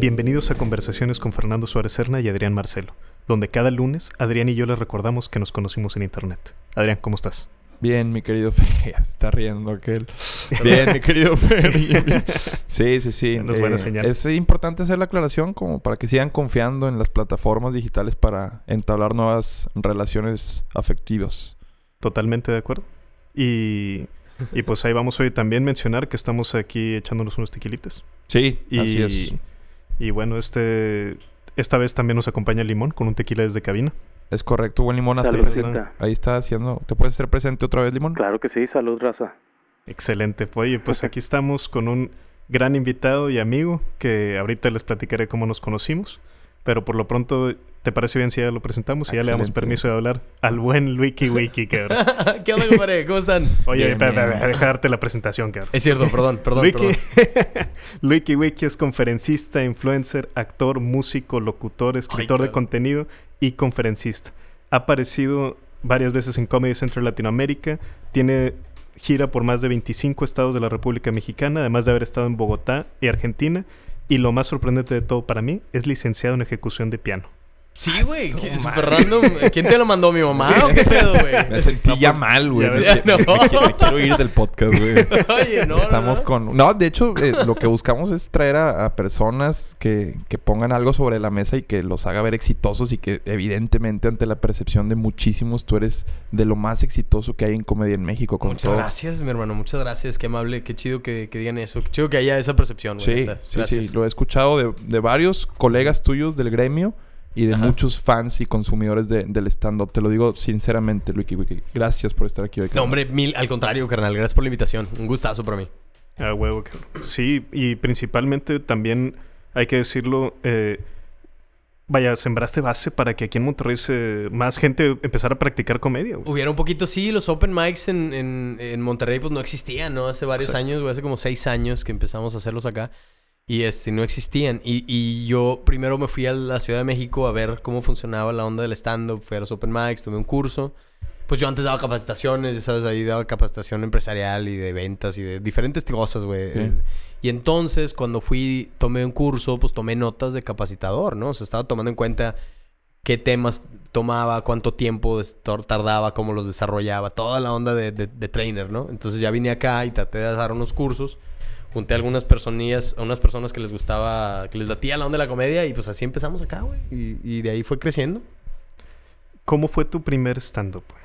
Bienvenidos a Conversaciones con Fernando Suárez Serna y Adrián Marcelo, donde cada lunes Adrián y yo les recordamos que nos conocimos en Internet. Adrián, ¿cómo estás? Bien, mi querido Fer. Está riendo aquel. Bien, mi querido Fer. Sí, sí, sí. No es buena Eh, señal. Es importante hacer la aclaración como para que sigan confiando en las plataformas digitales para entablar nuevas relaciones afectivas. Totalmente de acuerdo. Y, y pues ahí vamos hoy también mencionar que estamos aquí echándonos unos tequilites. Sí, Y, así es. Y bueno, este esta vez también nos acompaña Limón con un tequila desde cabina. Es correcto, buen limón. Salud, presente. raza. Ahí está haciendo. ¿Te puedes hacer presente otra vez, limón? Claro que sí, salud, raza. Excelente. Oye, pues aquí estamos con un gran invitado y amigo que ahorita les platicaré cómo nos conocimos. Pero por lo pronto, ¿te parece bien si ya lo presentamos y ya le damos permiso de hablar al buen Wiki Wiki, cabrón? ¿Qué onda, compadre? ¿Cómo están? Oye, Bien, espera, bien, espera, bien. deja darte la presentación, cabrón. Es cierto, perdón, perdón, Wiki, perdón. Wiki Wiki es conferencista, influencer, actor, músico, locutor, escritor de contenido y conferencista. Ha aparecido varias veces en Comedy Central Latinoamérica. Tiene gira por más de 25 estados de la República Mexicana, además de haber estado en Bogotá y Argentina. Y lo más sorprendente de todo para mí es licenciado en ejecución de piano. Sí, güey. que Es súper random. ¿Quién te lo mandó? ¿Mi mamá o qué pedo, güey? Me sentí ya mal, güey. Me- ves. me- me- No. me quiero- me quiero ir del podcast, güey. Oye, no. no, Estamos no. con... No, de hecho, eh, lo que buscamos es traer a, a personas que, que pongan algo sobre la mesa y que los haga ver exitosos y que evidentemente ante la percepción de muchísimos tú eres de lo más exitoso que hay en comedia en México. Con Muchas todo. gracias, mi hermano. Muchas gracias. Qué amable. Qué chido que, que digan eso. Qué chido que haya esa percepción, güey. Sí, sí, sí. Lo he escuchado de, de varios colegas tuyos del gremio y de Ajá. muchos fans y consumidores de- del stand-up. Te lo digo sinceramente, Luiki Wiki. Gracias por estar aquí hoy. No, hombre, mil. Al contrario, carnal. Gracias por la invitación. Un gustazo para mí. Ah, huevo. Sí, y principalmente también hay que decirlo. eh, vaya, sembraste base para que aquí en Monterrey se- más gente empezara a practicar comedia. güey. Hubiera un poquito, sí, los open mics en, en, en Monterrey pues no existían, ¿no? Hace varios Exacto. años, güey, hace como seis años que empezamos a hacerlos acá. Y este, no existían. Y, y yo primero me fui a la Ciudad de México a ver cómo funcionaba la onda del stand-up. Fui a los open mics, tomé un curso. Pues yo antes daba capacitaciones, ya sabes, ahí daba capacitación empresarial y de ventas y de diferentes cosas, güey. Sí. Y entonces, cuando fui, tomé un curso, pues tomé notas de capacitador, ¿no? O sea, estaba tomando en cuenta qué temas tomaba, cuánto tiempo tardaba, cómo los desarrollaba, toda la onda de, de- de trainer, ¿no? Entonces ya vine acá y traté de dar unos cursos. Junté a algunas personillas, a unas personas que les gustaba, que les latía la onda de la comedia y pues así empezamos acá, güey. Y, y de ahí fue creciendo. ¿Cómo fue tu primer stand-up? güey?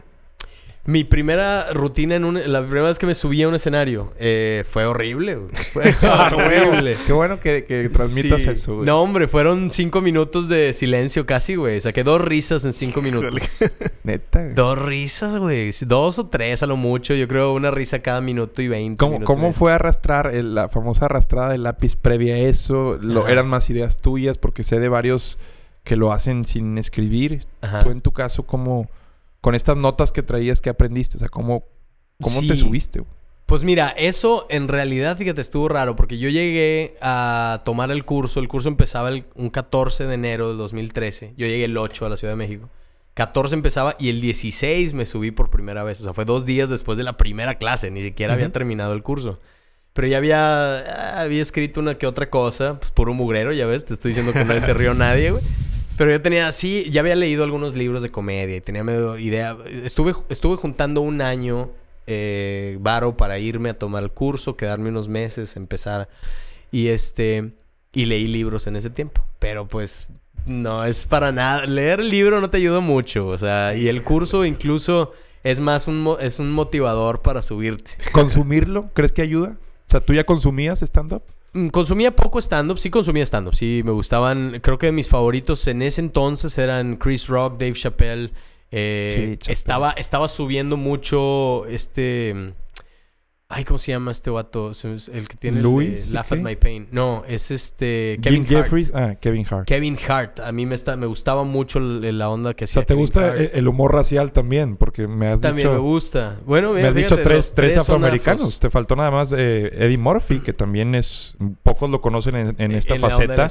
Mi primera rutina en un... La primera vez que me subí a un escenario eh, fue horrible, güey. Fue horrible. Qué bueno que, que transmitas Sí. eso, güey. No, hombre, fueron cinco minutos de silencio casi, güey. Saqué dos risas en cinco minutos. Neta. güey. Dos risas, güey. Dos o tres a lo mucho. Yo creo una risa cada minuto y veinte. ¿Cómo, cómo fue arrastrar el- la famosa arrastrada del lápiz previa a eso? Lo, Ajá. ¿Eran más ideas tuyas? Porque sé de varios que lo hacen sin escribir. Ajá. Tú en tu caso, ¿cómo... Con estas notas que traías, ¿qué aprendiste? O sea, ¿cómo, cómo te subiste? güey? Pues mira, eso en realidad, fíjate, estuvo raro porque yo llegué a tomar el curso. El curso empezaba el- un 14 de enero del 2013. Yo llegué el 8 a la Ciudad de México. 14 empezaba y el 16 me subí por primera vez. O sea, fue dos días después de la primera clase. Ni siquiera había Ujú. terminado el curso. Pero ya había, había escrito una que otra cosa. Pues puro mugrero, ya ves. Te estoy diciendo que no se rió nadie, güey. Pero yo tenía, sí, ya había leído algunos libros de comedia y tenía medio idea. Estuve, estuve juntando un año eh, varo para irme a tomar el curso, quedarme unos meses, empezar. Y este, y leí libros en ese tiempo. Pero pues no es para nada. Leer el libro no te ayuda mucho. O sea, y el curso incluso es más un, es un motivador para subirte. ¿Consumirlo? ¿Crees que ayuda? O sea, ¿tú ya consumías stand-up? Mm, Consumía poco stand-up, sí consumía stand-up, sí me gustaban. Creo que mis favoritos en ese entonces eran Chris Rock, Dave Chappelle. eh, Sí, Chappelle. estaba, estaba subiendo mucho este. Ay, ¿cómo se llama este vato? Me- El que tiene el de Louis Laugh at My Pain. No, es este. Kevin Jim Hart. Jeffries. Ah, Kevin Hart. Kevin Hart. A mí me, está, me gustaba mucho el- la onda que o hacía. sea, ¿te Kevin gusta el, el humor racial también? Porque me has También dicho... me gusta. Bueno, Me mira, has dicho tres, tres afroamericanos. Te faltó nada más eh, Eddie Murphy, que también es... Pocos lo conocen en, en esta En faceta.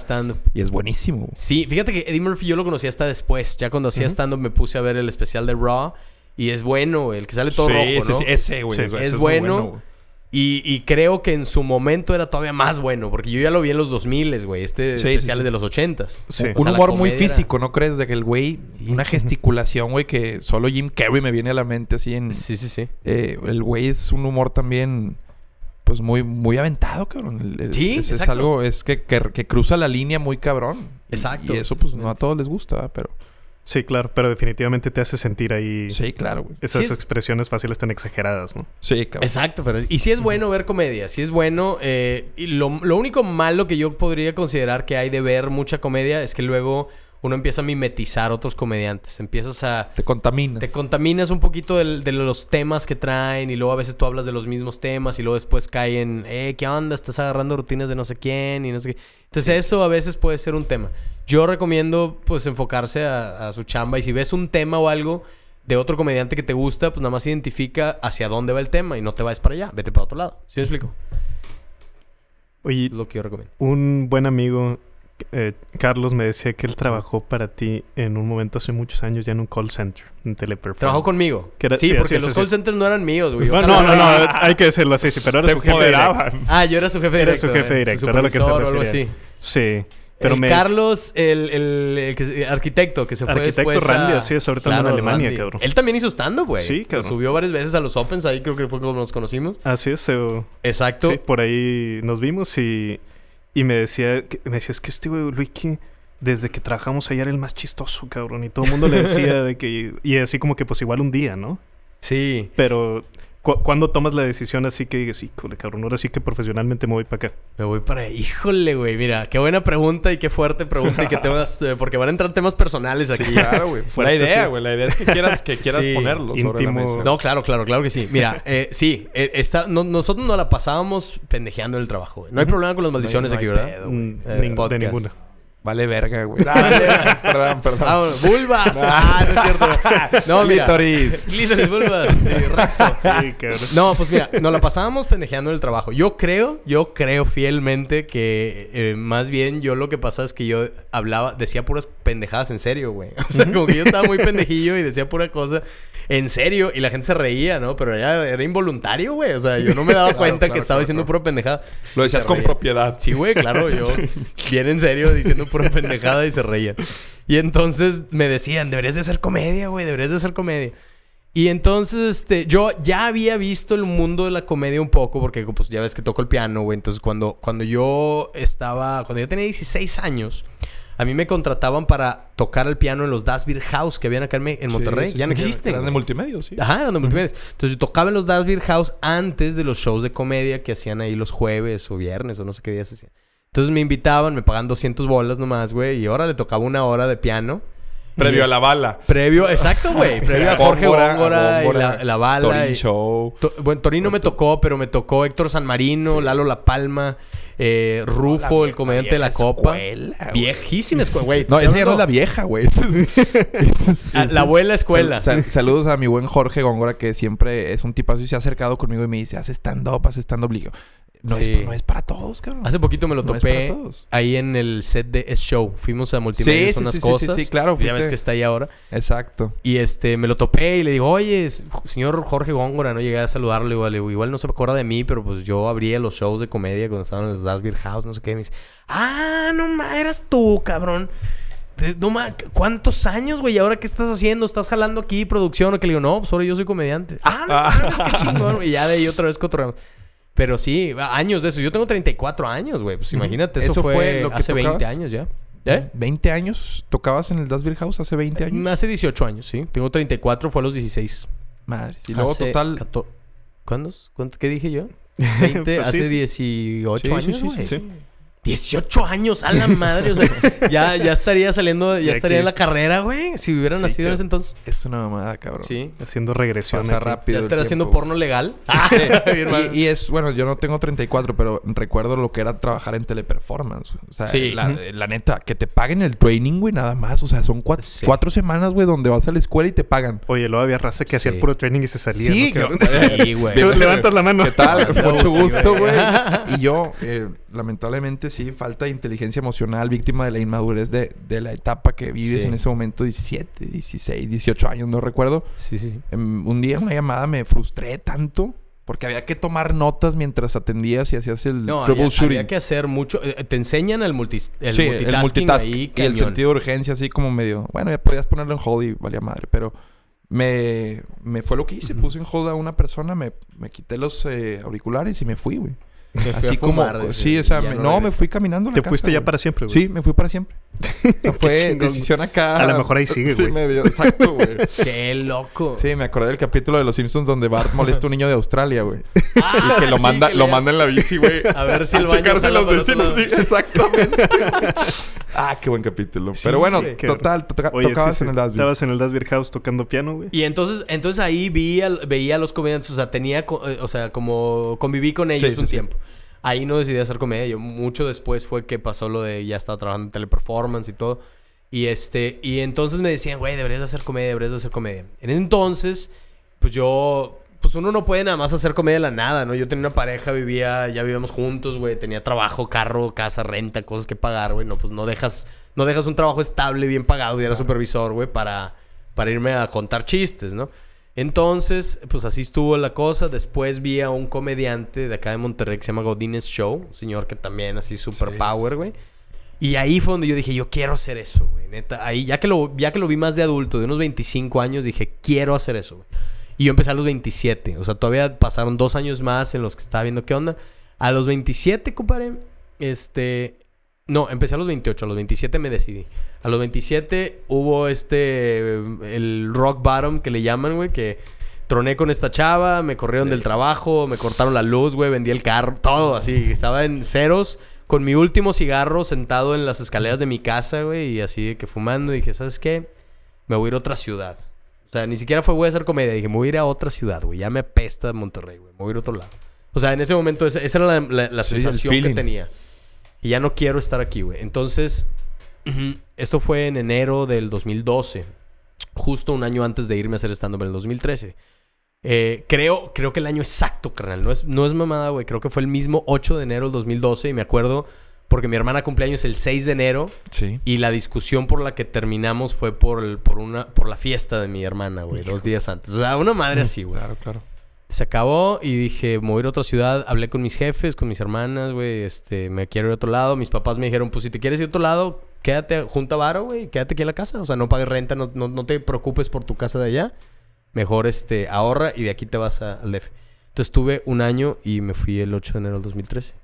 Y es buenísimo. Sí, fíjate que Eddie Murphy yo lo conocí hasta después. Ya cuando hacía stand-up me puse a ver el especial de Raw. Y es bueno, el que sale todo Sí, rojo, ¿no? sí, ese, güey. Es bueno. Y, y creo que en su momento era todavía más bueno. Porque yo ya lo vi en los 2000, güey. Este Sí, especial sí, es de los 80s. Sí. O Un sea, humor muy era- físico, ¿no crees? De que el güey... Una gesticulación, güey, que solo Jim Carrey me viene a la mente así en... Sí, sí, sí. Eh, el güey es un humor también... Pues muy, muy aventado, cabrón. Es- Sí, es, algo... Es que, que, que cruza la línea muy cabrón. Exacto, Y, eso, pues, no a todos les gusta, ¿verdad? pero... Sí, claro, pero definitivamente te hace sentir ahí Sí, claro, güey. esas Sí es- expresiones fáciles tan exageradas, ¿no? Sí, cabrón. Exacto, pero... Y sí es bueno ver comedia. Sí es bueno. eh, y lo, lo único malo que yo podría considerar que hay de ver mucha comedia es que luego uno empieza a mimetizar otros comediantes. Empiezas a... Te contaminas. Te contaminas un poquito de los temas que traen y luego a veces tú hablas de los mismos temas y luego después caen, eh, ¿qué onda? Estás agarrando rutinas de no sé quién y no sé qué. Entonces eso a veces puede ser un tema. Yo recomiendo pues enfocarse a, a su chamba y si ves un tema o algo de otro comediante que te gusta, pues nada más identifica hacia dónde va el tema y no te vayas para allá, vete para otro lado. ¿Sí me explico? Oye, Es lo que yo recomiendo. un buen amigo, eh, Carlos, me decía que él trabajó para ti en un momento hace muchos años ya en un call center, en Teleperformance. Trabajó conmigo. Que era- sí, sí, porque así, los así, call centers no eran míos, güey. No, no, no, hay que decirlo así, sí, pero era Te su jefe directo. empoderaban. Ah, yo era su jefe Era directo. su jefe directo, era lo que se supervisor o algo refería. así. Sí, pero el me... Carlos, el, el, el que se- arquitecto que se fue Arquitecto después Randy, a- así es, ahorita anda en Alemania, cabrón. Él también hizo stand-up, güey. Sí, Se cabrón. subió varias veces a los Opens, ahí creo que fue como nos conocimos. Así es, eh, Exacto. sí, por ahí nos vimos y, y me decía, que- me decía, es que este güey, Luiki, desde que trabajamos allá era el más chistoso, cabrón. Y todo el mundo le decía de que, y así como que pues igual un día, ¿no? Sí. Pero, cu- ¿cuándo tomas la decisión así que dices, híjole, cabrón, ahora sí que profesionalmente me voy para acá? Me voy para... Híjole, güey. Mira, qué buena pregunta y qué fuerte pregunta y temas... eh, porque van a entrar temas personales aquí. Claro, güey. La idea, sí. güey. La idea es que quieras, que quieras Sí. ponerlo sobre la mesa. No, claro, claro, claro que sí. Mira, eh, sí, eh, está, no- nosotros nos la pasábamos pendejeando en el trabajo, güey. No hay problema con las maldiciones no hay aquí, ¿verdad? pedo, Mm, Eh, de ninguna. Vale verga, güey. perdón, perdón. Vámonos. ¡Vulvas! ah, no es cierto. No, mira. Clítoris. Clítoris, vulvas. Sí, recto. Sí. No, pues mira, nos la pasábamos pendejeando en el trabajo. Yo creo, yo creo fielmente que eh, más bien yo lo que pasa es que yo hablaba, decía puras pendejadas en serio, güey. O sea, como que yo estaba muy pendejillo y decía pura cosa en serio y la gente se reía, ¿no? Pero era, era involuntario, güey. O sea, yo no me daba Claro, cuenta claro, que estaba diciendo pura pendejada. Lo decías con propiedad. Sí, güey, claro, yo bien en serio diciendo pura pendejada y se reían. Y entonces me decían, deberías de hacer comedia, güey, deberías de hacer comedia. Y entonces, este, yo ya había visto el mundo de la comedia un poco, porque pues ya ves que toco el piano, güey. Entonces, cuando, cuando yo estaba, cuando yo tenía 16 años, a mí me contrataban para tocar el piano en los Das Beer House que habían acá en, Monterrey. Sí, sí, ya no sí, existen. Eran de multimedia, sí. Ajá, eran de multimedia. Entonces yo tocaba en los Das Beer House antes de los shows de comedia que hacían ahí los jueves o viernes o no sé qué días hacían. Entonces me invitaban, me pagaban 200 bolas nomás, güey, y ahora le tocaba una hora de piano. Previo Y a la bala. Previo, exacto, güey. Previo a Jorge Góngora, y la, la bala. Torin y- Show. To- bueno, Torino me tocó, pero me tocó Héctor San Marino, Lalo La Palma, eh, Rufo, el comediante de la Copa. Viejísima escuela, güey. No, esa ya no es la vieja, güey. Ah, la abuela escuela. Sal- sal- saludos a mi buen Jorge Góngora, que siempre es un tipazo y se ha acercado conmigo y me dice, haz stand-up, haz stand-up. No, Sí. es, no es para todos, cabrón. Hace poquito me lo No es topé para todos. ahí en el set de S Show. Fuimos a multimedia, Sí, son sí, unas sí, sí, cosas. sí, sí, claro, Ya ves que está ahí ahora. Exacto. Y este, me lo topé y le digo, oye, señor Jorge Góngora, no llegué a saludarlo. Igual, igual no se acuerda de mí, pero pues yo abría los shows de comedia cuando estaban en los Das Beer House, no sé qué. Y me dice, ah, no ma, eras tú, cabrón. No ma, ¿cuántos años, güey? ¿Y ahora qué estás haciendo? ¿Estás jalando aquí producción? O que le digo, no, pues ahora yo soy comediante. Ah, no mames, qué chingón. Y ya de ahí otra vez cotorreamos. Pero sí, años de eso. Yo tengo 34 años, güey. Pues imagínate, eso, Eso fue, fue lo que hace 20 tocabas. años ya. ¿Eh? 20 años tocabas en el Das Beer House hace 20 años. Hace 18 años, sí. Tengo 34, fue a los 16. Madre. Y luego Hace total 14 ¿Cuántos? ¿Cuánto- ¿Qué dije yo? 20, Pues hace sí. 18 Sí, sí, años, güey. Sí. 18 años, a la madre. O sea, ya, ya estaría saliendo, ya Ya estaría que- en la carrera, güey. Si hubieran Sí, nacido en ese entonces. Es una mamada, cabrón. Sí. Haciendo regresión. Pasa aquí. rápido. Ya estaría haciendo porno legal. Mal. Y, y es, bueno, yo no tengo 34, pero recuerdo lo que era trabajar en teleperformance. O sea, Sí. la, neta, que te paguen el training, güey, nada más. O sea, son cuatro, Sí. cuatro semanas, güey, donde vas a la escuela y te pagan. Oye, luego había raza que hacía el puro training y se salía. Sí, ¿no? yo- Cabrón. Sí, güey. Tú levantas la mano. ¿Qué tal? Mucho gusto, güey. güey. Y yo, eh, lamentablemente, sí, falta de inteligencia emocional, víctima de la inmadurez de, de la etapa que vives Sí. en ese momento, 17, 16, 18 años, no recuerdo. Sí, sí, sí. Em, un día en una llamada me frustré tanto porque había que tomar notas mientras atendías y hacías el No, había, troubleshooting. había que hacer mucho. eh, Te enseñan el, multis, el sí, multitasking, el multitask ahí, y el sentido de urgencia, así como medio. Bueno, ya podías ponerlo en hold y valía madre, pero me, me fue lo que hice. Puse en hold a una persona, me, me quité los eh, auriculares y me fui, güey. Me Así como. sí, me- no no, me fui caminando a la Te casa, fuiste ya para siempre, güey. Sí, me fui para siempre. O sea, fue decisión acá. A lo mejor ahí sigue, Sí, güey. medio, exacto, güey. Qué loco. Sí, me acordé del capítulo de Los Simpsons donde Bart molesta a un niño de Australia, güey. Ah, Y que lo sí, manda, que lo le- manda en la bici, güey. A ver si el a baño checarse los vecinos. Sí, exactamente. ah, qué buen capítulo. Pero bueno, total, to- Oye, tocabas en el Dasby. Estabas en el Dasbeer House tocando piano, güey. Y entonces, entonces ahí vi veía a los comediantes, o sea, tenía, eh, o sea, como conviví con ellos un tiempo. Ahí no decidí hacer comedia. Yo mucho después fue que pasó lo de ya estaba trabajando en teleperformance y todo. Y este, y entonces me decían, güey, deberías de hacer comedia, deberías de hacer comedia. En ese entonces, pues yo, pues uno no puede nada más hacer comedia de la nada, ¿no? Yo tenía una pareja, vivía, ya vivíamos juntos, güey, tenía trabajo, carro, casa, renta, cosas que pagar, güey. No, pues no dejas, no dejas un trabajo estable, bien pagado, y era supervisor, güey, para, para irme a contar chistes, ¿no? Entonces, pues así estuvo la cosa. Después vi a un comediante de acá de Monterrey que se llama Godínez Show. Un señor que también así super Sí, power, güey. Y ahí fue donde yo dije, yo quiero hacer eso, güey. Neta, ahí ya que, lo, ya que lo vi más de adulto, de unos 25 años, dije, quiero hacer eso, güey. Y yo empecé a los 27. O sea, todavía pasaron dos años más en los que estaba viendo qué onda. A los 27, compadre, este... No, empecé a los 28. A los 27 me decidí. A los 27 hubo este... El rock bottom que le llaman, güey, que... Troné con esta chava, me corrieron del trabajo, me cortaron la luz, güey, vendí el carro, todo así. Estaba en ceros con mi último cigarro sentado en las escaleras de mi casa, güey, y así de que fumando. Y dije, ¿sabes qué? Me voy a ir a otra ciudad. O sea, ni siquiera fue voy a hacer comedia. Dije, me voy a ir a otra ciudad, güey. Ya me apesta Monterrey, güey. Me voy a ir a otro lado. O sea, en ese momento esa, esa era la, la- la Sí, el sensación que tenía. Y ya no quiero estar aquí, güey. Entonces, esto fue en enero del 2012. Justo un año antes de irme a hacer stand-up en el 2013. Eh, creo, creo que el año exacto, carnal. No es, no es mamada, güey. Creo que fue el mismo 8 de enero del 2012. Y me acuerdo porque mi hermana cumpleaños el 6 de enero. Sí. Y la discusión por la que terminamos fue por, el- por, una, por la fiesta de mi hermana, güey. Dos días antes. O sea, una madre así, güey. Claro, claro. Se acabó y dije, me voy a ir a otra ciudad. Hablé con mis jefes, con mis hermanas, güey. Este, me quiero ir a otro lado. Mis papás me dijeron, pues si te quieres ir a otro lado, quédate, junta varo, güey. Quédate aquí en la casa. O sea, no pagues renta, no, no, no te preocupes por tu casa de allá. Mejor, este, ahorra y de aquí te vas a- al DF. Entonces tuve un año y me fui el 8 de enero del 2013.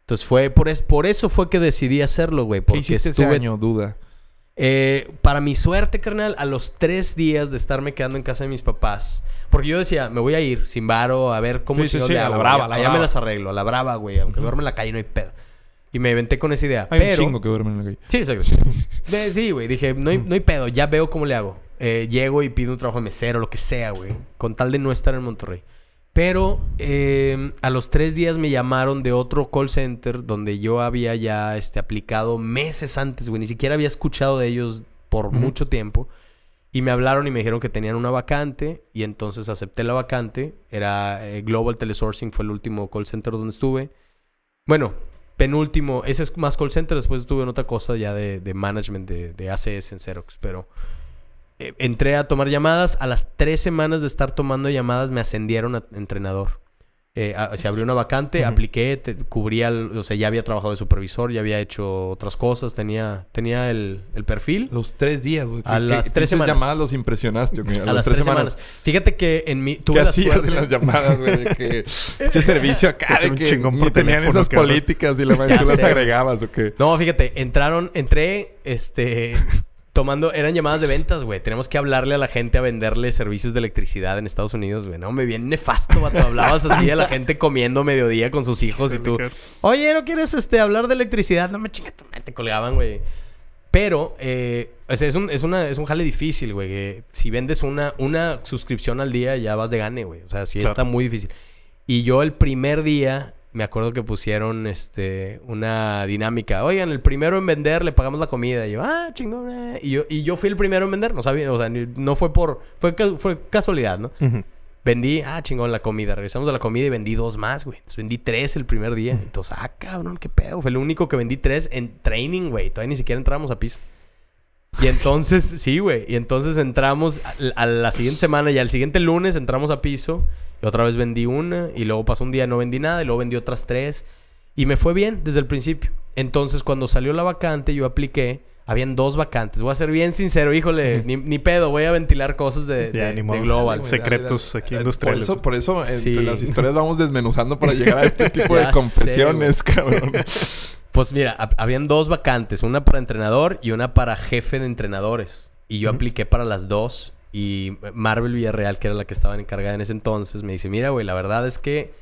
Entonces fue, por, es, por eso fue que decidí hacerlo, güey. ¿Qué Porque hiciste estuve ese año? Duda. Eh, para mi suerte, carnal, a los tres días de estarme quedando en casa de mis papás. Porque yo decía, me voy a ir sin varo, a ver cómo Sí, sí, sí, le a la hago, brava, a la Allá brava. me las arreglo, a la brava, güey. Aunque duerme en la calle no hay pedo. Y me inventé con esa idea. Hay pero... un chingo que duermen en la calle. Sí, exacto. Sí, güey. Dije, no hay, no hay pedo. Ya veo cómo le hago. Eh, llego y pido un trabajo de mesero, lo que sea, güey. Con tal de no estar en Monterrey. Pero eh, a los tres días me llamaron de otro call center donde yo había ya este, aplicado meses antes, güey. Ni siquiera había escuchado de ellos por mucho tiempo. Y me hablaron y me dijeron que tenían una vacante. Y entonces acepté la vacante. Era eh, Global Telesourcing, fue el último call center donde estuve. Bueno, penúltimo. Ese es más call center. Después estuve en otra cosa ya de, de management de, de ACS en Xerox. Pero eh, entré a tomar llamadas. A las tres semanas de estar tomando llamadas me ascendieron a entrenador. Eh, a- se abrió una vacante, apliqué, te- cubría, el- o sea, ya había trabajado de supervisor, ya había hecho otras cosas, tenía, tenía el, el perfil. Los tres días, güey. A ¿Qué- las tres semanas. llamadas los impresionaste, güey? A, las tres semanas. Fíjate que en mi... Tuve ¿Qué la hacías suerte... en las llamadas, güey? De que... Qué servicio acá, de que chingón ni tenían teléfono, esas cabrón. políticas y la tú las agregabas, ¿o qué? No, fíjate, entraron, entré, este... tomando, eran llamadas de ventas, güey. Tenemos que hablarle a la gente a venderle servicios de electricidad en Estados Unidos, güey. No, me viene nefasto, vato. Hablabas así a la gente comiendo mediodía con sus hijos y tú, oye, ¿no quieres este, hablar de electricidad? No me chinga tu madre, te colgaban, güey. Pero, eh, o sea, es, un, es, una, es un jale difícil, güey. que Si vendes una, una suscripción al día, ya vas de gane, güey. O sea, sí está muy difícil. Y yo el primer día, me acuerdo que pusieron este, una dinámica. Oigan, el primero en vender le pagamos la comida. Y yo, ah, chingón. eh". Y yo, y yo fui el primero en vender. No sabía, o sea, no fue por. Fue, fue casualidad, ¿no? Vendí, ah, chingón, la comida. Regresamos a la comida y vendí dos más, güey. Entonces vendí tres el primer día. Entonces, ah, cabrón, qué pedo. Fue el único que vendí tres en training, güey. Todavía ni siquiera entramos a piso. Y entonces, sí, güey. Y entonces entramos a, a la siguiente semana y al siguiente lunes entramos a piso. Y otra vez vendí una. Y luego pasó un día no vendí nada. Y luego vendí otras tres. Y me fue bien desde el principio. Entonces, cuando salió la vacante, yo apliqué. Habían dos vacantes. Voy a ser bien sincero, híjole. Ni, ni pedo. Voy a ventilar cosas de, de- Global. Secretos aquí Por industriales. eso, por eso entre Sí. las historias vamos desmenuzando para llegar a este tipo de confesiones, cabrón. Pues mira, hab- habían dos vacantes, una para entrenador y una para jefe de entrenadores. Y yo apliqué para las dos. Y Marvel Villarreal, que era la que estaba encargada en ese entonces, me dice, mira, güey, la verdad es que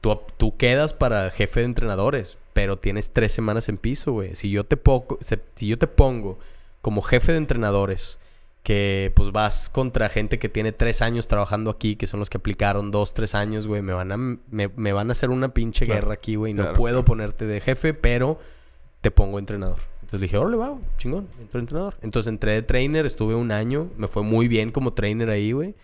tú, tú quedas para jefe de entrenadores, pero tienes tres semanas en piso, güey. Si yo te pongo, si yo te pongo como jefe de entrenadores, que pues vas contra gente que tiene tres años trabajando aquí, que son los que aplicaron dos, tres años, güey, me van a, me, me van a hacer una pinche Claro, guerra aquí, güey. No claro, puedo claro. ponerte de jefe, pero te pongo entrenador. Entonces le dije, órale, va, chingón, entro entrenador. Entonces entré de trainer, estuve un año, me fue muy bien como trainer ahí, güey.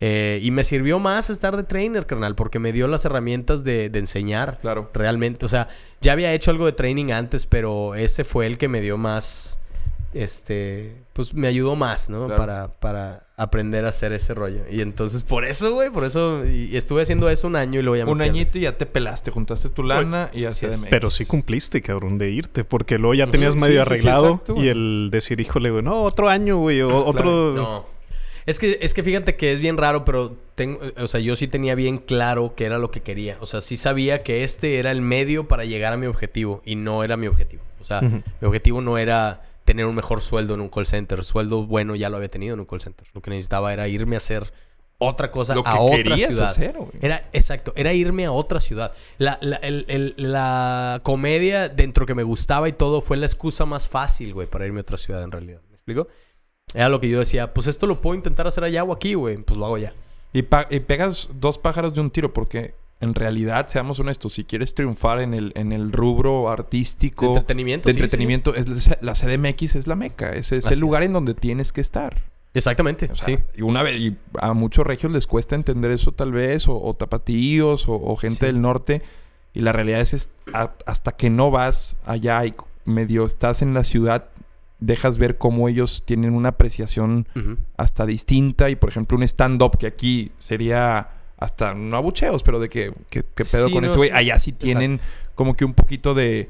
Eh, y me sirvió más estar de trainer, carnal, porque me dio las herramientas de, de enseñar. Claro. Realmente, o sea, ya había hecho algo de training antes, pero ese fue el que me dio más, este, pues me ayudó más, ¿no? Claro. Para, para aprender a hacer ese rollo. Y entonces, por eso, güey, por eso, y, y estuve haciendo eso un año y luego ya me Un añito y ya te pelaste, juntaste tu lana y ya así se. Pero sí cumpliste, cabrón, de irte. Porque luego ya tenías Sí, medio sí, sí, arreglado. exacto, y el decir, híjole, güey, no, otro año, güey. O Pues, otro. No. Es que, es que fíjate que es bien raro, pero tengo, o sea, yo sí tenía bien claro qué era lo que quería. O sea, sí sabía que este era el medio para llegar a mi objetivo y no era mi objetivo. O sea, mi objetivo no era tener un mejor sueldo en un call center. Sueldo bueno ya lo había tenido en un call center. Lo que necesitaba era irme a hacer otra cosa Lo que a otra ciudad. hacer. Era, exacto, era irme a otra ciudad. La, la, el- el- la comedia dentro que me gustaba y todo fue la excusa más fácil, güey, para irme a otra ciudad en realidad. ¿Me explico? Era lo que yo decía, pues esto lo puedo intentar hacer allá o aquí, güey. Pues lo hago ya. Y, y pegas dos pájaros de un tiro porque en realidad, seamos honestos, si quieres triunfar en el, en el rubro artístico... De entretenimiento, de sí, sí, entretenimiento, es la- CDMX es la meca. Es, el lugar es. en donde tienes que estar. Exactamente, O sea, sí. Y una vez, y a muchos regios les cuesta entender eso tal vez, o, o tapatíos, o, o gente del norte. Y la realidad es, es a- hasta que no vas allá y medio estás en la ciudad, dejas ver cómo ellos tienen una apreciación hasta distinta. Y por ejemplo, un stand-up que aquí sería hasta no abucheos, pero de que, que, que pedo Sí, con no, este güey. Allá sí tienen como que un poquito de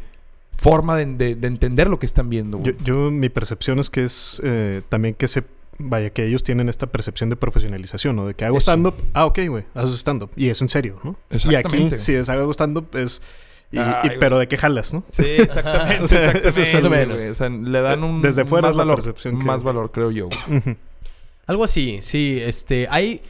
forma de, de- de entender lo que están viendo. Yo, güey. yo- mi percepción es que es eh, también que se. Vaya, que ellos tienen esta percepción de profesionalización, ¿no? De que hago Eso. stand-up. Ah, ok, güey. Haces stand-up. Y es en serio, ¿no? Y aquí, Exactamente. si es hago stand-up, es. y- Ay, pero de qué jalas, ¿no? Sí, exactamente. O sea, eso exactamente, es más o güey, menos. güey. O sea, le dan un Desde fuera más es la valor, percepción que- más valor, creo yo. Algo así, sí. Este, hay...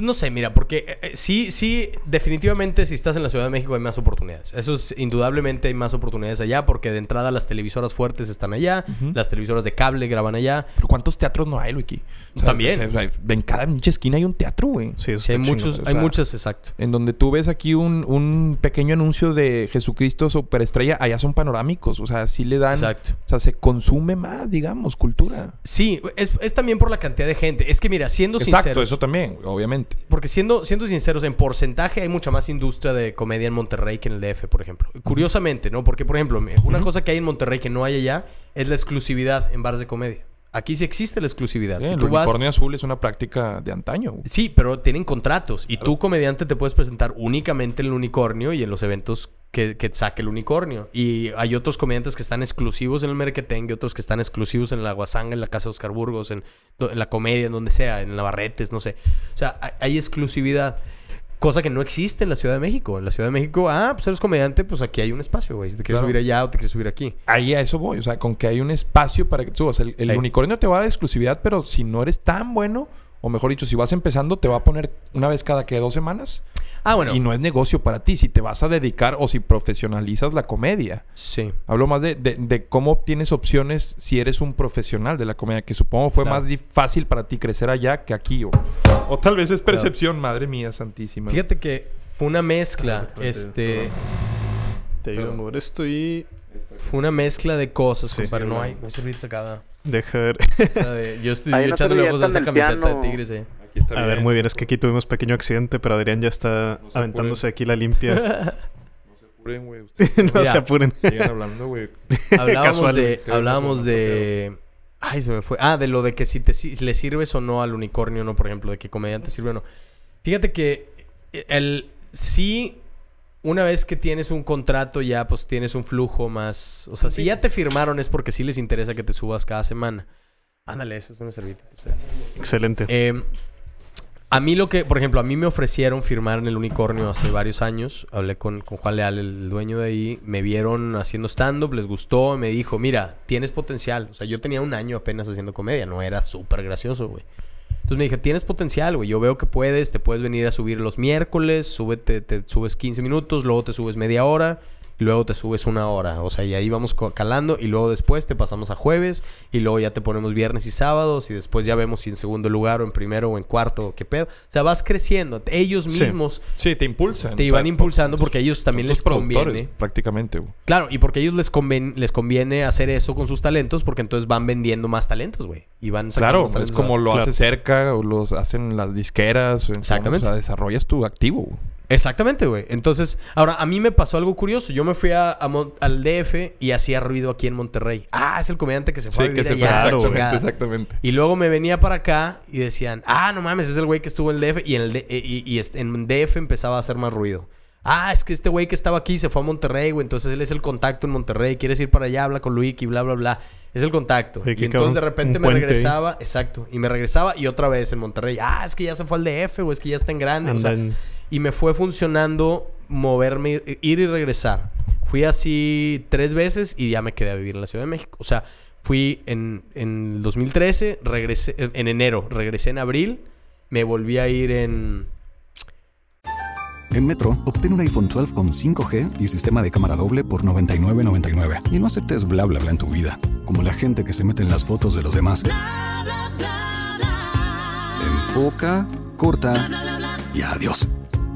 No sé, mira, porque eh, eh, sí, sí, definitivamente si estás en la Ciudad de México hay más oportunidades. Eso es, indudablemente hay más oportunidades allá porque de entrada las televisoras fuertes están allá, las televisoras de cable graban allá. Pero ¿cuántos teatros no hay, Luiki? También. o sea, en cada esquina hay un teatro, güey. Sí, Sí, hay muchos, hay muchas, exacto. En donde tú ves aquí un, un pequeño anuncio de Jesucristo superestrella, allá son panorámicos. O sea, sí le dan. Exacto. O sea, se consume más, digamos, cultura. Sí, es, es también por la cantidad de gente. Es que mira, siendo Exacto, sinceros, eso también, obviamente. Porque siendo, siendo sinceros, en porcentaje hay mucha más industria de comedia en Monterrey que en el DF, por ejemplo. Curiosamente, ¿no? Porque, por ejemplo, una cosa que hay en Monterrey que no hay allá es la exclusividad en bares de comedia. Aquí sí existe la exclusividad. Sí, si el tú vas, unicornio azul es una práctica de antaño. Sí, pero tienen contratos. Y tú, comediante, te puedes presentar únicamente en el unicornio y en los eventos que, que saque el unicornio. Y hay otros comediantes que están exclusivos en el Merquetengue, otros que están exclusivos en la Guasanga, en la Casa de Oscar Burgos, en, la comedia, en donde sea, en Navarretes, no sé. O sea, hay, hay exclusividad. Cosa que no existe en la Ciudad de México. En la Ciudad de México, ah, pues eres comediante, pues aquí hay un espacio, güey. Si te quieres Claro. subir allá o te quieres subir aquí. Ahí a eso voy. O sea, con que hay un espacio para que subas. El, el unicornio te va a dar exclusividad, pero si no eres tan bueno, o mejor dicho, si vas empezando, te va a poner una vez cada que dos semanas. Ah, bueno. Y no es negocio para ti. Si te vas a dedicar o si profesionalizas la comedia. Sí. Hablo más de, de- de cómo tienes opciones si eres un profesional de la comedia, que supongo fue Claro. más fácil para ti crecer allá que aquí. O, o tal vez es percepción, madre mía santísima. Fíjate que fue una mezcla, este... Te ayudo a mover esto y Fue una mezcla de cosas, Sí. compadre. No hay, no hay servilleta sacada. dejar... Esa de- yo estoy una echándole ojos a esa camiseta de piano. tigres, eh. Aquí está A ver, muy bien. Es que aquí tuvimos pequeño accidente, pero Adrián ya está No aventándose apuren. aquí la limpia. No se apuren, güey. Ustedes no Mira. se apuren. sigan hablando, güey. Hablábamos de... Hablábamos de... Ay, se me fue. Ah, de lo de que si te si le sirves o no al unicornio, ¿no? Por ejemplo, de que comediante sirve o no. Fíjate que el sí, una vez que tienes un contrato, ya pues tienes un flujo más. O sea, si ya te firmaron es porque sí les interesa que te subas cada semana. Ándale, eso es una servilleta. Excelente. Eh, a mí lo que, por ejemplo, a mí me ofrecieron firmar en el Unicornio hace varios años. Hablé con, con Juan Leal, el dueño de ahí. Me vieron haciendo stand-up, les gustó. Me dijo, mira, tienes potencial. O sea, yo tenía un año apenas haciendo comedia. No era súper gracioso, güey. Entonces me dije, tienes potencial, güey. Yo veo que puedes. Te puedes venir a subir los miércoles. Súbete, te subes 15 minutos. Luego te subes media hora. Y luego te subes una hora. O sea, y ahí vamos calando. Y luego después te pasamos a jueves. Y luego ya te ponemos viernes y sábados. Y después ya vemos si en segundo lugar o en primero o en cuarto. o ¿Qué pedo? O sea, vas creciendo. Ellos mismos Sí, te impulsan. te iban sea, impulsando tus- porque a ellos también les tus conviene. Prácticamente, güey. Claro, y porque a ellos les, conven- les conviene hacer eso con sus talentos. Porque entonces van vendiendo más talentos, güey. Y van sacando Claro, más es talentos. como lo Claro. hace cerca o los hacen las disqueras. o Exactamente. O sea, desarrollas tu activo. güey. Exactamente, güey. Entonces, ahora, a mí me pasó algo curioso. Yo me fui a, al DF y hacía ruido aquí en Monterrey. Ah, es el comediante que se fue a vivir allá, Claro, la güey. chingada. exactamente. Y luego me venía para acá y decían, ah, no mames, es el güey que estuvo en el DF. Y en, el D- y, y en DF empezaba a hacer más ruido. Ah, es que este güey que estaba aquí se fue a Monterrey, güey. Entonces él es el contacto en Monterrey. Quieres ir para allá, habla con Luis y bla, bla, bla. Es el contacto. Y entonces de repente me regresaba, exacto. Y me regresaba y otra vez en Monterrey. Ah, es que ya se fue al DF, güey. Es que ya está en grande. O sea, y me fue funcionando moverme, ir y regresar. Fui así tres veces y ya me quedé a vivir en la Ciudad de México. O sea, fui en, en el 2013, regresé en enero, regresé en abril, me volví a ir en... En Metro, obtén un iPhone 12 con 5G y sistema de cámara doble por $99.99. Y no aceptes bla bla bla en tu vida, como la gente que se mete en las fotos de los demás. Enfoca, corta y adiós.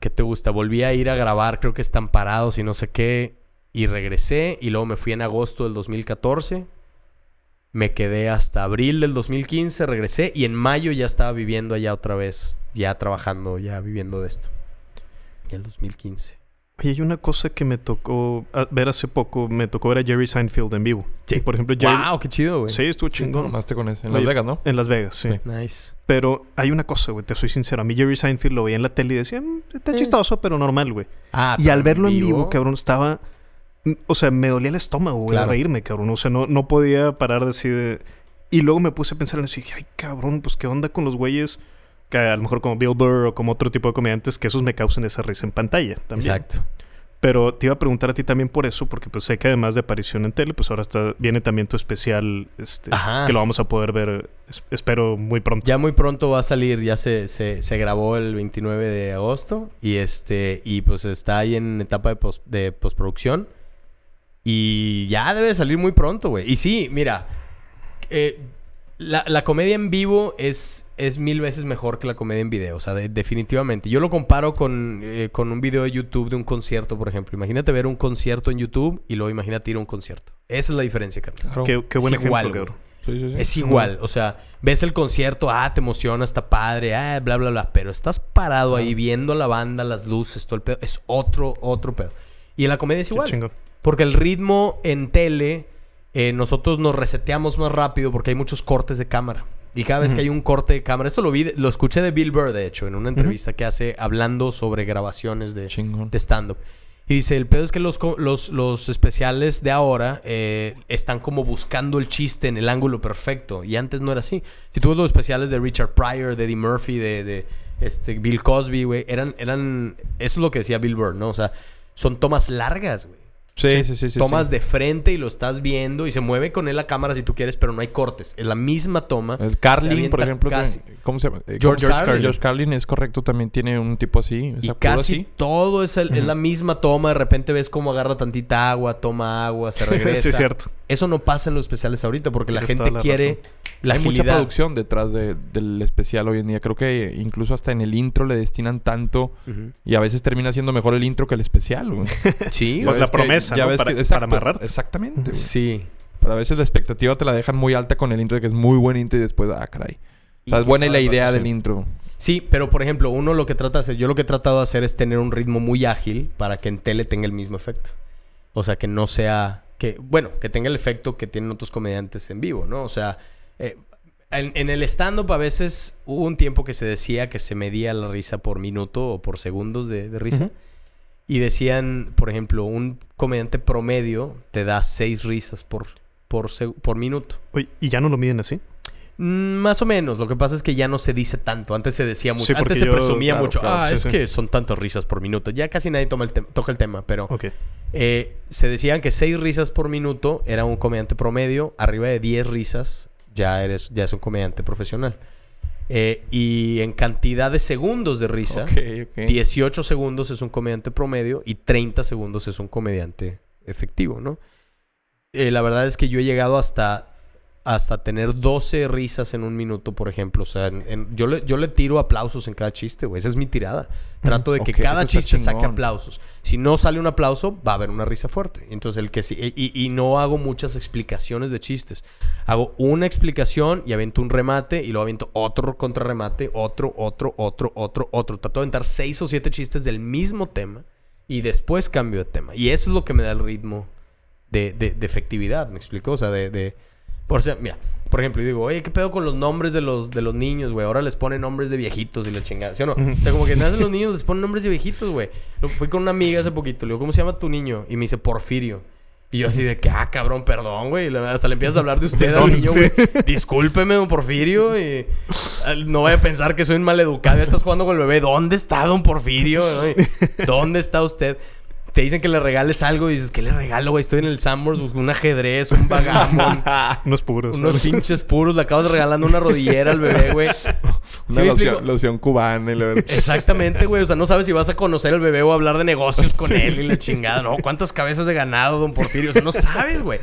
¿Qué te gusta? Volví a ir a grabar, creo que están parados y no sé qué. Y regresé y luego me fui en agosto del 2014. Me quedé hasta abril del 2015, regresé y en mayo ya estaba viviendo allá otra vez, ya trabajando, ya viviendo de esto. En el 2015. Oye, hay una cosa que me tocó a- ver hace poco. Me tocó ver a Jerry Seinfeld en vivo. Sí. Y, por ejemplo, Jerry... ¡Wow! ¡Qué chido, güey! Sí, estuvo chingón. tomaste con eso. En Oye, Las Vegas, ¿no? En Las Vegas, sí. Sí. Nice. Pero hay una cosa, güey. Te soy sincero. A mí Jerry Seinfeld lo veía en la tele y decía... "Mm, está Eh. chistoso, pero normal, güey. Ah, Y al verlo en vivo, cabrón, estaba... mm, O sea, me dolía el estómago, güey, Claro. de reírme, cabrón. O sea, no, no podía parar de así de... Y luego me puse a pensar en eso y dije, ay, cabrón, pues qué onda con los güeyes que a lo mejor como Bill Burr o como otro tipo de comediantes, que esos me causen esa risa en pantalla también. Exacto. Pero te iba a preguntar a ti también por eso, porque pues sé que además de aparición en tele, pues ahora está, viene también tu especial, este, Ajá. que lo vamos a poder ver, es- espero, muy pronto. Ya muy pronto va a salir, ya se, se, se grabó el 29 de agosto y este y pues está ahí en etapa de, pos- de postproducción y ya debe salir muy pronto, güey. Y sí, mira, eh, la, la comedia en vivo es, es mil veces mejor que la comedia en video, o sea, de- definitivamente. Yo lo comparo con, eh, con un video de YouTube de un concierto, por ejemplo. Imagínate ver un concierto en YouTube y luego imagínate ir a un concierto. Esa es la diferencia, carnal. Claro. Qué, qué buen Es ejemplo, igual, cabrón. Sí, sí, sí. Es igual, o sea, ves el concierto, ah, te emociona, está padre, ah, bla, bla, bla, pero estás parado ahí viendo la banda, las luces, todo el pedo, es otro, otro pedo. Y en la comedia es igual, porque el ritmo en tele, eh, nosotros nos reseteamos más rápido porque hay muchos cortes de cámara. Y cada vez que hay un corte de cámara, esto lo vi, lo escuché de Bill Burr, de hecho, en una entrevista que hace hablando sobre grabaciones de, stand-up. Y dice, el pedo es que los, los, los especiales de ahora eh, están como buscando el chiste en el ángulo perfecto. Y antes no era así. Si tú ves los especiales de Richard Pryor, de Eddie Murphy, de, de este, Bill Cosby, güey, eran, eran... Eso es lo que decía Bill Burr, ¿no? O sea, son tomas largas, güey. Sí, sí, sí. sí, tomas sí. de frente y lo estás viendo y se mueve con él la cámara si tú quieres, pero no hay cortes. Es la misma toma. El Carlin, por ejemplo. casi- ¿Cómo se llama? Eh, George ¿cómo se- Carlin. George Carlin es correcto, también tiene un tipo así. Y casi así. todo es, el- es la misma toma. De repente ves cómo agarra tantita agua, toma agua, se regresa. sí, es cierto. Eso no pasa en los especiales ahorita porque la gente la quiere razón. la Hay mucha producción detrás de- del especial hoy en día. Creo que incluso hasta en el intro le destinan tanto y a veces termina siendo mejor el intro que el especial. güey. Sí, Pues la que- promesa, ya ¿no? ves Para- que- para exacto, amarrarte. Exactamente. güey. sí. Pero a veces la expectativa te la dejan muy alta con el intro de que es muy buen intro y después, ah, caray. O sea, Y es buena la idea del intro. Sí, pero por ejemplo, uno lo que trata de hacer, yo lo que he tratado de hacer es tener un ritmo muy ágil para que en tele tenga el mismo efecto. O sea, que no sea, que, bueno, que tenga el efecto que tienen otros comediantes en vivo, ¿no? O sea, eh, en, en el stand-up a veces hubo un tiempo que se decía que se medía la risa por minuto o por segundos de, de risa. Y decían, por ejemplo, un comediante promedio te da seis risas por, por, por minuto. Oye, ¿y ya no lo miden así? Mm, Más o menos. Lo que pasa es que ya no se dice tanto. Antes se decía mucho. Sí, Antes se yo- presumía claro, mucho. claro, ah, sí, es sí. que son tantas risas por minuto. Ya casi nadie toma el toca el tema, pero Ok. eh, se decían que seis risas por minuto era un comediante promedio. Arriba de 10 risas ya eres ya es un comediante profesional. Eh, y en cantidad de segundos de risa, Ok, ok. 18 segundos es un comediante promedio y 30 segundos es un comediante efectivo, ¿no? Eh, la verdad es que yo he llegado hasta, hasta tener 12 risas en un minuto, por ejemplo. O sea, en- en- yo, le, yo le tiro aplausos en cada chiste, güey. Esa es mi tirada. Trato de que cada chiste saque aplausos. Si no sale un aplauso, va a haber una risa fuerte. Entonces, el que sí. Y, y no hago muchas explicaciones de chistes. Hago una explicación y avento un remate y luego avento otro contrarremate, otro, otro, otro, otro, otro. Trato de aventar seis o siete chistes del mismo tema y después cambio de tema. Y eso es lo que me da el ritmo de, de- de efectividad, ¿me explico? O sea, de... de- por, ser- mira, por ejemplo, yo digo, oye, ¿qué pedo con los nombres de los, de los niños, güey? Ahora les ponen nombres de viejitos y la chingada, ¿sí o no? O sea, como que nacen los niños, les ponen nombres de viejitos, güey. Fui con una amiga hace poquito, le digo, ¿cómo se llama tu niño? Y me dice, Porfirio. Y yo así de que, ah, cabrón, perdón, güey. Hasta le empiezas a hablar de usted al niño, sí. güey. Discúlpeme, don Porfirio. Y ah, no vaya a pensar que soy un maleducado. Ya estás jugando con el bebé. ¿Dónde está don Porfirio? ¿Dónde está usted? Te dicen que le regales algo y dices, ¿qué le regalo, güey? Estoy en el Sambors, busco un ajedrez, un bagamon, Unos puros. unos pinches puros. Le acabas de regalando una rodillera al bebé, güey. ¿Sí Una me loción, cubana y la. Exactamente, güey. O sea, no sabes si vas a conocer al bebé o hablar de negocios con él y la chingada, ¿no? ¿Cuántas cabezas de ganado, don Porfirio? O sea, no sabes, güey.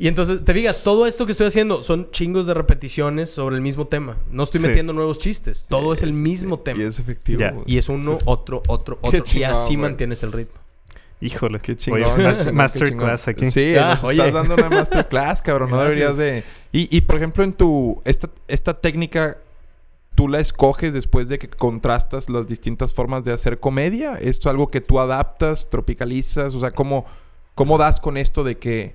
Y entonces, te digas, todo esto que estoy haciendo son chingos de repeticiones sobre el mismo tema. No estoy Sí. metiendo nuevos chistes. Todo es el mismo tema. Y es efectivo. Güey. Y es uno, otro, otro, otro. y así mantienes el ritmo. Híjole. Qué chingón. Oye, qué masterclass chingón. aquí. Sí, Ah, nos oye. estás dando una masterclass, cabrón. No deberías de... Y, y, por ejemplo, en tu... Esta, esta técnica, ¿tú la escoges después de que contrastas las distintas formas de hacer comedia? ¿Esto es algo que tú adaptas, tropicalizas? O sea, ¿cómo, cómo das con esto de que...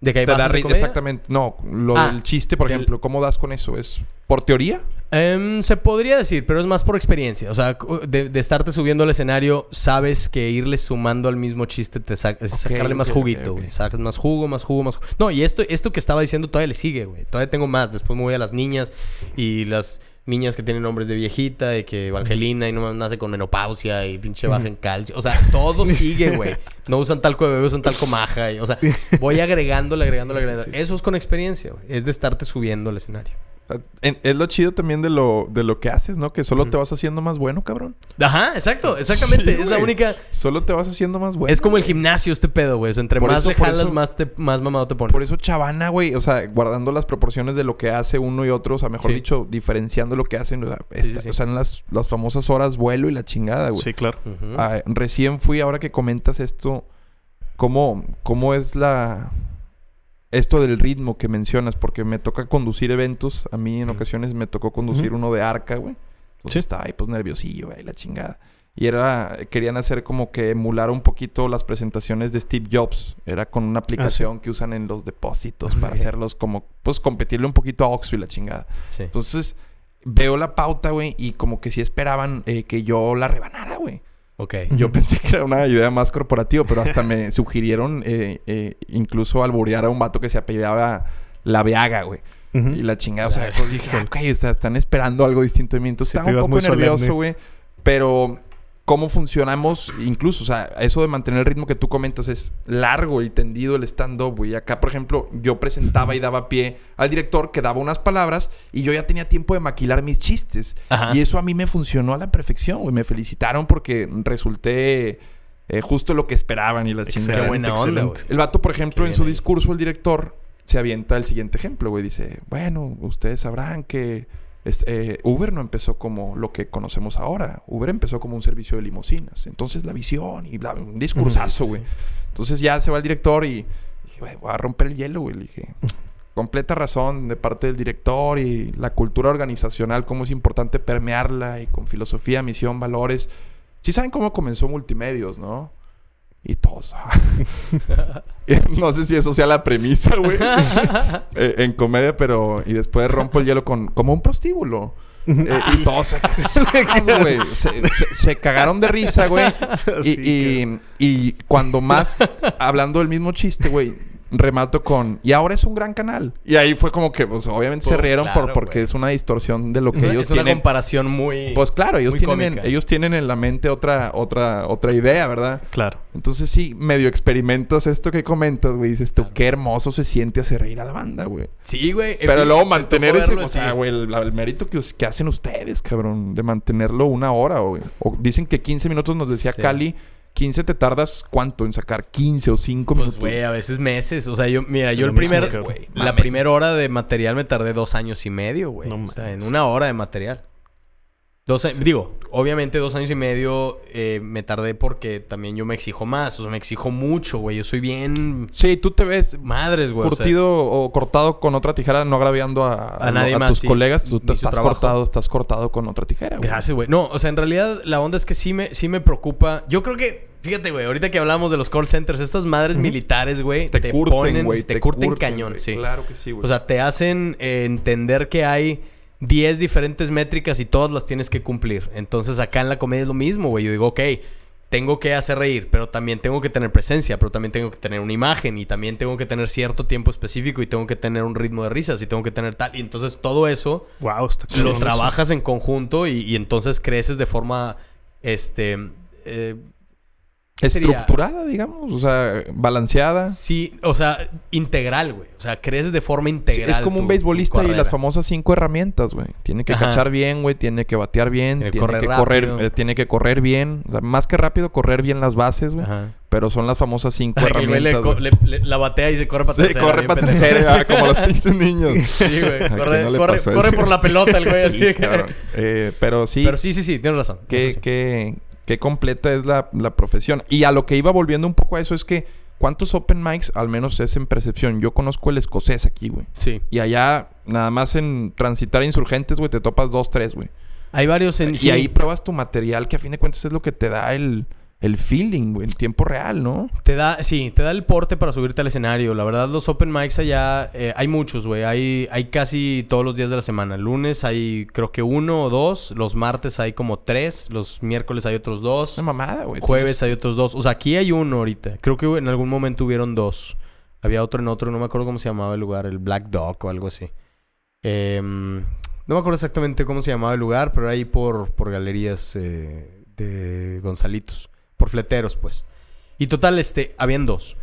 De que hay bases de comedia? Exactamente. No, lo Ah, del chiste, por del- ejemplo. ¿Cómo das con eso? ¿Es por teoría? Em, se podría decir, pero es más por experiencia. O sea, de, de estarte subiendo al escenario, sabes que irle sumando al mismo chiste te saca, es sacarle más juguito, ok. güey. Sacas más jugo, más jugo, más jugo. No, y esto, esto que estaba diciendo todavía le sigue, güey. Todavía tengo más. Después me voy a las niñas y las, niñas que tienen nombres de viejita, de que Evangelina y no nace con menopausia y pinche baja en calcio. O sea, todo sigue, güey. No usan talco de bebé, usan talco maja. y- o sea, voy agregándole, agregándole, agregándole. Eso es con experiencia, güey. Es de estarte subiendo al escenario. En- Es lo chido también de lo, de lo que haces, ¿no? Que solo te vas haciendo más bueno, cabrón. Ajá, exacto, exactamente. Sí, es la única. Solo te vas haciendo más bueno. es como el gimnasio este pedo, güey. O sea, entre Por más eso- le jalas, eso- más, te, más mamado te pones. Por eso Chavana, güey, o sea, guardando las proporciones de lo que hace uno y otro, o sea, mejor Sí. dicho, diferenciando lo que hacen, o sea, Sí, sí, esta- sí. o sea, en las, las famosas horas vuelo y la chingada, güey. Sí, claro. Ah, recién fui, ahora que comentas esto, ¿cómo, cómo es la... Esto del ritmo que mencionas, porque me toca conducir eventos. A mí en ocasiones me tocó conducir uno de arca, güey. Entonces Sí. estaba ahí pues nerviosillo, güey, la chingada. Y era, querían hacer como que emular un poquito las presentaciones de Steve Jobs. Era con una aplicación que usan en los depósitos para hacerlos como, pues competirle un poquito a Oxxo y la chingada. Sí. Entonces veo la pauta, güey, y como que sí esperaban eh, que yo la rebanara, güey. Ok. Yo pensé que era una idea más corporativa, pero hasta me sugirieron eh, eh, incluso alburear a un vato que se apellidaba La Veaga, güey. Y la chingada, o sea, pues dije, ah, ok, o sea, están esperando algo distinto de mí. Entonces Sí, estaba un poco nervioso, güey. Pero cómo funcionamos, incluso, o sea, eso de mantener el ritmo que tú comentas es largo y tendido el stand-up, güey. Acá, por ejemplo, yo presentaba y daba pie al director que daba unas palabras y yo ya tenía tiempo de maquilar mis chistes. Ajá. Y eso a mí me funcionó a la perfección, güey. Me felicitaron porque resulté eh, justo lo que esperaban y la chingada. Qué buena onda, güey. El vato, por ejemplo, en su discurso, el director se avienta el siguiente ejemplo, güey. Dice, bueno, ustedes sabrán que es- eh, Uber no empezó como lo que conocemos ahora. Uber empezó como un servicio de limusinas. Entonces la visión y bla, un discursazo, güey. Entonces ya se va el director y dije, güey, voy a romper el hielo, güey. Le dije, completa razón de parte del director y la cultura organizacional, cómo es importante permearla y con filosofía, misión, valores. Sí saben cómo comenzó Multimedios, ¿no? Y todos. ah. no sé si eso sea la premisa, güey. Eh, en comedia, pero. Y después rompo el hielo con. Como un prostíbulo. Eh, y todos se, se- güey. Se- se- se cagaron de risa, güey. Y, y- y cuando más, hablando del mismo chiste, güey, remato con, y ahora es un gran canal. Y ahí fue como que, pues, obviamente se rieron claro, por, porque es una distorsión de lo que Es una, ellos es una tienen. comparación muy. Pues claro, ellos tienen, cómica. ellos tienen en la mente otra, otra, otra idea, ¿verdad? Claro. Entonces sí, medio experimentas esto que comentas, güey. Dices tú, qué hermoso se siente hacer reír a la banda, güey. Sí, güey. Pero luego mantener ese... O sea, güey, el, el mérito que, que hacen ustedes, cabrón. De mantenerlo una hora, güey. O dicen que 15 minutos nos decía Sí. Cali. 15 te tardas, ¿cuánto? En sacar 15 o 5 Pues, minutos. güey, a veces meses. O sea, yo, mira, Sí, yo el primer, güey. la primera hora de material me tardé dos años y medio, güey. No o sea, en una hora de material. Dos a- Digo, obviamente dos años y medio eh, me tardé porque también yo me exijo más. O sea, me exijo mucho, güey. Yo soy bien Sí, tú te ves madres, güey. o sea, curtido o cortado con otra tijera, no agraviando a, A nadie a más, tus sí. colegas. Tú te estás trabajo. cortado, estás cortado con otra tijera, güey. Gracias, güey. No, o sea, en realidad la onda es que sí me, sí me preocupa. Yo creo que, fíjate, güey, ahorita que hablamos de los call centers, estas madres militares, güey, Te, curten, ponen, güey. te, curten, cañón, sí. Claro que sí, güey. O sea, te hacen eh, entender que hay 10 diferentes métricas y todas las tienes que cumplir. Entonces acá en la comedia es lo mismo, güey. Yo digo, ok, tengo que hacer reír, pero también tengo que tener presencia, pero también tengo que tener una imagen y también tengo que tener cierto tiempo específico y tengo que tener un ritmo de risas y tengo que tener tal. Y entonces todo eso Wow, está lo trabajas en conjunto y, y entonces creces de forma, este... eh. Estructurada, digamos. O sea, balanceada. Sí, o sea, integral, güey. O sea, creces de forma Sí, integral. es como tu- un beisbolista y las famosas cinco herramientas, güey. Tiene que Ajá. cachar bien, güey. Tiene que batear bien. Tiene Tiene, que correr que correr, rápido. eh, tiene que correr bien. O sea, más que rápido, correr bien las bases, güey. Pero son las famosas cinco que le, herramientas. co- güey. le- le- la batea y se corre para Sí, tercera. corre para tercera, como los pinches niños. Sí, güey. ¿A quién Corre, no le corre, corre por la pelota el güey así. Sí, que-. Eh, pero sí, Pero sí, sí, sí, tienes razón. Eso sí. Qué- completa es la, la profesión. Y a lo que iba volviendo un poco a eso es que, ¿cuántos open mics, al menos es en percepción? Yo conozco el escocés aquí, güey. Sí. Y allá, nada más en transitar insurgentes, güey, te topas dos, tres, güey. Hay varios en... Y sí. ahí pruebas tu material, que a fin de cuentas es lo que te da el, el feeling, güey, en tiempo real, ¿no? Te da, sí, te da el porte para subirte al escenario. La verdad, los open mics allá, eh, hay muchos, güey. Hay, hay casi todos los días de la semana. Lunes hay creo que uno o dos. Los martes hay como tres. Los miércoles hay otros dos. Una mamada, güey. Jueves hay otros dos. O sea, aquí hay uno ahorita. Creo que en algún momento hubieron dos. Había otro en otro, no me acuerdo cómo se llamaba el lugar, el Black Dog o algo así. Em, No me acuerdo exactamente cómo se llamaba el lugar, pero era ahí por, por galerías eh, de Gonzalitos. Por fleteros, pues. Y total, este, habían dos.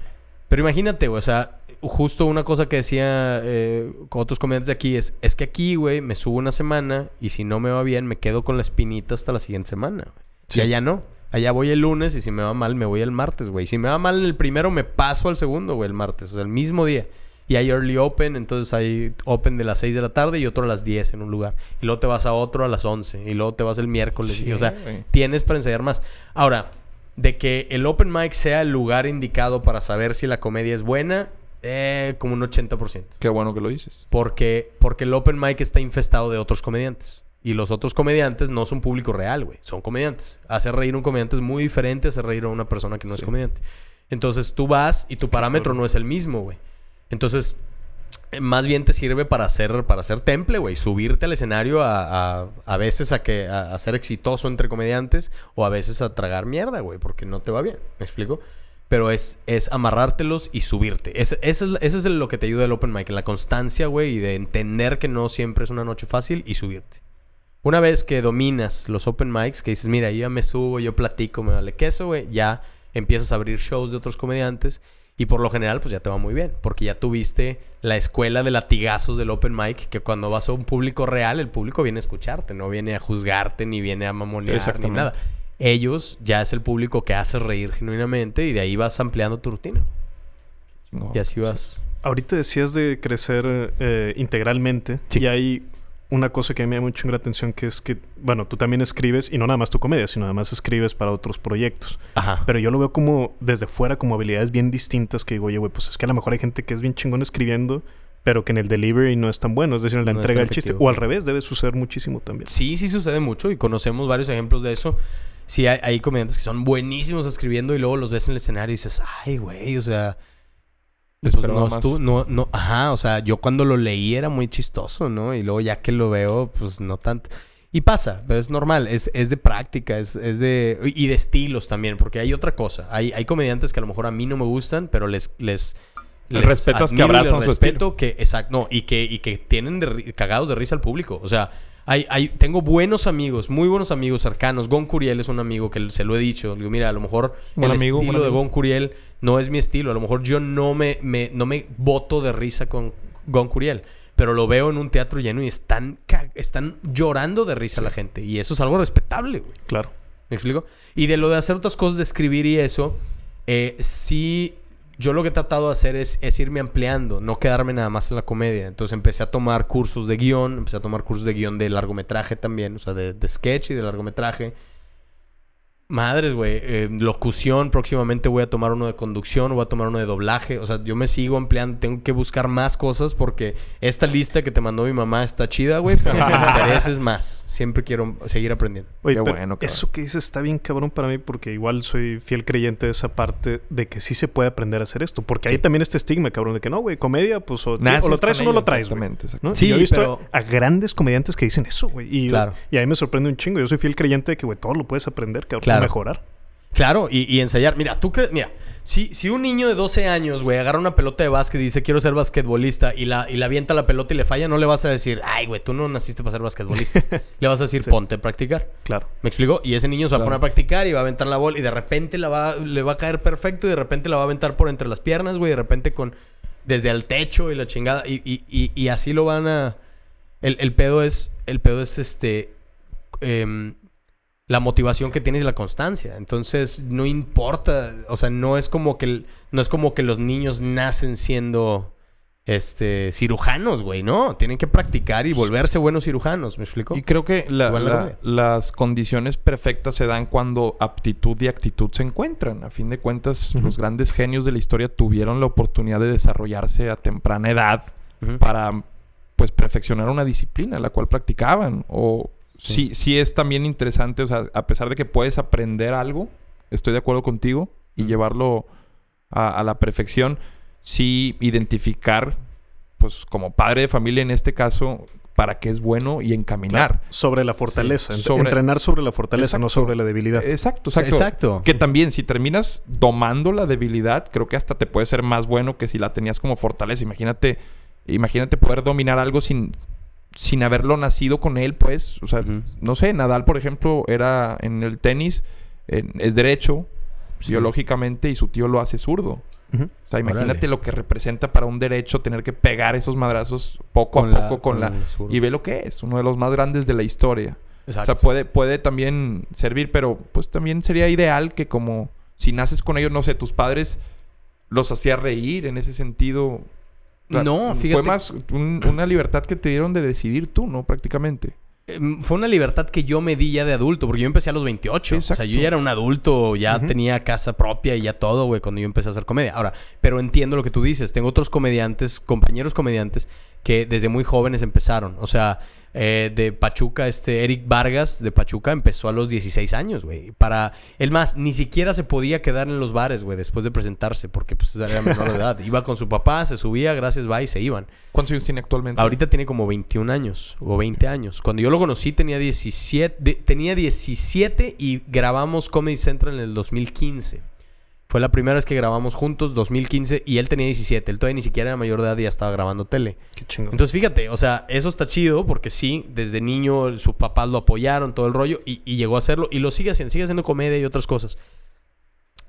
Pero imagínate, güey, o sea, justo una cosa que decía eh, con otros comediantes de aquí es, es que aquí, güey, me subo una semana y si no me va bien, me quedo con la espinita hasta la siguiente semana. güey. Y allá no. Allá voy el lunes y si me va mal, me voy el martes, güey. Si me va mal en el primero, me paso al segundo, güey, el martes. O sea, el mismo día. Y hay early open, entonces hay open de las 6 de la tarde y otro a las 10 en un lugar. Y luego te vas a otro a las 11. Y luego te vas el miércoles. y, o sea, tienes para ensayar más. Ahora, de que el open mic sea el lugar indicado para saber si la comedia es buena, eh, como un 80%. Qué bueno que lo dices. Porque, porque el open mic está infestado de otros comediantes. Y los otros comediantes no son público real, güey. Son comediantes. Hacer reír a un comediante es muy diferente a hacer reír a una persona que no es comediante. Entonces tú vas y tu parámetro no es el mismo, güey. Entonces, más bien te sirve para hacer, para hacer temple, güey. Subirte al escenario a, a, a veces a, que, a, ser exitoso entre comediantes o a veces a tragar mierda, güey, porque no te va bien. ¿Me explico? Pero es, es amarrártelos y subirte. Es- eso, es, es lo que te ayuda el open mic, la constancia, güey, y de entender que no siempre es una noche fácil y subirte. Una vez que dominas los open mics, que dices, mira, yo ya me subo, yo platico, me vale queso, güey, ya empiezas a abrir shows de otros comediantes y por lo general, pues ya te va muy bien, porque ya tuviste la escuela de latigazos del open mic, que cuando vas a un público real, el público viene a escucharte, no viene a juzgarte, ni viene a mamonear, ni nada. Ellos ya es el público que hace reír genuinamente y de ahí vas ampliando tu rutina. Y así vas. Ahorita decías de crecer eh, integralmente Sí. y hay una cosa que me llama mucho la atención que es que, bueno, tú también escribes y no nada más tu comedia, sino además escribes para otros proyectos. Ajá. Pero yo lo veo como desde fuera como habilidades bien distintas que digo, oye, güey, pues es que a lo mejor hay gente que es bien chingón escribiendo, pero que en el delivery no es tan bueno, es decir, en la No entrega del chiste. O al revés, debe suceder muchísimo también. Sí, sí sucede mucho y conocemos varios ejemplos de eso. Sí, hay, hay comediantes que son buenísimos escribiendo y luego los ves en el escenario y dices, ay, güey, o sea... Pues no, más. estu- no, no, ajá, o sea, yo cuando lo leí era muy chistoso, ¿no? Y luego ya que lo veo, pues no tanto. Y pasa, pero es normal, es, es de práctica, es, es de... Y de estilos también, porque hay otra cosa. Hay, hay comediantes que a lo mejor a mí no me gustan, pero les... les El les respeto es que abrazan su respeto que exacto no y que y que tienen de cagados de risa al público o sea hay, hay tengo buenos amigos muy buenos amigos cercanos Gon Curiel es un amigo que se lo he dicho le digo mira a lo mejor el amigo, estilo de. Gon Curiel no es mi estilo a lo mejor yo no me, me no me boto de risa con Gon Curiel pero lo veo en un teatro lleno y están están llorando de risa la gente y eso es algo respetable güey Claro. ¿Me explico? Y de lo de hacer otras cosas, de escribir y eso, eh, sí, yo lo que he tratado de hacer es, es irme ampliando, no quedarme nada más en la comedia. Entonces empecé a tomar cursos de guion, empecé a tomar cursos de guion de largometraje también, o sea, de, de sketch y de largometraje. Madres, güey, eh, locución, próximamente voy a tomar uno de conducción, voy a tomar uno de doblaje, o sea, yo me sigo ampliando, tengo que buscar más cosas porque esta lista que te mandó mi mamá está chida, güey, pero me intereses más, siempre quiero seguir aprendiendo. Oye, Qué pero bueno, cabrón. eso que dices está bien cabrón para mí porque igual soy fiel creyente de esa parte de que sí se puede aprender a hacer esto. Porque hay también este estigma, cabrón, de que no, güey, comedia, pues o, lo traes o no lo traes, güey. Exactamente, exacto. ¿no? Sí, Y yo he visto pero- a grandes comediantes que dicen eso, güey. Y, Claro. y a mí me sorprende un chingo. Yo soy fiel creyente de que, güey, todo lo puedes aprender, cabrón, Claro. Mejorar. Claro, y, y ensayar. Mira, tú crees, mira, si, si un niño de 12 años, güey, agarra una pelota de básquet y dice quiero ser basquetbolista y la, y la avienta la pelota y le falla, no le vas a decir, ay, güey, tú no naciste para ser basquetbolista. le vas a decir, ponte a practicar. Claro. ¿Me explico? Y ese niño se va a poner a practicar y va a aventar la bola y de repente la va, le va a caer perfecto y de repente la va a aventar por entre las piernas, güey, y de repente con desde el techo y la chingada y, y, y, y así lo van a... El, el pedo es, el pedo es este... em, la motivación que tienes y la constancia. Entonces, no importa, o sea, no es como que no es como que los niños nacen siendo este cirujanos, güey, no, tienen que practicar y volverse buenos cirujanos, ¿me explico? Y creo que la- las condiciones perfectas se dan cuando aptitud y actitud se encuentran. A fin de cuentas, los grandes genios de la historia tuvieron la oportunidad de desarrollarse a temprana edad para pues perfeccionar una disciplina la cual practicaban. O sí, sí es también interesante, o sea, a pesar de que puedes aprender algo, estoy de acuerdo contigo, y llevarlo a, a la perfección, sí identificar, pues como padre de familia en este caso, para qué es bueno y encaminar. Sobre la fortaleza. Sí, Ent- sobre- Entrenar sobre la fortaleza, no sobre la debilidad. Exacto, sea, exacto. exacto. Que también, si terminas domando la debilidad, creo que hasta te puede ser más bueno que si la tenías como fortaleza. Imagínate, imagínate poder dominar algo sin sin haberlo nacido con él, pues. O sea, no sé, Nadal, por ejemplo, era en el tenis, en- es derecho, biológicamente, y su tío lo hace zurdo. O sea, imagínate Órale. lo que representa para un derecho tener que pegar esos madrazos poco Con a poco con, con la... Y ve lo que es, uno de los más grandes de la historia. Exacto. O sea, puede, puede también servir, pero pues también sería ideal que como si naces con ellos, no sé, tus padres los hacía reír en ese sentido. No, fíjate. Fue más un- una libertad que te dieron de decidir tú, ¿no? Prácticamente. Em, Fue una libertad que yo me di ya de adulto, porque yo empecé a los 28. Sí, o sea, yo ya era un adulto, ya tenía casa propia y ya todo, güey, cuando yo empecé a hacer comedia. Ahora, pero entiendo lo que tú dices. Tengo otros comediantes, compañeros comediantes, que desde muy jóvenes empezaron. O sea, eh, de Pachuca, este Eric Vargas de Pachuca empezó a los 16 años, güey. Para, el más, ni siquiera se podía quedar en los bares, güey, después de presentarse, porque pues era menor de edad. Iba con su papá, se subía, gracias, bye, y se iban. ¿Cuántos años tiene actualmente? Ahorita tiene como 21 años o 20 años. Cuando yo lo conocí tenía 17, de- tenía 17 y grabamos Comedy Central en el 2015. Fue la primera vez que grabamos juntos, 2015, y él tenía 17. Él todavía ni siquiera era mayor de edad y ya estaba grabando tele. Qué chingón. Entonces, fíjate, o sea, eso está chido porque sí, desde niño sus papás lo apoyaron, todo el rollo, y, y llegó a hacerlo, y lo sigue haciendo, sigue haciendo comedia y otras cosas.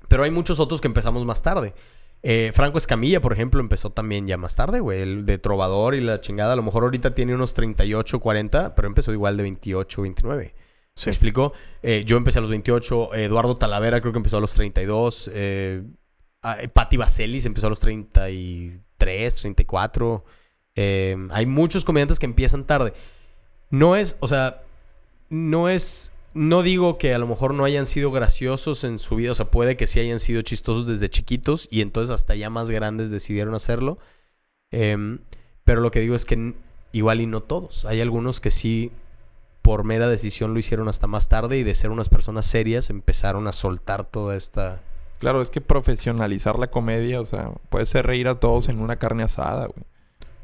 Pero hay muchos otros que empezamos más tarde. Eh, Franco Escamilla, por ejemplo, empezó también ya más tarde, güey, el de Trovador y la chingada. A lo mejor ahorita tiene unos 38, 40, pero empezó igual de 28, 29. Sí. ¿Me explicó? Eh, yo empecé a los 28, Eduardo Talavera creo que empezó a los 32, eh, eh, Patti Vaselis empezó a los 33, 34. Eh, hay muchos comediantes que empiezan tarde. No es, o sea, no es, no digo que a lo mejor no hayan sido graciosos en su vida, o sea, puede que sí hayan sido chistosos desde chiquitos y entonces hasta ya más grandes decidieron hacerlo. Em, pero lo que digo es que igual y no todos. Hay algunos que sí, por mera decisión, lo hicieron hasta más tarde y de ser unas personas serias empezaron a soltar toda esta... Claro, es que profesionalizar la comedia, o sea, puede ser reír a todos en una carne asada, güey.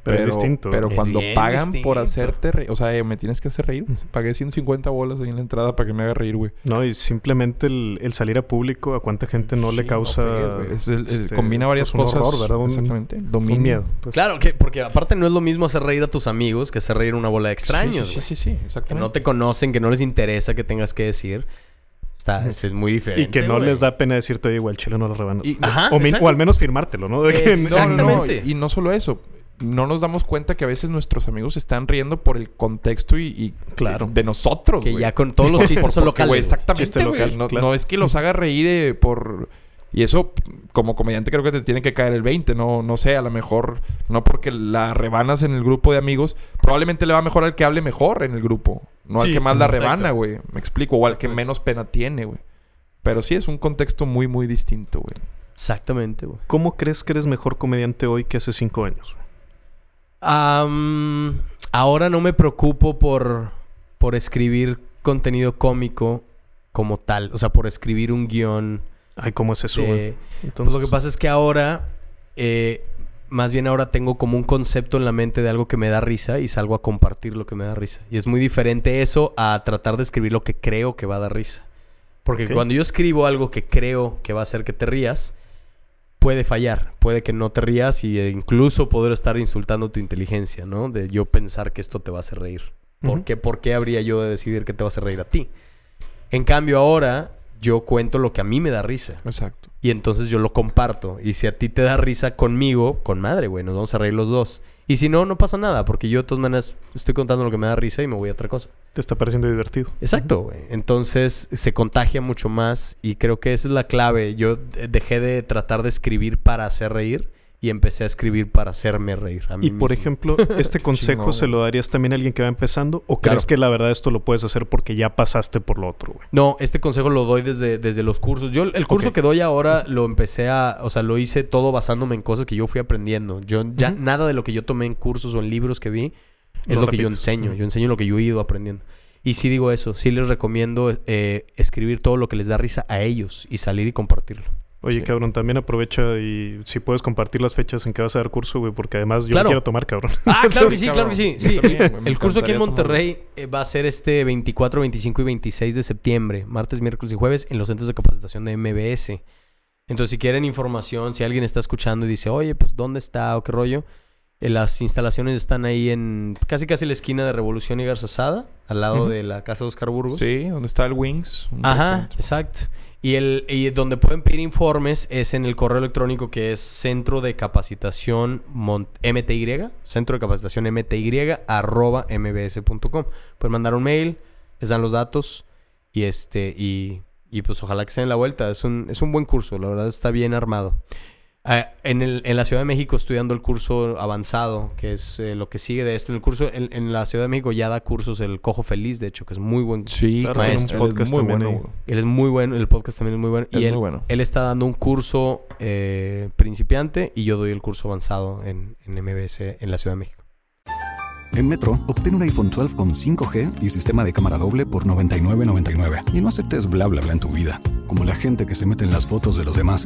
Pero es distinto. Pero Es cuando pagan por hacerte reír, o sea, eh, me tienes que hacer reír. Pagué 150 bolas ahí en la entrada para que me haga reír, güey. No, y simplemente el, el salir a público, a cuánta gente no Sí, le causa. Es- es- este, combina varias pues, un cosas. horror, ¿verdad? Un- Exactamente. Un Dominio. miedo. pues. Claro, que porque aparte no es lo mismo hacer reír a tus amigos que hacer reír a una bola de extraños. Sí, sí, sí, sí, que exactamente. no te conocen, que no les interesa que tengas que decir. Está, este, es muy diferente. Y que no les da pena decirte, oye, igual chile no la rebanas. Y- Ajá, o, al menos firmártelo, ¿no? De que- Es- No, no, no, Exactamente. Y no solo eso. No nos damos cuenta que a veces nuestros amigos están riendo por el contexto y, y- Claro. de nosotros, Que ya con todos los chistes Por- son porque, locales. exactamente, Chiste güey. local, no, claro. no es que los haga reír eh, por... Y eso, como comediante, creo que te tiene que caer el 20. No, no sé, a lo mejor... No porque la rebanas en el grupo de amigos. Probablemente le va mejor al que hable mejor en el grupo. No al Sí, que más la exacto. rebana, güey. Me explico. O al que menos pena tiene, güey. Pero sí es un contexto muy, muy distinto, güey. Exactamente, güey. ¿Cómo crees que eres mejor comediante hoy que hace cinco años? Ahora no me preocupo por, por escribir contenido cómico como tal. O sea, por escribir un guion. Ay, ¿cómo güey? de- Entonces, Pues lo que pasa es que ahora, eh, más bien ahora tengo como un concepto en la mente de algo que me da risa y salgo a compartir lo que me da risa. Y es muy diferente eso a tratar de escribir lo que creo que va a dar risa. Porque cuando yo escribo algo que creo que va a hacer que te rías, puede fallar. Puede que no te rías y eh, incluso poder estar insultando tu inteligencia, ¿no? De yo pensar que esto te va a hacer reír. ¿Por, qué, ¿Por qué habría yo de decidir que te va a hacer reír a ti? En cambio, ahora yo cuento lo que a mí me da risa. Exacto. Y entonces yo lo comparto. Y si a ti te da risa conmigo, con madre, güey, nos vamos a reír los dos. Y si no, no pasa nada, porque yo de todas maneras estoy contando lo que me da risa y me voy a otra cosa. Te está pareciendo divertido. Exacto, güey. Entonces se contagia mucho más y creo que esa es la clave. Yo de- dejé de tratar de escribir para hacer reír y empecé a escribir para hacerme reír. A mí Y por ejemplo, ¿este consejo se lo darías también a alguien que va empezando? ¿O crees que la verdad esto lo puedes hacer porque ya pasaste por lo otro, güey? No, este consejo lo doy desde, desde los cursos. Yo el curso que doy ahora lo empecé a, o sea, lo hice todo basándome en cosas que yo fui aprendiendo. Yo ya nada de lo que yo tomé en cursos o en libros que vi es Lo lo, que yo enseño. Yo enseño lo que yo he ido aprendiendo. Y sí digo eso, sí les recomiendo eh, escribir todo lo que les da risa a ellos y salir y compartirlo. Oye, Sí. cabrón, también aprovecha y si puedes compartir las fechas en que vas a dar curso, güey, porque además yo Claro. lo quiero tomar, cabrón. Ah, claro que sí, claro que sí. Sí, también, el, güey, me el curso aquí en Monterrey eh, va a ser este 24, 25 y 26 de septiembre, martes, miércoles y jueves, en los centros de capacitación de MBS. Entonces, si quieren información, si alguien está escuchando y dice, oye, pues, ¿dónde está o qué rollo? Eh, Las instalaciones están ahí en casi casi la esquina de Revolución y Garzazada, al lado de la casa de Oscar Burgos. Sí, donde está el Wings. Ajá, exacto. Y, el, y donde pueden pedir informes es en el correo electrónico que es Centro de Capacitación MTY, Centro de Capacitación MTY, arroba mbs.com. Pueden mandar un mail, les dan los datos y este y, y pues ojalá que se den la vuelta. Es un, es un buen curso, la verdad está bien armado. Ah, en, el, en la Ciudad de México estoy dando el curso avanzado, que es eh, lo que sigue de esto. En el curso, en, en la Ciudad de México ya da cursos el Cojo Feliz, de hecho, que es muy buen Sí, Claro, un él es podcast muy también bueno. ahí. él es muy bueno, el podcast también es muy bueno. Es y él, muy bueno. él está dando un curso eh, principiante y yo doy el curso avanzado en, en MBS en la Ciudad de México. En Metro, obtén un iPhone 12 con 5G y sistema de cámara doble por $99.99. Y no aceptes bla bla bla en tu vida, como la gente que se mete en las fotos de los demás.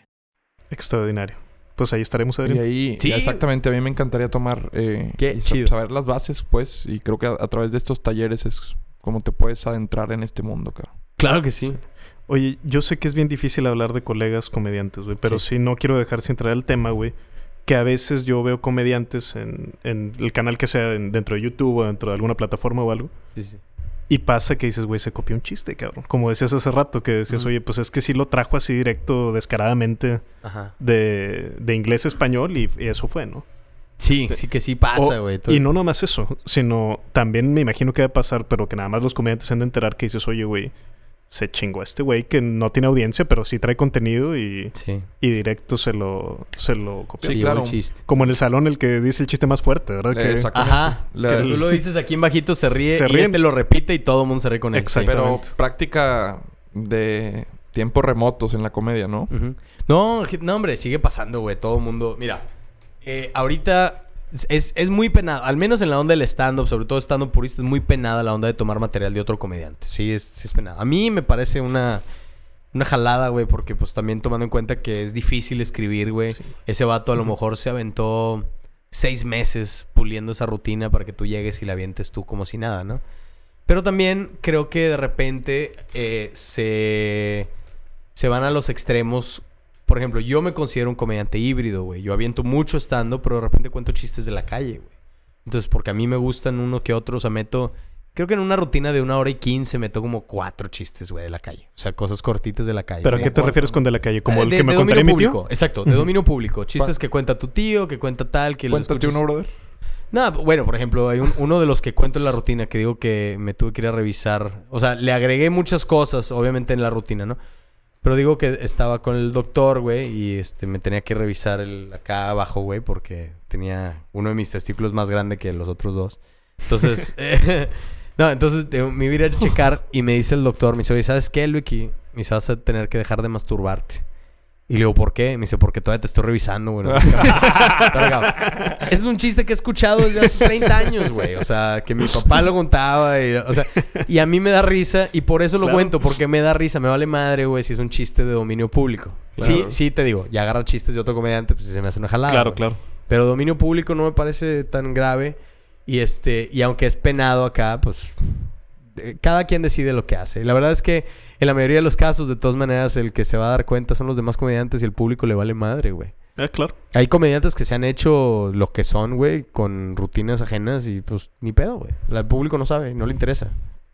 Extraordinario. Pues ahí estaremos, Y Adrián. ahí, Sí. ya exactamente, a mí me encantaría tomar... Eh, Qué y chido. Saber las bases, pues, y creo que a, a través de estos talleres es como te puedes adentrar en este mundo, cabrón. Claro que sí. Sí. Oye, yo sé que es bien difícil hablar de colegas comediantes, güey, pero sí. no quiero dejar sin traer el tema, güey, que a veces yo veo comediantes en, en el canal que sea en- dentro de YouTube o dentro de alguna plataforma o algo, Sí, sí. Y pasa que dices, güey, se copió un chiste, cabrón. Como decías hace rato, que decías, oye, pues es que sí lo trajo así directo, descaradamente, Ajá. de, de inglés a español, y, y eso fue, ¿no? Sí, Este- sí que sí pasa, güey. Y no nomás eso, sino también me imagino que va a pasar, pero que nada más los comediantes se han de enterar que dices, oye, güey, se chingó a este güey que no tiene audiencia, pero sí trae contenido y, Sí. y directo se lo, se lo copió. Sí, claro. Un chiste. Como en el salón el que dice el chiste más fuerte, ¿verdad? Que- Exactamente. Ajá. La- Que tú lo dices aquí en bajito, se ríe Se y ríen. este lo repite y todo el mundo se ríe con él. Exacto. Pero Exactamente. práctica de tiempos remotos en la comedia, ¿no? No, no, hombre, sigue pasando, güey. Todo el mundo. Mira, eh, ahorita es, es muy penado, al menos en la onda del stand-up, sobre todo stand-up purista, es muy penada la onda de tomar material de otro comediante. Sí, es, sí es penada. A mí me parece una, una jalada, güey, porque pues también tomando en cuenta que es difícil escribir, güey. Ese vato a lo mejor se aventó seis meses puliendo esa rutina para que tú llegues y la avientes tú como si nada, ¿no? Pero también creo que de repente eh, se, se van a los extremos. Por ejemplo, yo me considero un comediante híbrido, güey. Yo aviento mucho estando, pero de repente cuento chistes de la calle, güey. Entonces, porque a mí me gustan uno que otro, o sea, meto... Creo que en una rutina de una hora y quince meto como cuatro chistes, güey, de la calle. O sea, cosas cortitas de la calle. ¿Pero a qué te cuatro. refieres con de la calle? ¿Como Eh, el de- que me dominio mi tío? público. Exacto, de dominio público. Chistes que cuenta tu tío, que cuenta tal, que lo Cuéntate escuchas- uno, brother. no, bueno, por ejemplo, hay un- uno de los que cuento en la rutina que digo que me tuve que ir a revisar. O sea, le agregué muchas cosas, obviamente, en la rutina, ¿no? Pero digo que estaba con el doctor, güey, y este me tenía que revisar el acá abajo, güey, porque tenía uno de mis testículos más grande que los otros dos. Entonces, eh, no, entonces eh, me iba a ir a checar y me dice el doctor, me dice, oye, ¿sabes qué, Luiki? Me dice, vas a tener que dejar de masturbarte. Y le digo, ¿por qué? Me dice, porque todavía te estoy revisando, güey. no sé qué". Está regado. Ese es un chiste que he escuchado desde hace 30 años, güey. O sea, que mi papá lo contaba. Y, o sea, y a mí me da risa. Y por eso lo Claro. cuento. Porque me da risa. Me vale madre, güey, si es un chiste de dominio público. Sí, Claro. sí, te digo. Ya agarra chistes de otro comediante, pues se me hace una jalada. Claro, claro. Pero dominio público no me parece tan grave. Y este, y aunque es penado acá, pues eh, cada quien decide lo que hace. Y la verdad es que en la mayoría de los casos, de todas maneras, el que se va a dar cuenta son los demás comediantes y el público le vale madre, güey. Ah, claro. Hay comediantes que se han hecho lo que son, güey, con rutinas ajenas y pues ni pedo, güey. El público no sabe, no le interesa.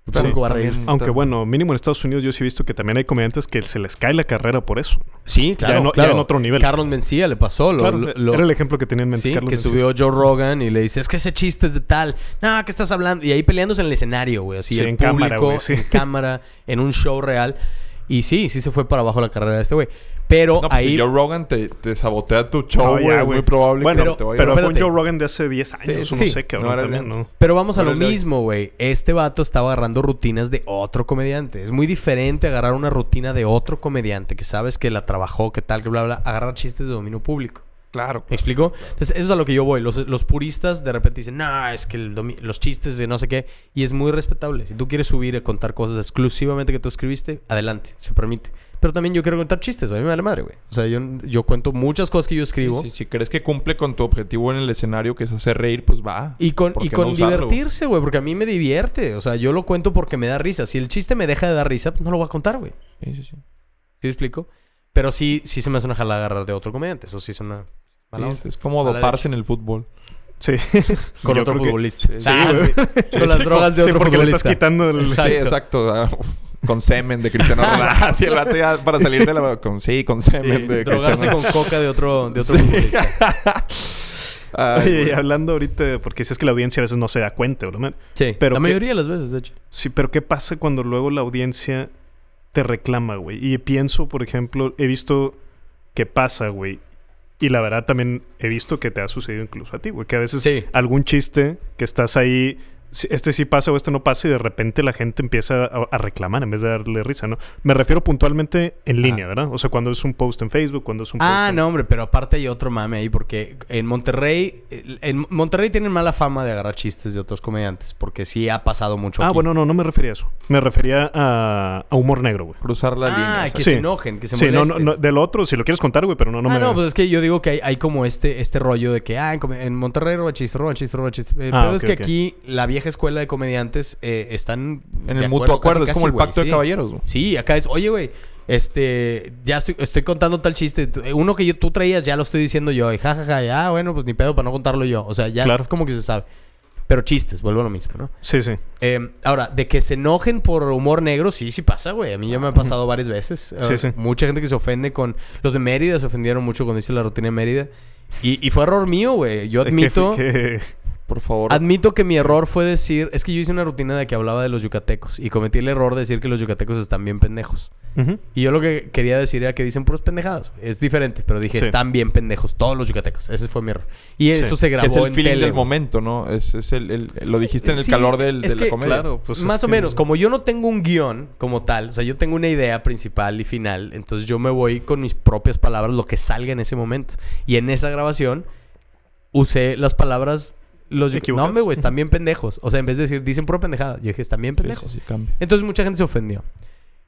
Sí, también- reírse. Aunque bueno, mínimo en Estados Unidos yo sí he visto que también hay comediantes que se les cae la carrera por eso. Sí, claro, ya claro. en otro nivel. Carlos Mencía le pasó. Lo, Claro, lo- lo- era el ejemplo que tenía en mente Sí, Carlos que Mencía. subió Joe Rogan y le dice, es que ese chiste es de tal. No, ¿qué estás hablando? Y ahí peleándose en el escenario, güey. Así, Sí, el en público, cámara, güey, sí. en cámara, en un show real. Y sí, sí se fue para abajo la carrera de este güey. Pero No, pues ahí... si Joe Rogan te, te sabotea tu show, güey, es muy probable Bueno, que te vaya pero a- fue un. Joe Rogan de hace 10 años. Sí, no sí. sé, cabrón, No. Pero vamos a lo mismo, güey. Este vato estaba agarrando rutinas de otro comediante. Es muy diferente agarrar una rutina de otro comediante que sabes que la trabajó, que tal, que bla, bla, agarrar chistes de dominio público. Claro. ¿Me explico? Entonces, eso es a lo que yo voy. Los, los puristas de repente dicen, no, es que el los chistes de no sé qué. Y es muy respetable. Si tú quieres subir a contar cosas exclusivamente que tú escribiste, adelante, se permite. Pero también yo quiero contar chistes. A mí me vale madre, güey. O sea, yo, yo cuento muchas cosas que yo escribo. Sí, sí, si crees que cumple con tu objetivo en el escenario, que es hacer reír, pues va. Y con, ¿Por y con no divertirse, güey, porque a mí me divierte. O sea, yo lo cuento porque me da risa. Si el chiste me deja de dar risa, pues no lo voy a contar, güey. Sí, sí, sí. ¿Sí explico? Pero sí, sí se me hace una jala agarrar de otro comediante. Eso sí es una... mala Sí, onda. es, como doparse en el fútbol. Sí. Con Yo otro que- futbolista. Sí, Ah, sí. Con las drogas de Sí, otro porque le futbolista. estás quitando el... Sí, exacto. ah, Con semen de Cristiano Ronaldo. Sí, el vato ya para salir de la... Con, sí, con semen de drogarse Cristiano con coca de otro, de otro Sí. futbolista. Ay, Oye, y hablando ahorita, porque si es que la audiencia a veces no se da cuenta, ¿verdad? Sí, Pero la que- mayoría de las veces, de hecho. Sí, pero ¿qué pasa cuando luego la audiencia te reclama, güey? Y pienso, por ejemplo, he visto que pasa, güey. Y la verdad también he visto que te ha sucedido incluso a ti, güey. Que a veces Sí. algún chiste que estás ahí, este sí pasa o este no pasa, y de repente la gente empieza a, a reclamar en vez de darle risa, ¿no? Me refiero puntualmente en línea, ¿verdad? O sea, cuando es un post en Facebook, cuando es un post Ah, en- no, hombre, pero aparte hay otro mame ahí porque en Monterrey, en Monterrey tienen mala fama de agarrar chistes de otros comediantes porque sí ha pasado mucho. Ah, aquí. bueno, no, no me refería a eso. Me refería a, a humor negro, güey. Cruzar la Ah, línea. que ¿sabes? Sí. se enojen, que se Sí, no, molesten. no, no, del otro, si lo quieres contar, güey, pero no, no ah, me... no, pues es que yo digo que hay, hay como este, este rollo de que, ah, en, Monterrey roba chiste, roba chiste, roba chiste. Ah, es que aquí la vieja escuela de comediantes eh, están... En el mutuo acuerdo. casi, Es como el casi, pacto de sí. caballeros. Sí, acá es, oye, güey, este, ya estoy, estoy contando tal chiste. Eh, Uno que yo, tú traías, ya lo estoy diciendo yo. Y jajaja, ya, bueno, pues ni pedo para no contarlo yo. O sea, ya Claro. es como que se sabe. Pero chistes, vuelvo a lo mismo, ¿no? Sí, sí. Eh, ahora, de que se enojen por humor negro, sí, sí pasa, güey. A mí ya me ha pasado varias veces. Sí, sí. Mucha gente que se ofende con... Los de Mérida se ofendieron mucho cuando hice la rutina de Mérida. Y, y fue error mío, güey. Yo admito... Por favor. Admito que mi error fue decir... Es que yo hice una rutina de que hablaba de los yucatecos. Y cometí el error de decir que los yucatecos están bien pendejos. Y yo lo que quería decir era que dicen puras pendejadas. Es diferente, pero dije, Sí. están bien pendejos todos los yucatecos. Ese fue mi error. Y Sí. eso se grabó es el en feeling tele, del güey. momento, ¿no? Es, es el, el- Lo dijiste en el Sí, calor del, es de la que- comedia. Claro, pues Más es o que- menos, como yo no tengo un guion como tal, o sea, yo tengo una idea principal y final, entonces yo me voy con mis propias palabras, lo que salga en ese momento. Y en esa grabación usé las palabras... Los ¿Te yuc- no, hombre, güey, están bien pendejos. O sea, en vez de decir, dicen pura pendejada, yo dije, están bien pendejos. sí, sí, cambia. Entonces mucha gente se ofendió.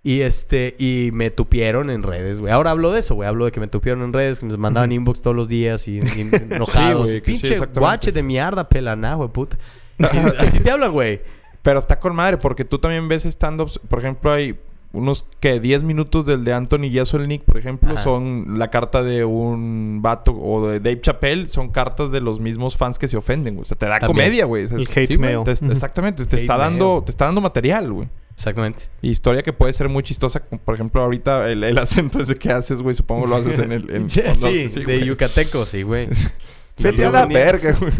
Y este, y me tupieron en redes, güey. Ahora hablo de eso, güey. Hablo de que me tupieron en redes, que me mandaban inbox todos los días y, y enojados. Pinche guache de mierda, pelaná, güey, puta. Sí, así te hablan, güey. Pero está con madre, porque tú también ves stand-ups. Por ejemplo, hay unos que 10 minutos del de Anthony Jeselnik, por ejemplo, Ajá. son la carta de un vato o de Dave Chappelle, son cartas de los mismos fans que se ofenden, güey. O sea, te da También. comedia, güey. Sea, El es- hate sí, mail. te- exactamente, te Hate está mail. dando, te está dando material, güey. Exactamente. Historia que puede ser muy chistosa. Por ejemplo, ahorita el, el acento ese que haces, güey, supongo lo haces en el. en- Sí, así, de güey. yucateco, sí, güey. Vete a la verga, güey.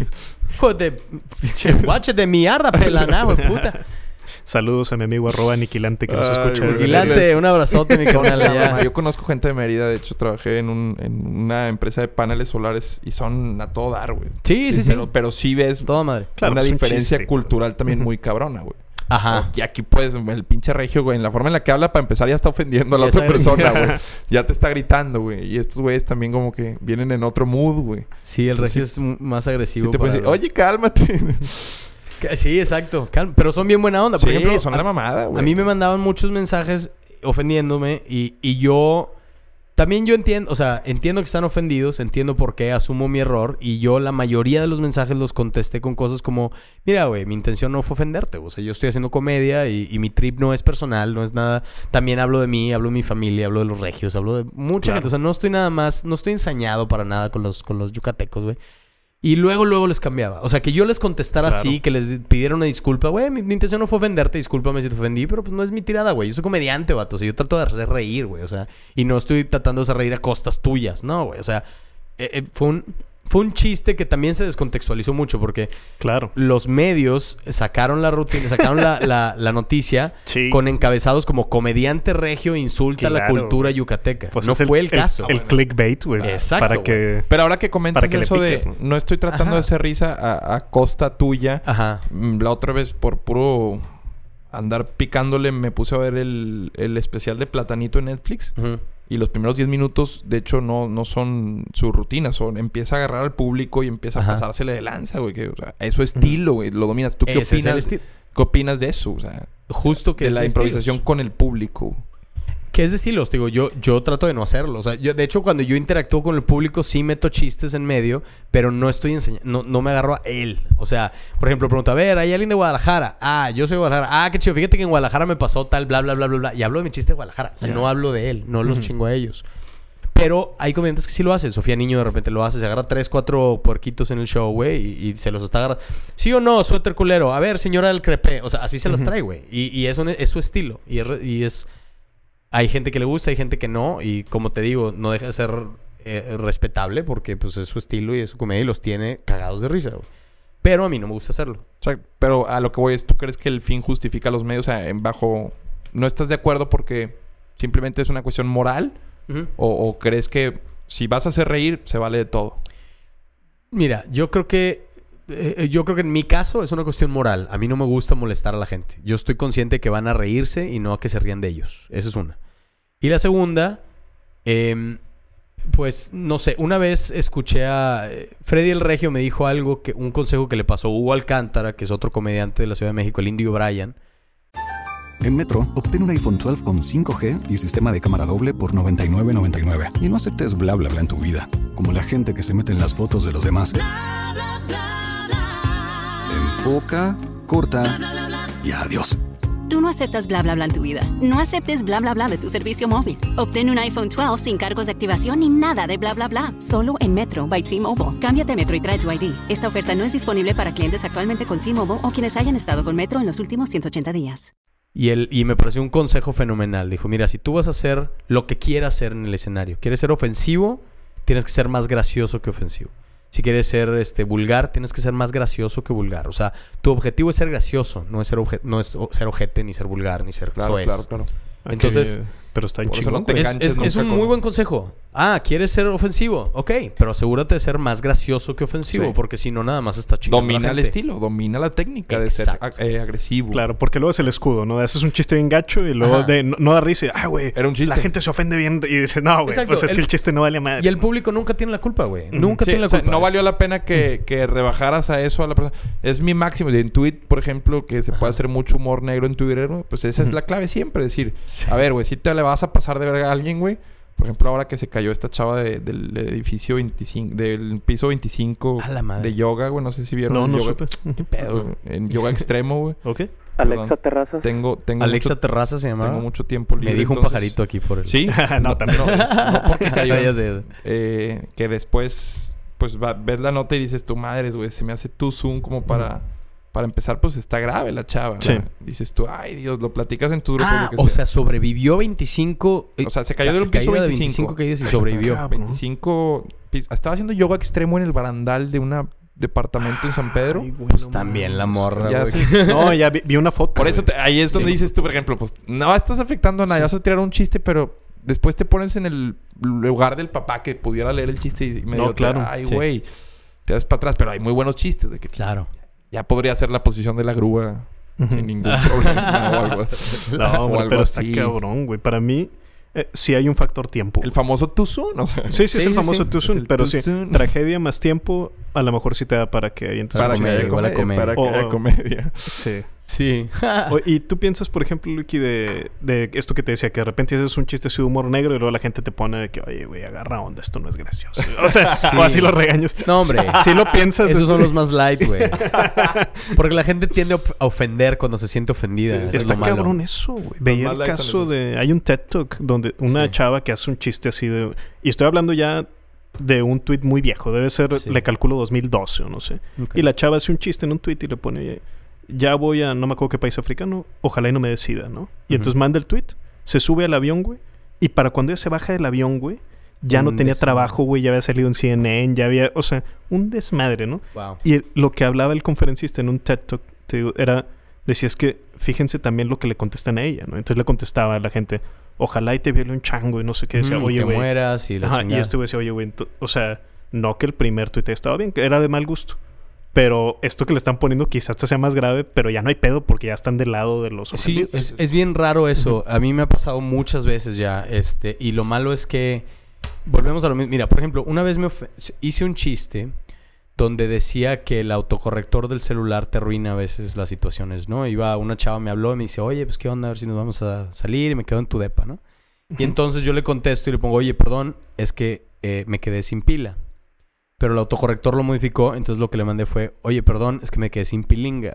Hijo de... pinche Guache de mierda, pelaná, güey, puta. Saludos a mi amigo arroba aniquilante que nos Ay, escucha. Vigilante, un abrazote, mi canal. Yo conozco gente de Mérida, de hecho trabajé en, un, en una empresa de paneles solares y son a todo dar, güey. Sí, sí, sí. Pero, pero sí ves Toda madre. Claro, una un diferencia chiste, cultural también muy cabrona, güey. Ajá. Y aquí puedes, el pinche regio, güey, en la forma en la que habla, para empezar, ya está ofendiendo a la Ya otra persona, güey. Ya te está gritando, güey. Y estos güeyes también como que vienen en otro mood, güey. Sí, el regio Sí. es más Y agresivo. te puedes para decir, oye, cálmate. Sí, exacto. Pero son bien buena onda. Por sí, ejemplo, son la mamada, güey. A mí me mandaban muchos mensajes ofendiéndome y, y yo También yo entiendo, o sea, entiendo que están ofendidos, entiendo por qué, asumo mi error y yo la mayoría de los mensajes los contesté con cosas como, mira, güey, mi intención no fue ofenderte, o sea, yo estoy haciendo comedia y, y mi trip no es personal, no es nada, también hablo de mí, hablo de mi familia, hablo de los regios, hablo de mucha Claro. gente, o sea, no estoy nada más, no estoy ensañado para nada con los, con los yucatecos, güey. Y luego, luego les cambiaba. O sea, que yo les contestara Claro. así, que les di- pidiera una disculpa. Güey, mi, mi intención no fue ofenderte, discúlpame si te ofendí, pero pues no es mi tirada, güey. Yo soy comediante, vato. O sea, yo trato de hacer reír, güey. O sea, y no estoy tratando de hacer reír a costas tuyas, no, güey. O sea, eh, eh, fue, un, fue un chiste que también se descontextualizó mucho porque Claro. los medios sacaron la rutina, sacaron la, la- la noticia Sí. con encabezados como comediante regio insulta a la Claro, cultura yucateca. Pues no fue el, caso. El, clickbait, güey. Exacto, Para que... Pero ahora que comentas Para que le eso piques, de ¿no? no estoy tratando Ajá. de hacer risa a, a costa tuya. Ajá. Mm, La otra vez por puro andar picándole me puse a ver el, el especial de Platanito en Netflix. Ujú. Y los primeros 10 minutos, de hecho, no, no son su rutina. Son, empieza a agarrar al público y empieza Ajá. a pasársele de lanza, güey. Que, o sea, es su estilo, güey. Lo dominas. ¿Tú qué opinas? ¿Qué opinas de eso? O sea, Justo que de es la de improvisación estilos. con el público. Que es de estilos, digo, yo, yo trato de no hacerlo. O sea, yo, de hecho, cuando yo interactúo con el público, sí meto chistes en medio, pero no estoy enseñando, no, no me agarro a él. O sea, por ejemplo, pregunto, a ver, ¿hay alguien de Guadalajara? Ah, yo soy de Guadalajara. Ah, qué chido, fíjate que en Guadalajara me pasó tal, bla, bla, bla, bla, bla. Y hablo de mi chiste de Guadalajara. O sea, no hablo de él, no los chingo a ellos. Pero hay comediantes que sí lo hacen. Sofía Niño de repente lo hace. Se agarra tres, cuatro puerquitos en el show, güey. Y, y se los está agarrando. ¿Sí o no? Suéter culero. A ver, señora del crepé. O sea, así se las trae, güey. Y, y eso es su estilo. Y es, re- y es... Hay gente que le gusta, hay gente que no. Y como te digo, no deja de ser eh, respetable porque pues es su estilo y es su comedia y los tiene cagados de risa, güey. Pero a mí no me gusta hacerlo. O sea, pero a lo que voy es, ¿tú crees que el fin justifica los medios? O sea, en bajo... ¿No estás de acuerdo porque simplemente es una cuestión moral? ¿O, o crees que si vas a hacer reír, se vale de todo? Mira, yo creo que eh, yo creo que en mi caso es una cuestión moral. A mí no me gusta molestar a la gente. Yo estoy consciente que van a reírse y no a que se rían de ellos. Esa es una. Y la segunda, em, pues no sé, una vez escuché a eh, Freddy el Regio me dijo algo que un consejo que le pasó a Hugo Alcántara, que es otro comediante de la Ciudad de México, el Indio Bryan. En Metro, obtén un iPhone 12 con 5G y sistema de cámara doble por $99.99. Y no aceptes bla bla bla en tu vida, como la gente que se mete en las fotos de los demás. Enfoca, corta y adiós. Tú no aceptas bla bla bla en tu vida. No aceptes bla bla bla de tu servicio móvil. Obtén un iPhone 12 sin cargos de activación ni nada de bla bla bla. Solo en Metro by T-Mobile. Cámbiate a Metro y trae tu ID. Esta oferta no es disponible para clientes actualmente con T-Mobile o quienes hayan estado con Metro en los últimos 180 días. Y, él, y me pareció un consejo fenomenal. Dijo, mira, si tú vas a hacer lo que quieras hacer en el escenario, quieres ser ofensivo, tienes que ser más gracioso que ofensivo. Si quieres ser este, vulgar, tienes que ser más gracioso que vulgar. O sea, tu objetivo es ser gracioso, no es ser, obje- no es ser ojete, ni ser vulgar, ni ser Claro, claro, claro. Ah, Entonces- pero está chingón, no. Es, un con- muy buen consejo. Ah, ¿quieres ser ofensivo? Ok, pero asegúrate de ser más gracioso que ofensivo, Sí. porque si no, nada más está la Domina el estilo, domina la técnica de ser ag- eh, agresivo. Claro, porque luego es el escudo, ¿no? Haces un chiste bien gacho y luego Ajá. de, no, no da risa. y, Ah, güey. Era un chiste. La gente se ofende bien y dice, no, güey. Pues es el- que el chiste no vale a madre. Y el público nunca tiene la culpa, güey. Nunca Sí, tiene la o sea, culpa. no valió la pena que, que rebajaras a eso a la persona. Es mi máximo. En tweet, por ejemplo, que se puede hacer mucho humor negro en Twitter, pues esa es la clave siempre. Decir, Sí. a ver, güey, si te le vas a pasar de verga a alguien, güey. Por ejemplo, ahora que se cayó esta chava de- del edificio 25, del piso 25 A la madre. de yoga, güey. No sé si vieron No, no yoga. supe. pedo. En yoga extremo, güey. ¿Ok? Alexa Perdón. Terrazas. Tengo, tengo Alexa mucho, Terraza se llamaba. tengo mucho tiempo libre. Me dijo un pajarito aquí por el. Sí. No, también. No, no porque cayó. Ya sé. eh, que después, pues va- ves la nota y dices, tu madre, güey, se me hace tu zoom como para, para empezar, pues está grave la chava. Sí. Dices tú, ay Dios, lo platicas en tu grupo. Ah, lo que o sea, sobrevivió 25. eh, O sea, se cayó ca- de un piso caída de 25. caídas y sobrevivió. Cabrón. 25 pis- Estaba haciendo yoga extremo en el barandal de un departamento en San Pedro. Ay, Pues también la morra, Ya. No, ya vi, vi una foto. Por eso te- ahí es donde Sí. dices tú, por ejemplo, pues no estás afectando a nadie, vas a tirar un chiste, pero después te pones en el lugar del papá que pudiera leer el chiste y medio No, claro. Ay, Sí. güey. Te das para atrás, pero hay muy buenos chistes de que Claro. Ya podría ser la posición de la grúa sin ningún problema o algo. No, O algo pero está cabrón, güey. Para mí, eh, sí hay un factor tiempo. El famoso too soon, o sea, Sí, sí, es el sí, famoso sí. too soon, pero too sí, soon. tragedia más tiempo, a lo mejor sí te da para que ahí entonces para que comedia, haya igual a comedia, comedia. para que haya O- comedia. Sí. Sí. O- y tú piensas, por ejemplo, Lucky, de, de esto que te decía, que de repente haces un chiste así de humor negro y luego la gente te pone de que, oye, güey, agarra onda, esto no es gracioso. O sea, Sí. o así los regaños. No, hombre. Si lo piensas. Esos es- son los más light, güey. Porque la gente tiende a of- a ofender cuando se siente ofendida. Eso es Está lo malo. cabrón eso, güey. Veía el caso de... Hay un TED Talk donde una Sí. chava que hace un chiste así de... Y estoy hablando ya de un tweet muy viejo. Debe ser, Sí. le calculo 2012 o no sé. Y la chava hace un chiste en un tweet y le pone... "Oye, Ya voy a... No me acuerdo qué país africano. Ojalá y no me decida, ¿no? Y entonces manda el tweet. Se sube al avión, güey. Y para cuando ella se baja del avión, güey... Ya no Un tenía trabajo, güey. Ya había salido en CNN. Ya había... O sea, un desmadre, ¿no? Wow. Y lo que hablaba el conferencista en un TED Talk te digo, era, decía es que fíjense también lo que le contestan a ella, ¿no? Entonces le contestaba a la gente, ojalá y te viole un chango y no sé qué. Decía, Mm, oye, güey. mueras y la Ajá, y este güey decía, oye, güey, o sea, no que el primer tuit estaba bien, que era de mal gusto. Pero esto que le están poniendo quizás hasta sea más grave, pero ya no hay pedo porque ya están del lado de los Sí, es, es bien raro eso. A mí me ha pasado muchas veces ya. Este, y lo malo es que volvemos a lo mismo. Mira, por ejemplo, una vez me hice un chiste donde decía que el autocorrector del celular te arruina a veces las situaciones, ¿no? Iba una chava, me habló y me dice, oye, pues qué onda, a ver si nos vamos a salir y me quedo en tu depa, ¿no? Y entonces yo le contesto y le pongo, oye, perdón, es que eh, me quedé sin pila. Pero el autocorrector lo modificó, entonces lo que le mandé fue, oye, perdón, es que me quedé sin pilinga.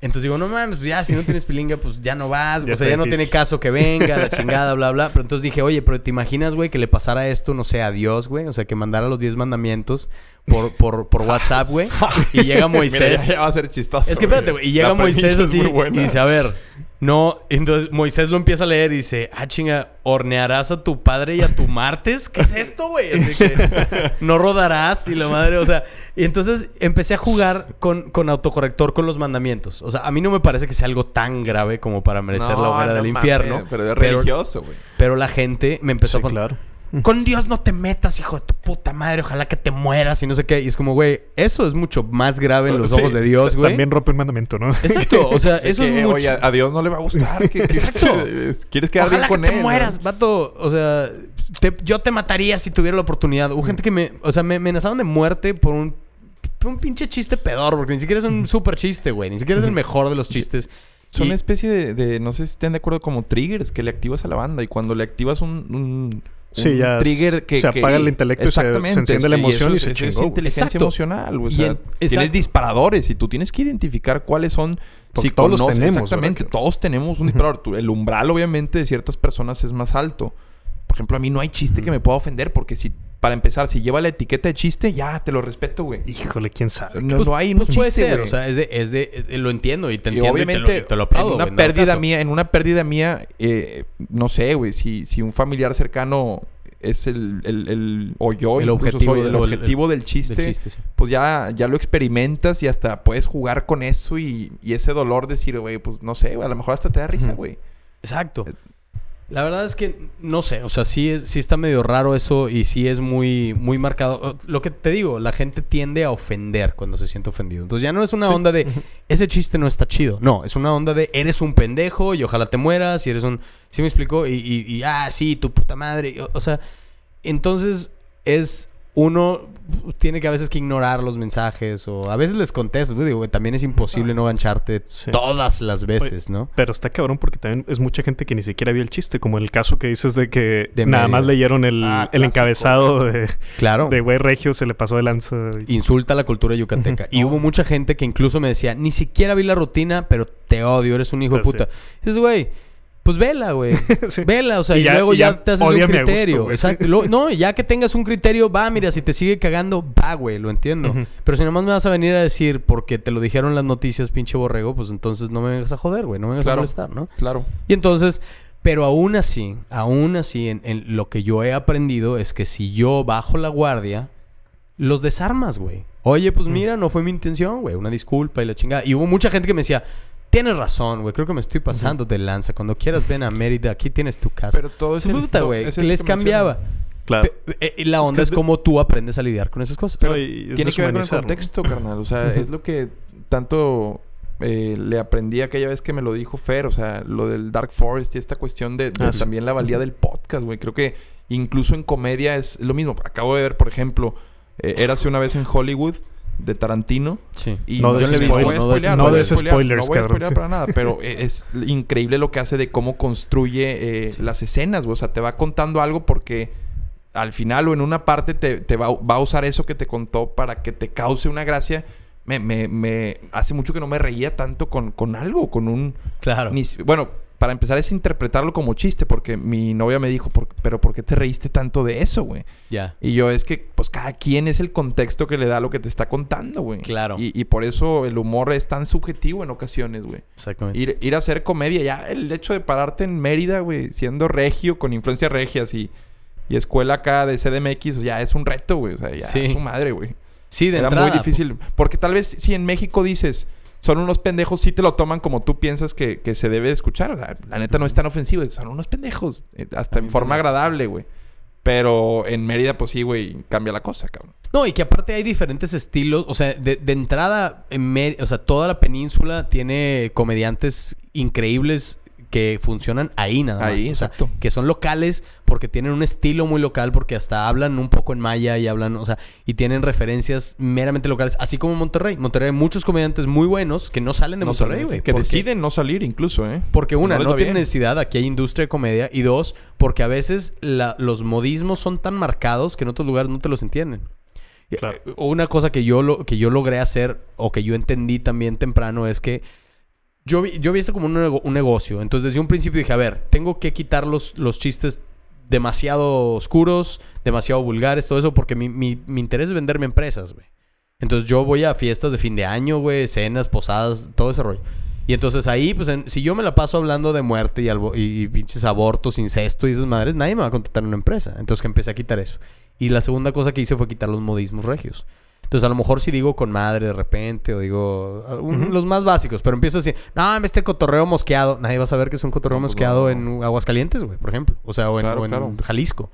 Entonces digo, no mames, pues ya, si no tienes pilinga, pues ya no vas. Ya o sea, ya no tiene caso que venga, la chingada, bla, bla. Pero entonces dije, oye, pero ¿te imaginas, güey, que le pasara esto, no sé, a Dios, güey? O sea, que mandara los 10 mandamientos por, por, por WhatsApp, güey. Y llega Moisés. Mira, ya, ya va a ser chistoso. Es que espérate, güey. Y llega Moisés así y dice, a ver, no. Entonces Moisés lo empieza a leer y dice, ah, chinga, hornearás a tu padre y a tu martes. ¿Qué es esto, güey? Así que no rodarás y la madre, o sea. Y entonces empecé a jugar con, con autocorrector con los mandamientos. O sea, a mí no me parece que sea algo tan grave como para merecer No, la hoguera no del mames, infierno. Pero es religioso, güey. pero la gente me empezó Sí, a claro. Con Dios no te metas, hijo de tu puta madre. Ojalá que te mueras y no sé qué. Y es como, güey, eso es mucho más grave en los Sí, ojos de Dios, güey. También rompe el mandamiento, ¿no? Exacto. O sea, eso que, es mucho. Oye, a Dios no le va a gustar. Exacto. Quieres quedar Ojalá bien con que te él. ¿no? mueras, vato. O sea, te- yo te mataría si tuviera la oportunidad. Hubo gente que me... O sea, me amenazaban de muerte por un... Por un pinche chiste pedor. Porque ni siquiera es un super chiste, güey. Ni siquiera es el mejor de los chistes. Son Y- una especie de, de- no sé si estén de acuerdo, como triggers que le activas a la banda. Y cuando le activas un, un, Sí, ya trigger que... se que- apaga el intelecto y se- enciende la y emoción eso y es- se eso es chingó. inteligencia Exacto. emocional. O Y sea, en- tienes disparadores y tú tienes que identificar cuáles son... Porque si todos los tenemos, Exactamente. ¿verdad? Todos tenemos un disparador. El umbral, obviamente, de ciertas personas es más alto. Por ejemplo, a mí no hay chiste que me pueda ofender porque si... Para empezar, si lleva la etiqueta de chiste, ya te lo respeto, güey. Híjole, quién sabe. No, Pues- no hay pues puede chiste, ser. güey. O sea, es de... Es de eh, lo entiendo y te Y entiendo obviamente, y te lo, te lo aplaudo, en una güey, pérdida mía, en una pérdida mía, eh, no sé, güey, si, si un familiar cercano es el, el, el- o yo El objetivo soy el objetivo del Del chiste, sí. pues ya, ya lo experimentas y hasta puedes jugar con eso y, y ese dolor decir, güey, pues no sé, güey, a lo mejor hasta te da risa, güey. Exacto. La verdad es que no sé, o sea, sí, es, sí está medio raro eso y sí es muy, muy marcado. Lo que te digo, la gente tiende a ofender cuando se siente ofendido. Entonces ya no es una onda de ese chiste no está chido. No, es una onda de eres un pendejo y ojalá te mueras y eres un. ¿Sí me explicó? Y, y, y, ah, sí, tu puta madre. O, o sea, entonces es uno tiene que a veces que ignorar los mensajes o a veces les contestas. Digo, güey, también es imposible no gancharte Sí. todas las veces, ¿no? Pero está cabrón porque también es mucha gente que ni siquiera vio el chiste, como el caso que dices de que De nada más leyeron el, Ah, el encabezado de, Claro. de güey regio, se le pasó de lanza. y- insulta a la cultura yucateca. Y hubo mucha gente que incluso me decía, ni siquiera vi la rutina, pero te odio, eres un hijo de Pues puta. Dices, güey, pues vela, güey. Sí. Vela, o sea, Y y, ya- luego y ya, ya te haces un gusto, criterio. Exacto. No, ya que tengas un criterio, va, mira, si te sigue cagando, va, güey, lo entiendo. Pero si nomás me vas a venir a decir porque te lo dijeron las noticias, pinche borrego, pues entonces no me vengas a joder, güey, no me vengas Claro. a molestar, ¿no? Claro. Y entonces, pero aún así, aún así, en, en lo que yo he aprendido es que si yo bajo la guardia, los desarmas, güey. Oye, pues mira, no fue mi intención, güey. Una disculpa y la chingada. Y hubo mucha gente que me decía, tienes razón, güey. Creo que me estoy pasando de lanza. Cuando quieras ven a Mérida, aquí tienes tu casa. Pero todo es puta, güey. Les el que cambiaba. Claro. Pe- eh, y la Es onda que es, de- como tú aprendes a lidiar con esas cosas. Pero y- Tiene que ver con el contexto, carnal. O sea, es lo que tanto eh, le aprendí aquella vez que me lo dijo Fer. O sea, lo del Dark Forest y esta cuestión de, de Ah, sí. también la valía del podcast, güey. Creo que incluso en comedia es lo mismo. Acabo de ver, por ejemplo, eh, Érase una vez en Hollywood. De Tarantino. Sí. Y No des a no des- spoilear, no voy a des spoilers, No voy a spoilear para nada, pero e- es increíble lo que hace de cómo construye eh, las escenas, güey. O sea, te va contando algo porque al final o en una parte te, te va, va a usar eso que te contó para que te cause una gracia. Me, me, me hace mucho que no me reía tanto con, con algo, con un... Claro. ni bueno, para empezar es interpretarlo como chiste, porque mi novia me dijo, "¿Por- pero ¿por qué te reíste tanto de eso, güey? Ya. Y yo, es que, pues, cada quien es el contexto que le da lo que te está contando, güey. Claro. Y, y por eso el humor es tan subjetivo en ocasiones, güey. Exactamente. Ir, ir a hacer comedia, ya el hecho de pararte en Mérida, güey, siendo regio, con influencias regias y, y escuela acá de CDMX, ya es un reto, güey. O sea, ya Sí. es su madre, güey. Sí, de Era entrada. muy difícil. Porque tal vez si en México dices, son unos pendejos, sí te lo toman como tú piensas que, que se debe escuchar. O sea, la neta no es tan ofensivo, son unos pendejos. eh, Hasta en forma agradable, güey. Pero en Mérida, pues sí, güey, cambia la cosa, cabrón. No, y que aparte hay diferentes estilos. O sea, de, de entrada, en Mer- o sea, toda la península tiene comediantes increíbles que funcionan ahí nada más. Ahí, O sea, exacto. que son locales porque tienen un estilo muy local, porque hasta hablan un poco en maya y hablan, o sea, y tienen referencias meramente locales, así como Monterrey. Monterrey hay muchos comediantes muy buenos que no salen de No Monterrey, güey. Que deciden no salir incluso, ¿eh? Porque una, no, va tiene bien. necesidad, aquí hay industria de comedia. Y dos, porque a veces la- los modismos son tan marcados que en otros lugares no te los entienden. Claro. eh, Una cosa que yo, lo, que yo logré hacer o que yo entendí también temprano es que yo vi, yo vi esto como un, nego- un negocio. Entonces desde un principio dije, a ver, tengo que quitar los, los chistes demasiado oscuros, demasiado vulgares, todo eso, porque mi, mi, mi interés es venderme empresas, güey. Entonces yo voy a fiestas de fin de año, güey, cenas, posadas, todo ese rollo. Y entonces ahí, pues, si yo me la paso hablando de muerte y, albo- y pinches abortos, incesto y esas madres, nadie me va a contratar en una empresa. Entonces que empecé a quitar eso. Y la segunda cosa que hice fue quitar los modismos regios. Entonces a lo mejor si digo con madre de repente o digo algún- los más básicos, pero empiezo así, no, este cotorreo mosqueado, nadie va a saber que es un cotorreo No, pues, mosqueado no. en Aguascalientes, güey, por ejemplo. O sea, o en, Claro, o en claro. Jalisco.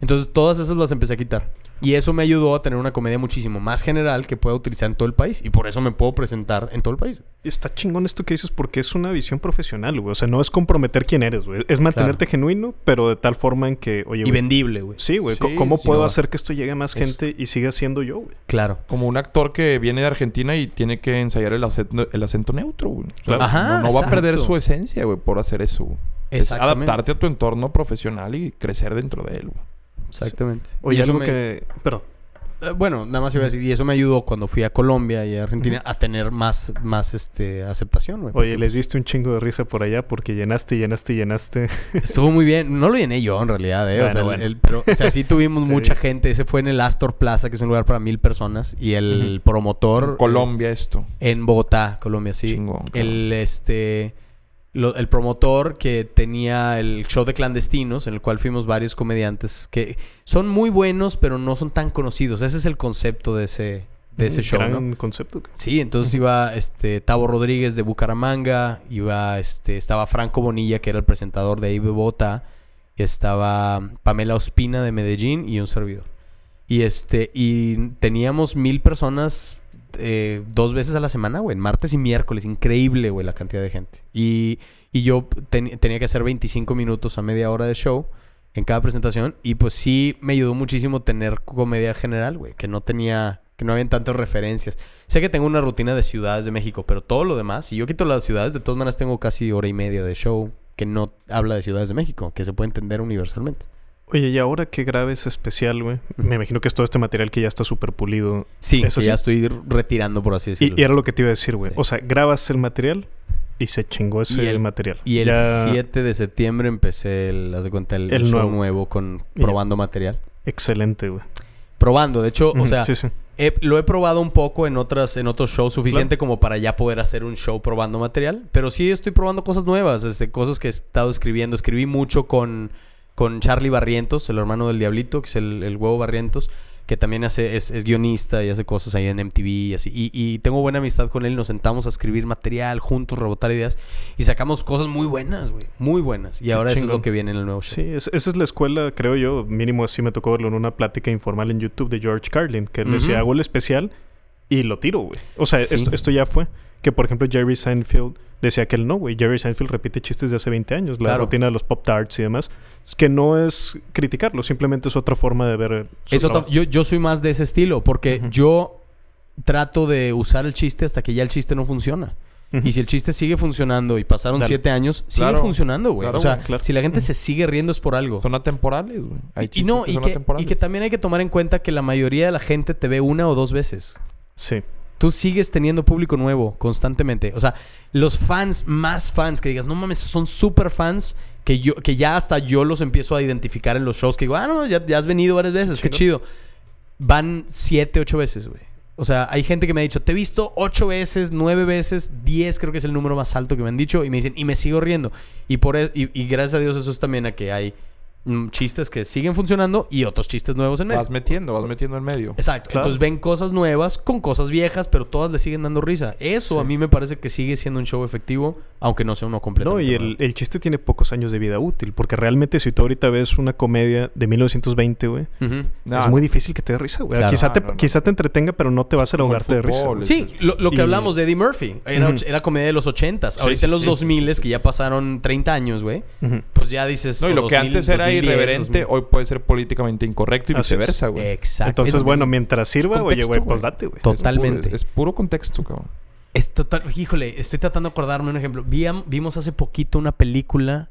Entonces todas esas las empecé a quitar. Y eso me ayudó a tener una comedia muchísimo más general que pueda utilizar en todo el país. Y por eso me puedo presentar en todo el país. Está chingón esto que dices porque es una visión profesional, güey. O sea, no es comprometer quién eres, güey. Es mantenerte genuino, pero de tal forma en que, oye, Y güey, vendible, güey. Sí, güey. Sí, ¿Cómo sí, puedo no. hacer que esto llegue a más Eso. gente y siga siendo yo, güey? Claro. Como un actor que viene de Argentina y tiene que ensayar el acento, el acento neutro, güey. Claro. Ajá, no, no va a perder su esencia, güey, por hacer eso. güey. Es adaptarte a tu entorno profesional y crecer dentro de él, güey. Exactamente. Oye, Y eso algo me- que... Perdón. Eh, Bueno, nada más iba a decir, y eso me ayudó cuando fui a Colombia y a Argentina a tener más, más este, aceptación, güey. Oye, les diste un chingo de risa por allá porque llenaste, llenaste, llenaste. pues, Estuvo muy bien. No lo llené yo, en realidad, ¿eh? o sea, el- bueno. el- pero, o sea, sí tuvimos mucha gente. Ese fue en el Astor Plaza, que es un lugar para mil personas. Y el promotor... Colombia esto. en Bogotá, Colombia, sí. Chingón, el, este... lo- el promotor que tenía el show de clandestinos, en el cual fuimos varios comediantes que son muy buenos, pero no son tan conocidos. Ese es el concepto de ese, de ese show, Gran ¿no? concepto. Sí, entonces iba este Tavo Rodríguez de Bucaramanga, iba este estaba Franco Bonilla que era el presentador de ahí Bogotá, y estaba Pamela Ospina de Medellín y un servidor. Y este y teníamos mil personas eh, dos veces a la semana, güey, martes y miércoles, increíble, güey, la cantidad de gente. Y, y yo ten- tenía que hacer 25 minutos a media hora de show en cada presentación y pues sí me ayudó muchísimo tener comedia general, güey, que no tenía que no habían tantas referencias. Sé que tengo una rutina de ciudades de México, pero todo lo demás, si yo quito las ciudades, de todas maneras tengo casi hora y media de show que no habla de ciudades de México, que se puede entender universalmente. Oye, y ahora que grabes especial, güey. Me imagino que es todo este material que ya está súper pulido. Sí, Eso que ya estoy retirando, por así decirlo. Y, y era lo que te iba a decir, güey. Sí. O sea, grabas el material y se chingó ese Y el- material. Y el Ya- 7 de septiembre empecé el, haz de cuenta, el, El show nuevo. nuevo. con probando material. Excelente, güey. Probando, de hecho, o sea, sí, sí. he- lo he probado un poco en otras, en otros shows, suficiente como para ya poder hacer un show probando material. Pero sí estoy probando cosas nuevas, este, cosas que he estado escribiendo. Escribí mucho con, con Charlie Barrientos, el hermano del Diablito, que es el, el huevo Barrientos, que también hace, es, es guionista y hace cosas ahí en MTV y así. Y, y tengo buena amistad con él, nos sentamos a escribir material juntos, rebotar ideas y sacamos cosas muy buenas, güey. Muy buenas. Y ahora eso es lo que viene en el nuevo show. Sí, es- esa es la escuela, creo yo. Mínimo así me tocó verlo en una plática informal en YouTube de George Carlin. Que él decía, hago el especial y lo tiro, güey. O sea, Sí. esto, esto ya fue. Que por ejemplo Jerry Seinfeld decía que él no, güey. Jerry Seinfeld repite chistes de hace 20 años. La Claro. rutina de los Pop Tarts y demás. Es que no es criticarlo, simplemente es otra forma de ver su Es otra- trabajo. yo, yo soy más de ese estilo, porque yo trato de usar el chiste hasta que ya el chiste no funciona. Y si el chiste sigue funcionando y pasaron Dale. siete años, sigue Claro. funcionando, güey. Claro, o sea, claro. si la gente se sigue riendo es por algo. Son atemporales, güey. Hay Y, no, que y que, y que también hay que tomar en cuenta que la mayoría de la gente te ve una o dos veces. Sí. Tú sigues teniendo público nuevo constantemente. O sea, los fans, más fans, que digas, no mames, son súper fans, que, yo, que ya hasta yo los empiezo a identificar en los shows, que digo, ah, no, ya, ya has venido varias veces, qué chido. Van siete, ocho veces, güey. O sea, hay gente que me ha dicho, te he visto ocho veces, nueve veces, diez creo que es el número más alto que me han dicho, y me dicen, y me sigo riendo. Y, por e- y, y gracias a Dios eso es también a que hay chistes que siguen funcionando y otros chistes nuevos en medio. Vas metiendo, vas metiendo en medio. Exacto. Claro. Entonces ven cosas nuevas con cosas viejas, pero todas le siguen dando risa. Eso a mí me parece que sigue siendo un show efectivo, aunque no sea uno completo. No, y el, el chiste tiene pocos años de vida útil, porque realmente si tú ahorita ves una comedia de 1920, güey, No, es muy difícil que te dé risa, güey. Claro. quizá, te, No, no, no. quizá te entretenga, pero no te vas a ahogarte de risa. Sí, lo, lo que Y- hablamos de Eddie Murphy. Era, comedia de los ochentas. Ahorita sí, en los sí. 2000 que ya pasaron 30 años, güey. Pues ya dices... No, y lo que 2000, antes era 2010, irreverente, 2000. hoy puede ser políticamente incorrecto y Así viceversa, güey. Exacto. Entonces, Es- bueno, mientras sirva, oye, güey, güey. pues date, güey. Es Totalmente. puro- Es puro contexto, cabrón. Es total... Híjole, estoy tratando de acordarme un ejemplo. Víam- vimos hace poquito una película...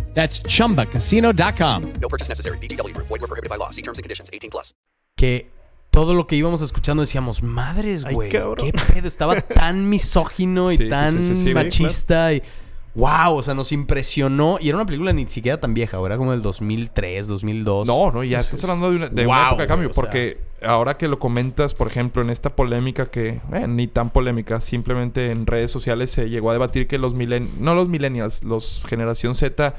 That's chumbacasino.com. No purchase necessary. VGW Group. Void were prohibited by law. See terms and conditions. 18 plus. que todo lo que íbamos escuchando decíamos, madres, güey, qué pedo, estaba tan misógino y Sí, sí, tan sí, sí, sí, machista y wow, o sea, nos impresionó y era una película ni siquiera tan vieja, era como del 2003, 2002. No, no, ya estás hablando de una, de una Wow, época de cambio. sea. porque ahora que lo comentas, por ejemplo, en esta polémica que, eh, ni tan polémica, simplemente en redes sociales se llegó a debatir que los millennials, no los millennials, los generación Z.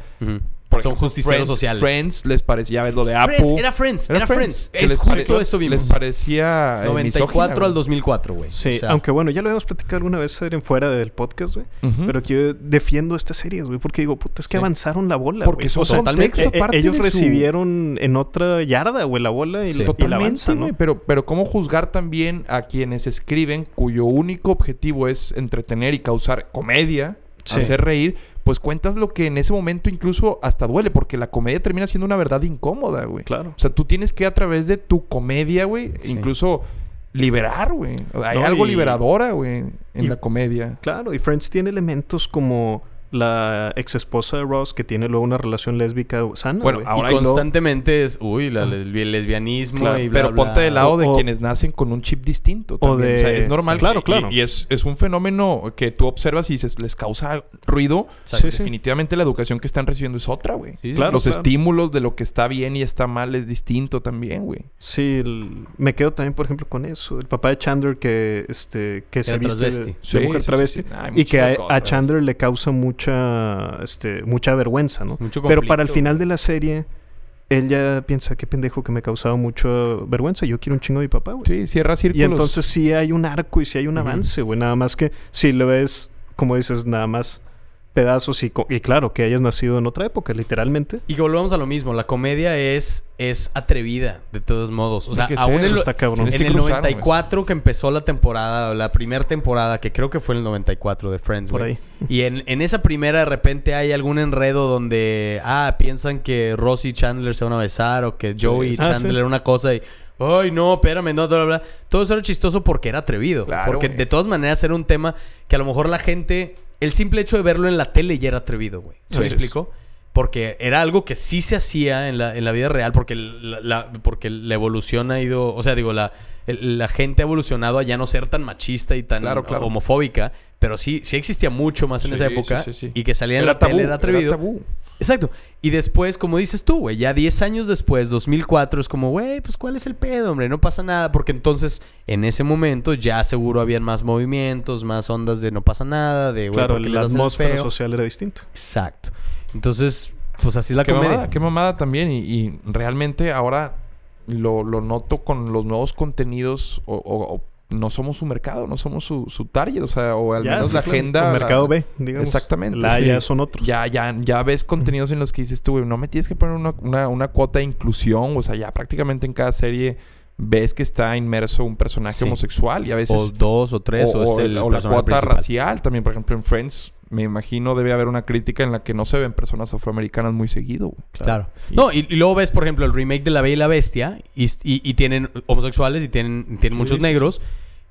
por Son ejemplo, justicieros Friends- sociales. Friends les parecía, ya ves lo de Apu. Friends, era Friends, era Friends. que Es les justo pare- eso vimos. Les parecía eh, 94 misógina, al güey. 2004, güey. Sí, O sea, aunque bueno, ya lo habíamos platicado alguna vez en fuera del podcast, güey. Pero que yo defiendo estas series, güey, porque digo, puta, es que Sí. avanzaron la bola, Porque son O sea, totalmente eh, eh, parte ellos de su- recibieron en otra yarda, güey, la bola y, Sí. la- y la Totalmente, avanza, ¿no? güey, pero, pero ¿cómo juzgar también a quienes escriben cuyo único objetivo es entretener y causar comedia, Sí. hacer reír? Pues cuentas lo que en ese momento incluso hasta duele, porque la comedia termina siendo una verdad incómoda, güey. Claro. O sea, tú tienes que a través de tu comedia, güey, Sí. incluso liberar, güey. Hay No, algo y- liberadora, güey, en y- la comedia. Claro, y Friends tiene elementos como la ex esposa de Ross que tiene luego una relación lésbica sana. Bueno, ahora y hay lo- constantemente es, uy, la el lesbianismo Claro, y bla, Pero bla. ponte del lado de O- quienes nacen con un chip distinto. o de- O sea, es normal. Claro, claro. Y, es, es un fenómeno que tú observas y dices, les causa ruido. Sí, sí. Definitivamente la educación que están recibiendo es otra, güey. Claro, Los claro. estímulos de lo que está bien y está mal es distinto también, güey. Sí, el- me quedo también, por ejemplo, con eso. El papá de Chandler que, este, que se viste de, travesti. de Sí, mujer sí, travesti. sí, sí. Ay, y que a, a. Chandler le causa mucha, este, mucha vergüenza, ¿no? Mucho Pero para el final de la serie, él ya piensa, qué pendejo que me causaba mucha vergüenza. Yo quiero un chingo de mi papá, güey. Sí, cierra círculos. y entonces sí hay un arco y sí hay un avance, güey. Nada más que si lo ves, como dices, nada más pedazos y, co- y claro, que hayas nacido en otra época, literalmente. Y que volvamos a lo mismo, la comedia es, es atrevida, de todos modos. O sea, que aún ser. en, Eso lo- está cabrón. En que el cruzar, 94 que empezó la temporada, la primera temporada, que creo que fue el 94 de Friends, Por ahí. Y en, en esa primera de repente hay algún enredo donde, ah, piensan que Ross y Chandler se van a besar o que Joey y Ah, Chandler sí. una cosa y... Ay, no, espérame, no, bla, bla, bla". Todo eso era chistoso porque era atrevido. Claro, porque güey. de todas maneras era un tema que a lo mejor la gente... El simple hecho de verlo en la tele ya era atrevido, güey. ¿Se me explico? Porque era algo que sí se hacía en la, en la vida real, porque la, la- porque la evolución ha ido, o sea, digo, la, la gente ha evolucionado a ya no ser tan machista y tan Claro, claro. homofóbica, pero sí, sí existía mucho más en Sí, esa época. sí, sí. Y que salía en Era la tele era atrevido. era tabú. Exacto. Y después, como dices tú, güey, ya 10 años después, 2004, es como, güey, pues ¿cuál es el pedo, hombre? No pasa nada. Porque entonces, en ese momento, ya seguro habían más movimientos, más ondas de no pasa nada, de, güey, Claro, ¿por qué les la atmósfera feo? social era distinta. Exacto. Entonces, pues así es la qué comedia. mamada, qué mamada también. Y, y realmente ahora lo, lo noto con los nuevos contenidos. O, o- o no somos su mercado, no somos su, su target. O sea, o al Ya, menos sí, la agenda. El la- mercado B, digamos. Exactamente. La A sí. ya son otros. Ya, ya, ya ves contenidos en los que dices tú, güey, no me tienes que poner una, una, una cuota de inclusión. O sea, ya prácticamente en cada serie ves que está inmerso un personaje Sí. homosexual. Y a veces. O dos o tres, o, es el o la cuota principal. racial también. Por ejemplo, en Friends, me imagino debe haber una crítica en la que no se ven personas afroamericanas muy seguido, güey. Claro. Y- No, y, y luego ves, por ejemplo, el remake de La Bella y la Bestia y, y- y tienen homosexuales y tienen, tienen muchos negros.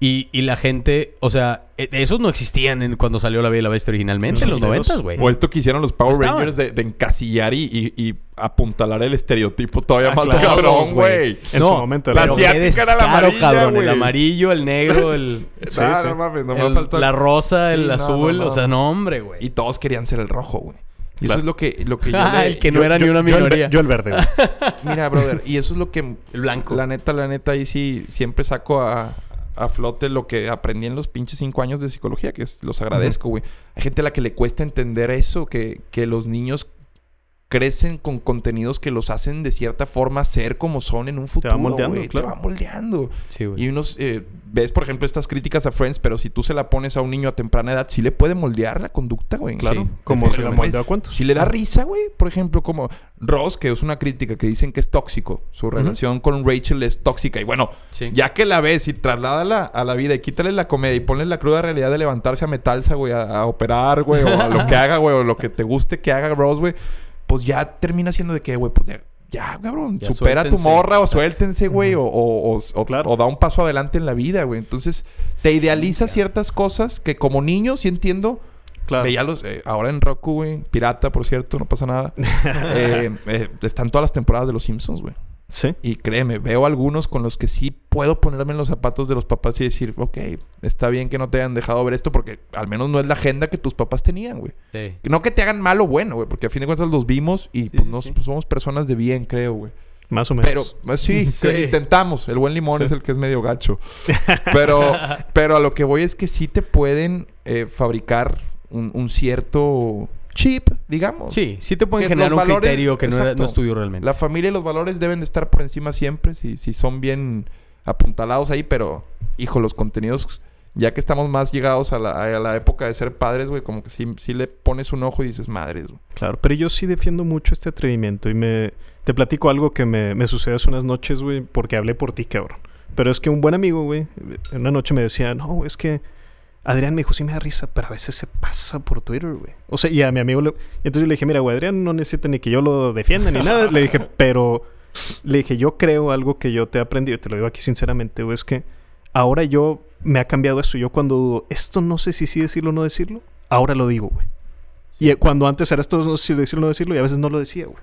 Y, y la gente, o sea, e- esos no existían en, cuando salió La Bella y la Bestia originalmente, en los Sí, de los- noventas, güey. O esto que hicieron los Power Estaban. Rangers de, de encasillar y, y- y apuntalar el estereotipo todavía Ah, más claro. cabrón, güey. En No, su momento. la asiática era la amarilla, cabrón. El amarillo, el negro, el, Sí, sí. no mames, no me el- la rosa, el azul. no, no. O sea, no, hombre, güey. Y todos querían ser el rojo, güey. Y Claro. eso es lo que, lo que yo Ah, le- el que no yo- era yo- ni una yo, el, minoría. yo el verde. güey. Mira, brother, y eso es lo que... El blanco. La neta, la neta, ahí sí siempre saco a, a flote lo que aprendí en los pinches cinco años de psicología, que es, los agradezco, güey. Hay gente a la que le cuesta entender eso, que, que los niños crecen con contenidos que los hacen de cierta forma ser como son en un futuro. moldeando, güey. claro. Te va moldeando. Sí, güey. Y unos, eh, ves, por ejemplo, estas críticas a Friends, pero si tú se la pones a un niño a temprana edad, sí le puede moldear la conducta, güey. Claro. Sí, como se la moldeó a cuentos. Si le da risa, güey, por ejemplo, como Ross, que es una crítica que dicen que es tóxico. Su relación con Rachel es tóxica. Y bueno, Sí. ya que la ves y trasládala a la vida y quítale la comedia y ponle la cruda realidad de levantarse a metalsa, güey, a, a operar, güey, o a lo que haga, güey, o lo que te guste que haga Ross, güey, pues ya termina siendo de que, güey, pues ya, ya, cabrón, Ya supera tu morra o Exacto. suéltense, güey, o, o- o- o- Claro. o da un paso adelante en la vida, güey. Entonces, te idealiza ciertas cosas que como niño sí entiendo. Claro. Veía los... eh, ahora en Roku, güey. Pirata, por cierto. No pasa nada. Eh, eh, están todas las temporadas de Los Simpsons, güey. Sí. Y créeme, veo algunos con los que sí puedo ponerme en los zapatos de los papás y decir... Ok, está bien que no te hayan dejado ver esto porque al menos no es la agenda que tus papás tenían, güey. Sí. No que te hagan mal o bueno, güey. Porque a fin de cuentas los vimos y Sí, pues, sí, nos- pues, somos personas de bien, creo, güey. Más o menos. Pero pues, sí, que intentamos. El buen limón es el que es medio gacho. Pero, pero a lo que voy es que sí te pueden eh, fabricar un, un cierto chip, digamos. Sí, sí te pueden Que generar un valores- criterio que no, era- no exacto. es tuyo realmente. La familia y los valores deben de estar por encima siempre, si, si son bien apuntalados ahí, pero, hijo, los contenidos, ya que estamos más llegados a la, a la época de ser padres, güey, como que sí, sí le pones un ojo y dices, madres, güey. Claro, pero yo sí defiendo mucho este atrevimiento y me... Te platico algo que me, me sucedió hace unas noches, güey, porque hablé por ti, cabrón. Pero es que un buen amigo, güey, en una noche me decía, no, es que Adrián me dijo, sí me da risa, pero a veces se pasa por Twitter, güey. O sea, y a mi amigo le... Entonces yo le dije, mira, güey, Adrián no necesita ni que yo lo defienda ni nada. Le dije, pero... Le dije, yo creo algo que yo te he aprendido, y te lo digo aquí sinceramente, güey, es que ahora yo me ha cambiado esto. Yo cuando dudo, esto no sé si sí decirlo o no decirlo, ahora lo digo, güey. Y cuando antes era esto no sé si decirlo o no decirlo, y a veces no lo decía, güey.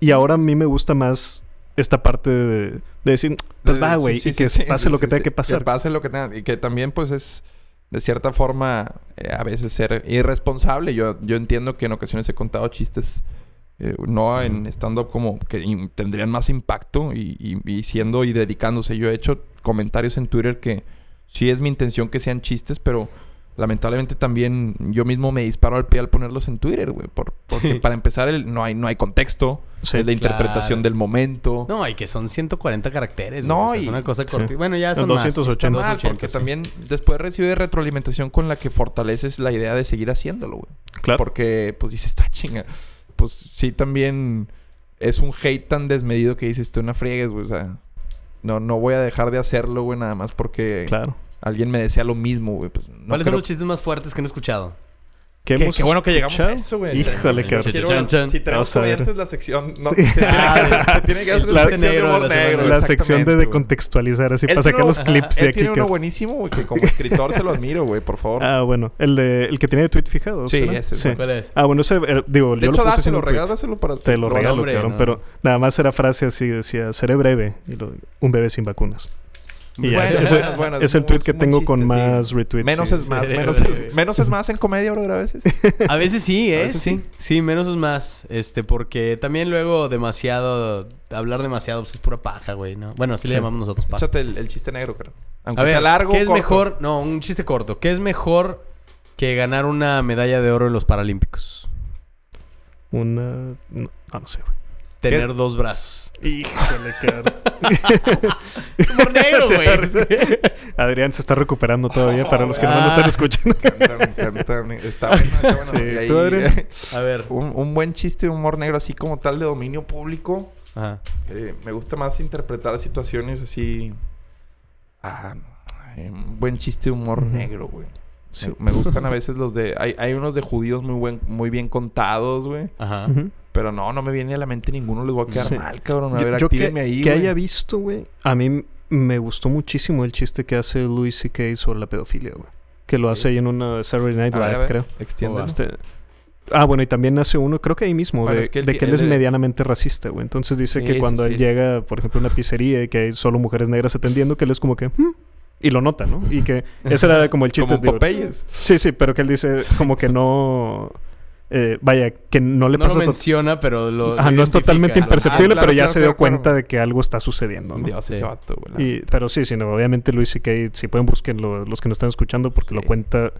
Y ahora a mí me gusta más esta parte de, de decir, pues va, güey, sí, y que pase lo que tenga que pasar. Que pase lo que tenga. Y que también, pues, es de cierta forma eh, a veces ser irresponsable. Yo, yo entiendo que en ocasiones he contado chistes, eh, no en stand-up como que tendrían más impacto y, y- y siendo y dedicándose. Yo he hecho comentarios en Twitter que sí es mi intención que sean chistes, pero lamentablemente también yo mismo me disparo al pie al ponerlos en Twitter, güey. Por- porque Sí. para empezar, el- no, hay, no hay contexto. Sí, es la interpretación del momento. No, y que son 140 caracteres. No, No, o sea, es una cosa sí. corta. Bueno, ya Son son más. 280. Mal, 280, porque sí. también después recibe retroalimentación con la que fortaleces la idea de seguir haciéndolo, güey. Claro. Porque, pues dices, está chinga. Pues sí, también es un hate tan desmedido que dices, tú no friegues, güey. O sea, no, no voy a dejar de hacerlo, güey, nada más porque Claro. Alguien me desea lo mismo, güey. Pues, no ¿Cuáles creo- son los chistes más fuertes que han escuchado? ¿Qué, Qué, bueno que llegamos a eso, güey. Híjole, chan, Quiero-. Si tenemos comediantes, la sección... No, se, tiene que hacer La- la sección de negro de humor la negro. Sección de, así Él para sacar los clips de Él aquí. tiene uno que- buenísimo, güey, que como escritor se lo admiro, güey, por favor. Ah, bueno. El de el que tiene de tweet fijado. Sí, ese es Sí. bueno. ¿Cuál es? Ah, bueno, ese, eh, digo, de yo hecho, lo puse dáselo, regáláselo para... Te lo regalo, cabrón. Pero nada más era frase así, decía, seré breve. Y lo- un bebé sin vacunas. Es el tweet que tengo chiste, con sí. más retweets. Menos sí. es más, Sí, menos es, sí. menos es más en comedia, brother, a veces. A veces sí, ¿eh? Veces sí. sí. menos es más. Este, porque también luego demasiado... Hablar demasiado pues, es pura paja, güey, ¿no? Bueno, así Sí. le llamamos nosotros paja. Échate el, el chiste negro, creo. Aunque A ver, sea largo ¿qué es corto. mejor? No, un chiste corto. ¿Qué es mejor que ganar una medalla de oro en los Paralímpicos? Una... No, ah, no sé, güey. Tener dos brazos. Híjole, qué Humor negro, güey. Adrián se está recuperando todavía para los que no lo Ah. están escuchando. Encanta, me- Está bueno, está bueno. Sí, ahí, ¿tú, Adrián? A ver. un, un buen chiste de humor negro así como tal de dominio público. Ajá. Eh, me gusta más interpretar situaciones así. Ah, eh, un buen chiste de humor negro, güey. Sí. Me, me gustan a veces los de. Hay, hay unos de judíos muy buen, muy bien contados, güey. Ajá. Pero no, no me viene a la mente ninguno. Les voy a quedar Sí. mal, cabrón. A Yo- ver, yo que, ahí, que haya visto, güey. A mí me gustó muchísimo el chiste que hace Louis C.K. sobre la pedofilia, güey. Que lo hace ahí en una Saturday Night A Live, ver, creo. extiéndelo. Este- ah, bueno, y también hace uno, creo que ahí mismo, Bueno, de, es que él de ti- que él él es medianamente racista, güey. Entonces dice Sí, que cuando él llega, por ejemplo, a una pizzería y que hay solo mujeres negras atendiendo, que él es como que... "Hmm", y lo nota, ¿no? Y que ese era como el chiste. Como Popeyes. Sí, sí, pero que él dice como que no... eh, vaya, que no le No lo pasa... to- menciona, pero lo. Ajá, lo no es totalmente imperceptible, Ah, claro, pero ya claro, se dio claro, claro. cuenta de que algo está sucediendo, ¿no? Dios, Sí. ese vato, güey. Y, pero sí, sí, no, obviamente Luis C.K. si pueden busquen los que nos están escuchando porque lo cuenta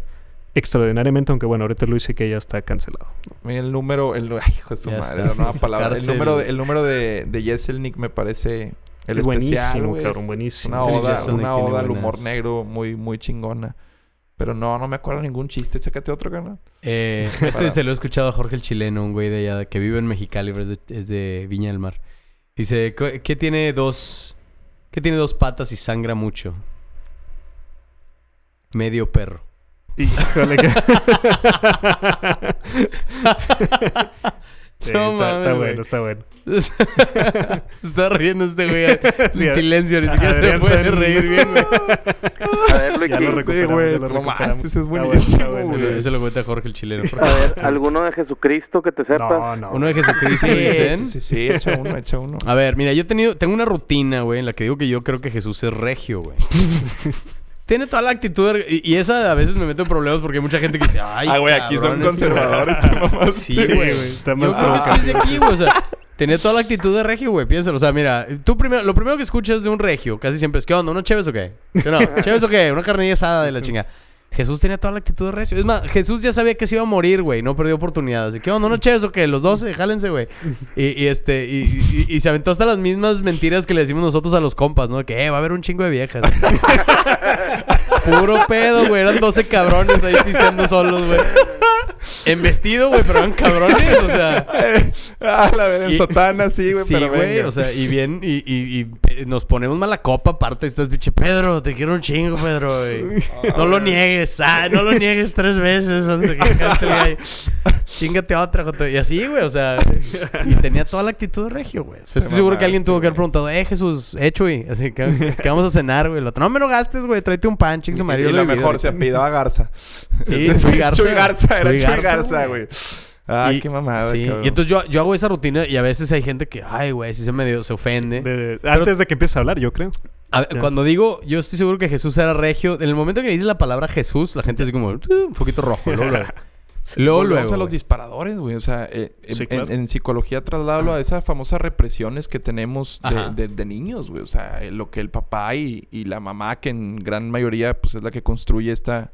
extraordinariamente, aunque bueno, ahorita Luis C.K. ya está cancelado. Mira, El número, el, ay, hijo de su Ya madre, está. la nueva palabra. El número, de, el número de, de Yeselnik me parece el Es buenísimo, especial, güey. cabrón, Es buenísimo. Una oda, una oda al humor negro muy, muy chingona. Pero no, no me acuerdo ningún chiste. Chécate otro, canal. Eh, este se lo he escuchado a Jorge el chileno, un güey de allá que vive en Mexicali, pero es de, es de Viña del Mar. Dice, "¿Qué- ¿qué tiene dos... ¿Qué tiene dos patas y sangra mucho? Medio perro. Híjole, que... Sí, No está, bueno, está bueno. Está riendo este güey Sí, a- silencio, ni siquiera se puede reír bien, güey. A ver, Ricky, Ya lo Sí, güey, lo mames, ese es buenísimo, bueno. Güey. lo- Eso lo cuenta Jorge el chileno. a ver, alguno de Jesucristo que te sepas. No, no. Uno de Jesucristo, Sí, dicen. sí, sí, sí, echa uno, echa uno. A ver, mira, yo he tenido, tengo una rutina, güey, en la que digo que yo creo que Jesús es regio, güey. Tiene toda la actitud de- y, y esa a veces me mete en problemas porque hay mucha gente que dice, ay, Ah, güey, aquí son este güey". conservadores. Sí, güey. güey, está Yo más creo que sí es de aquí, güey. O sea, tenía toda la actitud de regio, güey. Piénsalo. O sea, mira, tú primero, lo primero que escuchas de un regio casi siempre es, ¿qué onda? ¿Uno chéves o qué? ¿Sí o no? ¿Chéves o qué? Una carnilla asada de la chinga. Jesús tenía toda la actitud de recio. Es más, Jesús ya sabía que se iba a morir, güey. No perdió oportunidad. Así que, ¿qué onda? ¿Uno chéves o qué? Los 12, jálense, güey. Y, y este, y, y- y se aventó hasta las mismas mentiras que le decimos nosotros a los compas, ¿no? Que, eh, va a haber un chingo de viejas. Puro pedo, güey. Eran 12 cabrones ahí pisteando solos, güey. En vestido, güey, pero eran cabrones, o sea. ah, la verdad, en Y- sotana, sí, güey, Sí, pero güey, venga. o sea, y bien, y, y- nos ponemos mala copa aparte. Estás, pinche Pedro, te quiero un chingo, Pedro. güey. No lo niegues, ah, no lo niegues tres veces. antes de que. Chingate otra, joto. Y así, güey, o sea, y tenía toda la actitud de regio, güey. O sea, estoy seguro que alguien tuvo que haber preguntado, eh, Jesús, hecho, güey. Así que, que vamos a cenar, güey. El otro, no me lo gastes, güey, tráete un pan, ching, su y, marido. y lo mejor ahorita". se apellidaba Garza. Sí, Entonces, Chuy Garza. Chuy Garza, era Chuy Chuy Garza, Garza, güey. güey. Ay, Y- qué mamada, Sí, cabrón. y entonces yo, yo hago esa rutina y a veces hay gente que, ay, güey, si se medio se ofende. De- antes de que empieces a hablar, yo creo. A. Cuando digo, yo estoy seguro que Jesús era regio. En el momento que dices la palabra Jesús, la gente así como "Uh, un poquito rojo. Luego, luego. Luego, a los disparadores, güey. O sea, eh, en- Sí, en, claro. en psicología traslado a esas famosas represiones que tenemos de, de- de niños, güey. O sea, eh, lo que el papá y, y la mamá, que en gran mayoría, pues es la que construye esta,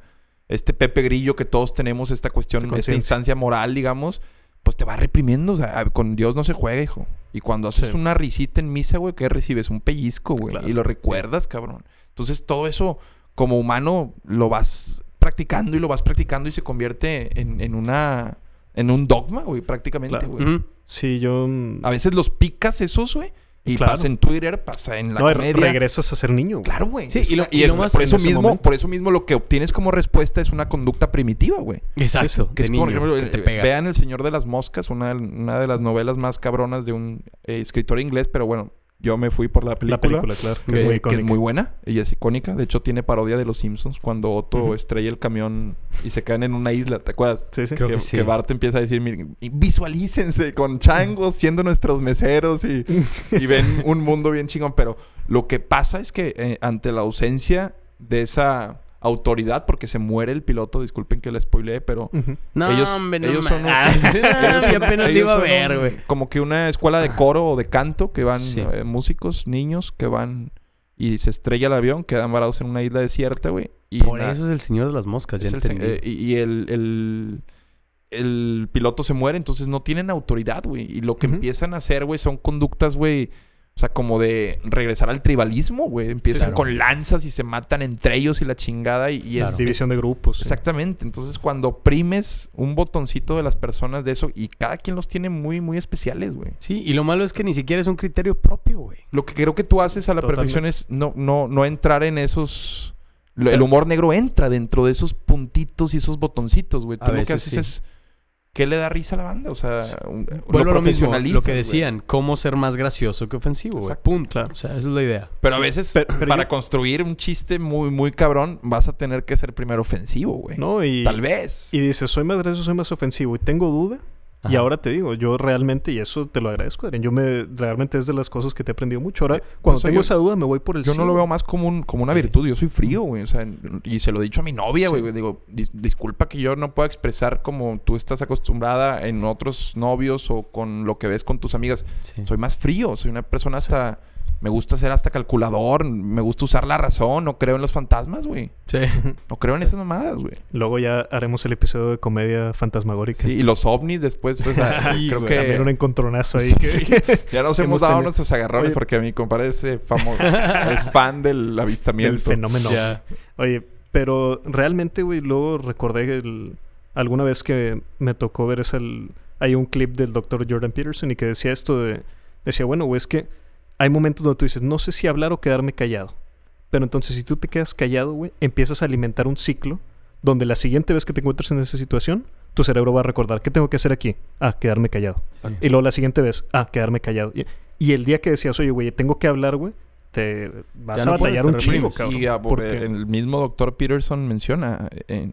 este Pepe Grillo que todos tenemos, esta cuestión, Esta instancia moral, digamos, pues te va reprimiendo. O sea, con Dios no se juega, hijo. Y cuando haces Sí. una risita en misa, güey, ¿qué recibes? Un pellizco, güey. Claro. Y lo recuerdas, cabrón. Entonces, todo eso, como humano, lo vas practicando y lo vas practicando y se convierte en, en una... En un dogma, güey, prácticamente, Claro. güey. Sí, yo... mm, A veces los picas esos, güey. Y Claro. pasa en Twitter, pasa en la no, comedia. regresas a ser niño. güey. Claro, güey. Sí, Es y lo- una- y es lo una- más por eso mismo, momento. por eso mismo lo que obtienes como respuesta es una conducta primitiva, güey. Exacto. Que de es como, por niño, ejemplo, que te eh, pega. vean El Señor de las Moscas, una, una de las novelas más cabronas de un eh, escritor inglés, pero bueno, Yo me fui por la película. La película, claro. Que, Que es muy que es muy buena. Ella es icónica. De hecho, tiene parodia de los Simpsons cuando Otto estrella el camión y se caen en una isla. ¿Te acuerdas? Sí, sí. Creo que, que sí. que Bart empieza a decir, "Miren, visualícense con changos siendo nuestros meseros y, y ven un mundo bien chingón. Pero lo que pasa es que eh, ante la ausencia de esa autoridad, porque se muere el piloto, disculpen que le spoileé, pero Ujú. No, ellos, hombre, no ellos son, un- ma- ellos Ah, son- yo apenas lo ellos iba a ver, güey. Como que una escuela de coro o de canto que van Sí. eh, músicos, niños que van y se estrella el avión, quedan varados en una isla desierta, güey. Y Por na- eso es el señor de las moscas, ya es el- entendí. eh, y el, el, el piloto se muere, entonces no tienen autoridad, güey. Y lo que empiezan a hacer, güey, son conductas, güey. O sea, como de regresar al tribalismo, güey. Empiezan claro. con lanzas y se matan entre ellos y la chingada. Y, y es, Claro. División de grupos. sí. Exactamente. Entonces, cuando oprimes un botoncito de las personas de eso, y cada quien los tiene muy, muy especiales, güey. Sí, y lo malo es que ni siquiera es un criterio propio, güey. Lo que creo que tú haces a la Totalmente. perfección es no, no, no entrar en esos. El humor negro entra dentro de esos puntitos y esos botoncitos, güey. Tú A lo que haces sí. es. ¿Qué le da risa a la banda? O sea, un, Vuelvo lo mismo, lo profesionalizas, que güey. decían, cómo ser más gracioso que ofensivo, güey. Exacto. Punto. Claro. O sea, esa es la idea. Pero a veces, pero- pero para yo- construir un chiste muy, muy cabrón, vas a tener que ser primero ofensivo, güey. ¿No? Y, Tal vez. Y dices, soy más gracioso, soy más ofensivo. Y tengo duda. Y ahora te digo, yo realmente, y eso te lo agradezco, Adrián, yo me, realmente es de las cosas que te he aprendido mucho. Ahora, Eh, cuando sea, tengo yo- esa duda, me voy por el Yo sí, no lo güey. veo más como, un, como una virtud. Yo soy frío, güey. O sea, y se lo he dicho a mi novia, güey. Digo, "Dis- disculpa que yo no pueda expresar como tú estás acostumbrada en otros novios o con lo que ves con tus amigas. Sí. Soy más frío. Soy una persona hasta... Me gusta ser hasta calculador. Me gusta usar la razón. No creo en los fantasmas, güey. Sí. No creo en esas mamadas, güey. Luego ya haremos el episodio de comedia fantasmagórica. Sí, y los ovnis después, pues, Sí, creo güey. que... También un encontronazo ahí. Sí. que- Ya nos hemos hemos dado tenido. nuestros agarrones Oye. porque a mi compadre es eh, famoso. es fan del avistamiento. el fenómeno. Ya. Oye, pero realmente, güey, luego recordé el- alguna vez que me tocó ver ese, el- hay un clip del doctor Jordan Peterson y que decía esto de, decía, bueno, güey, es que hay momentos donde tú dices, no sé si hablar o quedarme callado. Pero entonces si tú te quedas callado, güey, empiezas a alimentar un ciclo donde la siguiente vez que te encuentres en esa situación, tu cerebro va a recordar, ¿qué tengo que hacer aquí? Ah, quedarme callado. Y luego la siguiente vez, ah, quedarme callado. Y, y el día que decías, oye, güey, tengo que hablar, güey, te vas Ya a no batallar un chingo, cabrón. Y Porque- el mismo doctor Peterson menciona eh,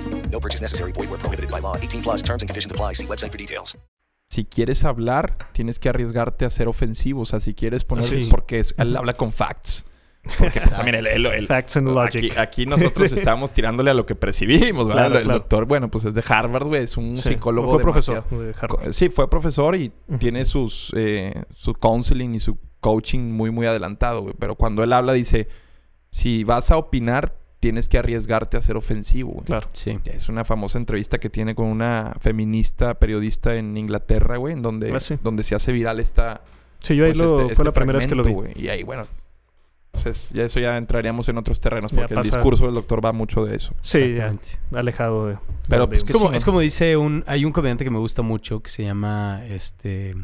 No purchase necessary. Void where prohibited by law. 18 plus terms and conditions apply. See website for details. si quieres hablar, tienes que arriesgarte a ser ofensivo. O sea, si quieres poner... Sí. Porque es- él habla con facts. Porque pues, también el, el- el- Facts and logic. Aquí, aquí nosotros Sí. estamos tirándole a lo que percibimos, ¿verdad? Claro, el claro. doctor, bueno, pues es de Harvard, güey. Es un Sí, psicólogo fue profesor de Harvard. Sí, fue profesor y tiene sus... eh, su counseling y su coaching muy, muy adelantado, güey. Pero cuando él habla dice, si vas a opinar, tienes que arriesgarte a ser ofensivo, güey. Claro. Sí. Es una famosa entrevista que tiene con una feminista periodista en Inglaterra, güey, en donde, Ah, sí. donde se hace viral esta... Sí, yo ahí pues, lo, este- fue este la primera vez que lo vi. güey. Y ahí, bueno, entonces ya eso ya entraríamos en otros terrenos porque el discurso del doctor va mucho de eso. Sí, ya, alejado de... Pero, pues, qué como, es como dice un... Hay un comediante que me gusta mucho que se llama... Este...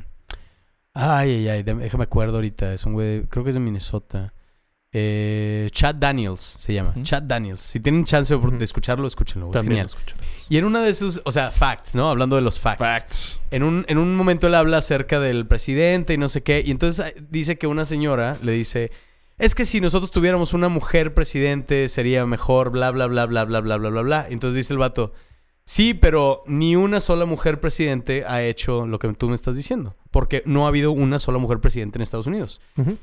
Ay, ay, ay. déjame- Déjame acuerdo ahorita. Es un güey... Creo que es de Minnesota. Eh, Chad Daniels se llama. Chad Daniels. Si tienen chance de escucharlo, escúchenlo. Es También genial. Y en una de sus... O sea, facts, ¿no? Hablando de los facts. Facts. En un, en un momento él habla acerca del presidente y no sé qué. Y entonces eh, dice que una señora le dice... Es que si nosotros tuviéramos una mujer presidente sería mejor, bla, bla, bla, bla, bla, bla, bla, bla, bla. Entonces dice el vato... Sí, pero ni una sola mujer presidente ha hecho lo que tú me estás diciendo. Porque no ha habido una sola mujer presidente en Estados Unidos.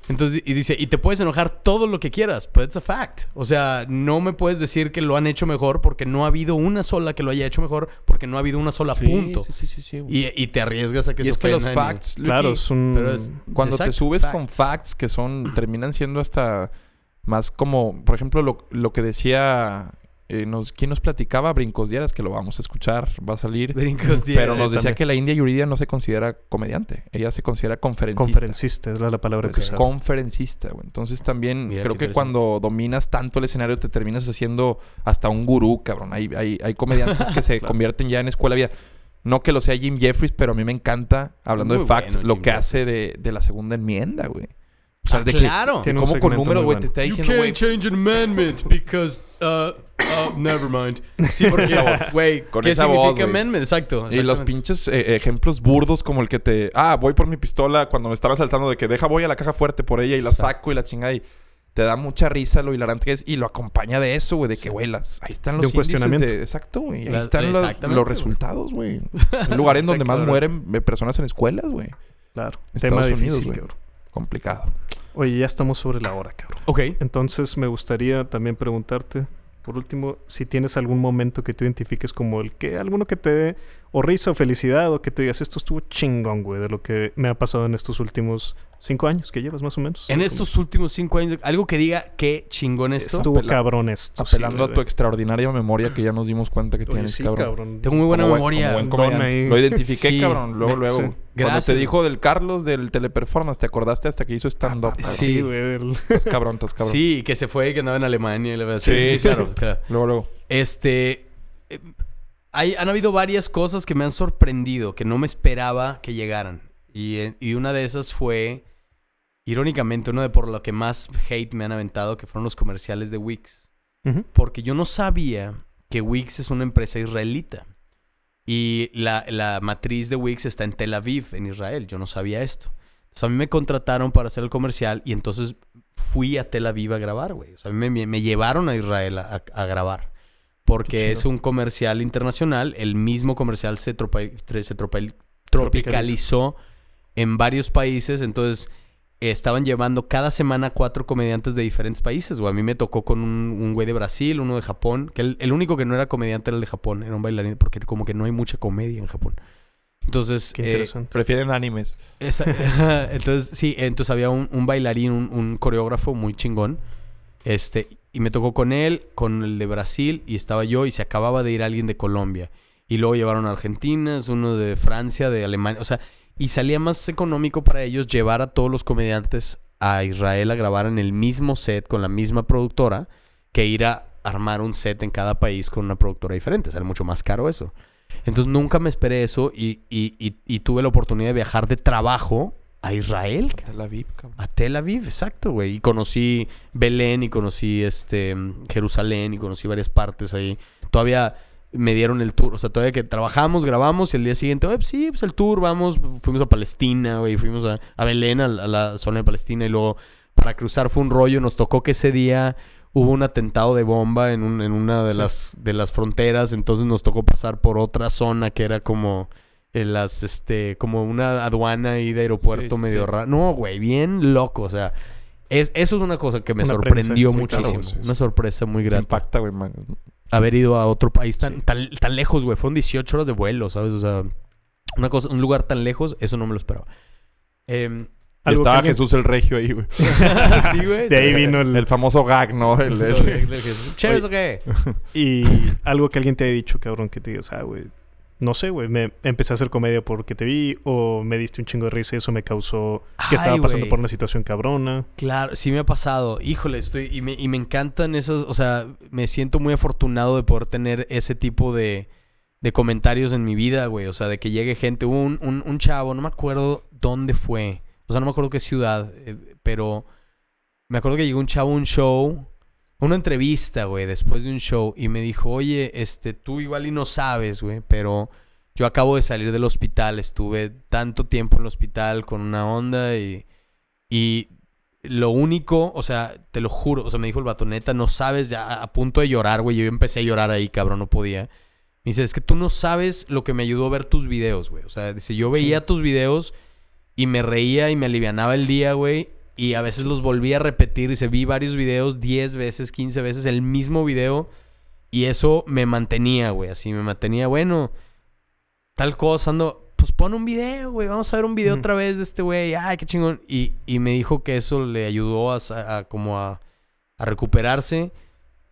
Entonces, y dice, y te puedes enojar todo lo que quieras, but it's a fact. O sea, no me puedes decir que lo han hecho mejor porque no ha habido una sola que lo haya hecho mejor, porque no ha habido una sola Sí, punto. sí, sí, sí, sí, y, y te arriesgas a que y se es que los facts, Claro, Lucky, un... Pero es- cuando Exacto, te subes con facts. facts que son terminan siendo hasta más como por ejemplo lo, lo que decía eh, nos, ¿quién nos platicaba? Brincos Dieras, que lo vamos a escuchar, va a salir. Brincos Dieras, Pero nos decía también. que la India Yuridia no se considera comediante. Ella se considera conferencista. Conferencista es la, la palabra que Es usaba. conferencista, güey. Entonces también Mira creo que cuando dominas tanto el escenario te terminas haciendo hasta un gurú, cabrón. Hay, hay, hay comediantes que se convierten ya en escuela vida. No que lo sea Jim Jeffries, pero a mí me encanta, hablando Muy de facts, bueno lo Jim que hace de, de la segunda enmienda, güey. O sea, Ah, de claro. que, cómo con números, güey, te está You diciendo, güey, can't change an amendment because, uh, uh, never mind. Sí, porque, güey, Con ¿qué esa significa voz, amendment? Exacto. Y los pinches eh, ejemplos burdos como el que te... Ah, voy por mi pistola cuando me estaba saltando de que deja voy a la caja fuerte por ella y la saco y la chingada y... Te da mucha risa lo hilarante que es y lo acompaña de eso, güey, de que, güey, las, ahí están los De un cuestionamiento. de- exacto, güey. Ahí están los, resultados, güey. Un lugar en Está donde más mueren eh, personas en escuelas, güey. Claro. Estados Tema Unidos, difícil. Complicado. Oye, ya estamos sobre la hora, cabrón. Ok. Entonces me gustaría también preguntarte, por último, si tienes algún momento que tú identifiques como el que, alguno que te dé o risa o felicidad o que te digas, esto estuvo chingón, güey, de lo que me ha pasado en estos últimos cinco años que llevas más o menos. En Como- estos últimos cinco años, algo que diga qué chingón esto. Estuvo Apela- cabrón esto. sí, Apelando a tu extraordinaria memoria que ya nos dimos cuenta que Oye, tienes, sí, cabrón. cabrón. Tengo muy buena Como buen- memoria. como buen comediante. ahí. Lo identifiqué, Sí, cabrón. Luego, me- luego. sí. Cuando Gracias. te dijo del Carlos del teleperformance, te acordaste hasta que hizo stand-up. Ah, Sí. Güey. del- Estás cabrón, estás cabrón. Sí, que se fue y que andaba en Alemania. y la verdad. Sí, Sí, sí, sí, claro, claro. Luego, luego. Este. Hay, han habido varias cosas que me han sorprendido, que no me esperaba que llegaran. Y, eh, y una de esas fue, irónicamente, una de por lo que más hate me han aventado, que fueron los comerciales de Wix. Porque yo no sabía que Wix es una empresa israelita. Y la, la matriz de Wix está en Tel Aviv, en Israel. Yo no sabía esto. Entonces a mí me contrataron para hacer el comercial y entonces fui a Tel Aviv a grabar, güey. O sea, a mí me, me llevaron a Israel a, a grabar. Porque es un comercial internacional. El mismo comercial se, tropa- tre- se tropa- tropicalizó en varios países. Entonces estaban llevando cada semana cuatro comediantes de diferentes países. O a mí me tocó con un, un güey de Brasil, uno de Japón. Que el, el único que no era comediante era el de Japón. Era un bailarín. Porque como que no hay mucha comedia en Japón. Entonces... Qué eh, interesante. Prefieren animes. esa- entonces, sí, entonces había un, un bailarín, un, un coreógrafo muy chingón. Este, y me tocó con él, con el de Brasil, y estaba yo, y se acababa de ir alguien de Colombia. Y luego llevaron a Argentina, uno de Francia, de Alemania. O sea, y salía más económico para ellos llevar a todos los comediantes a Israel a grabar en el mismo set con la misma productora que ir a armar un set en cada país con una productora diferente. Sale mucho más caro eso. Entonces nunca me esperé eso y, y- y- y tuve la oportunidad de viajar de trabajo a Israel. cabrón. Tel Aviv, cabrón. A Tel Aviv, exacto, güey. Y conocí Belén y conocí este Jerusalén y conocí varias partes ahí. Todavía me dieron el tour, o sea, todavía que trabajamos, grabamos y el día siguiente, "Oye, pues sí, pues el tour, vamos, fuimos a Palestina, güey, fuimos a, a Belén, a, la- a la zona de Palestina y luego para cruzar fue un rollo, nos tocó que ese día hubo un atentado de bomba en, un- en una de, Sí. las, de las fronteras, entonces nos tocó pasar por otra zona que era como en las, este, como una aduana ahí de aeropuerto Sí, medio sí. raro. No, güey, bien loco, o sea, es, eso es una cosa que me sorprendió claro, muchísimo. Una sorpresa muy grata. impacta, güey. man. Haber ido a otro país tan, tan, tan lejos, güey. Fueron 18 horas de vuelo, ¿sabes? O sea, una cosa, un lugar tan lejos, eso no me lo esperaba. Em, Y que estaba Jesús el Regio ahí, güey. sí, güey. De ahí vino el... El famoso gag, ¿no? El, el- ¿Chéveres o qué? Y algo que alguien te haya dicho, cabrón, que te digas, ah, güey, no sé, güey, me empecé a hacer comedia porque te vi o me diste un chingo de risa y eso me causó que estaba pasando por una situación cabrona. Claro, sí me ha pasado. Híjole, estoy. Y me, y me encantan esas. O sea, me siento muy afortunado de poder tener ese tipo de, de comentarios en mi vida, güey. O sea, de que llegue gente. Hubo un, un, un chavo, no me acuerdo dónde fue. O sea, no me acuerdo qué ciudad. eh, pero me acuerdo que llegó un chavo a un show. Una entrevista, güey, después de un show. Y me dijo, oye, este, tú igual y no sabes, güey, pero. Yo acabo de salir del hospital, estuve tanto tiempo en el hospital con una onda y, y lo único, o sea, te lo juro, o sea, me dijo el vato, neta, no sabes, ya a punto de llorar, güey. Yo empecé a llorar ahí, cabrón, no podía. Me dice, es que tú no sabes lo que me ayudó a ver tus videos, güey. O sea, dice, yo veía tus videos y me reía y me alivianaba el día, güey. Y a veces los volvía a repetir. Dice, vi varios videos, 10 veces, 15 veces, el mismo video. Y eso me mantenía, güey. Así me mantenía, bueno, tal cosa, ando, pues pon un video, güey. Vamos a ver un video otra vez de este güey. Ay, qué chingón. Y, y me dijo que eso le ayudó a, a como a, a recuperarse.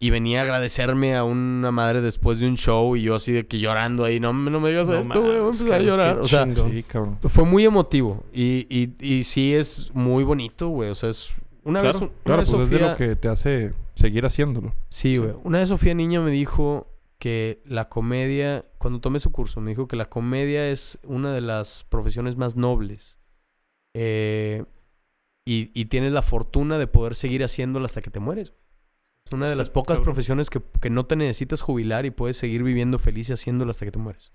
Y venía a agradecerme a una madre después de un show. Y yo así de que llorando ahí. No, no me digas No esto, güey. Voy a a llorar. O sea, chingón. Sí, cabrón. fue muy emotivo. Y, y, y sí es muy bonito, güey. O sea, es... Una claro, vez, una claro, vez pues es de Sofía... lo que te hace seguir haciéndolo. Sí, güey. Una vez Sofía Niña me dijo que la comedia, cuando tomé su curso, me dijo que la comedia es una de las profesiones más nobles. Eh, y, y tienes la fortuna de poder seguir haciéndola hasta que te mueres. Es una de las pocas cabrón. profesiones que, que no te necesitas jubilar y puedes seguir viviendo feliz y haciéndola hasta que te mueres.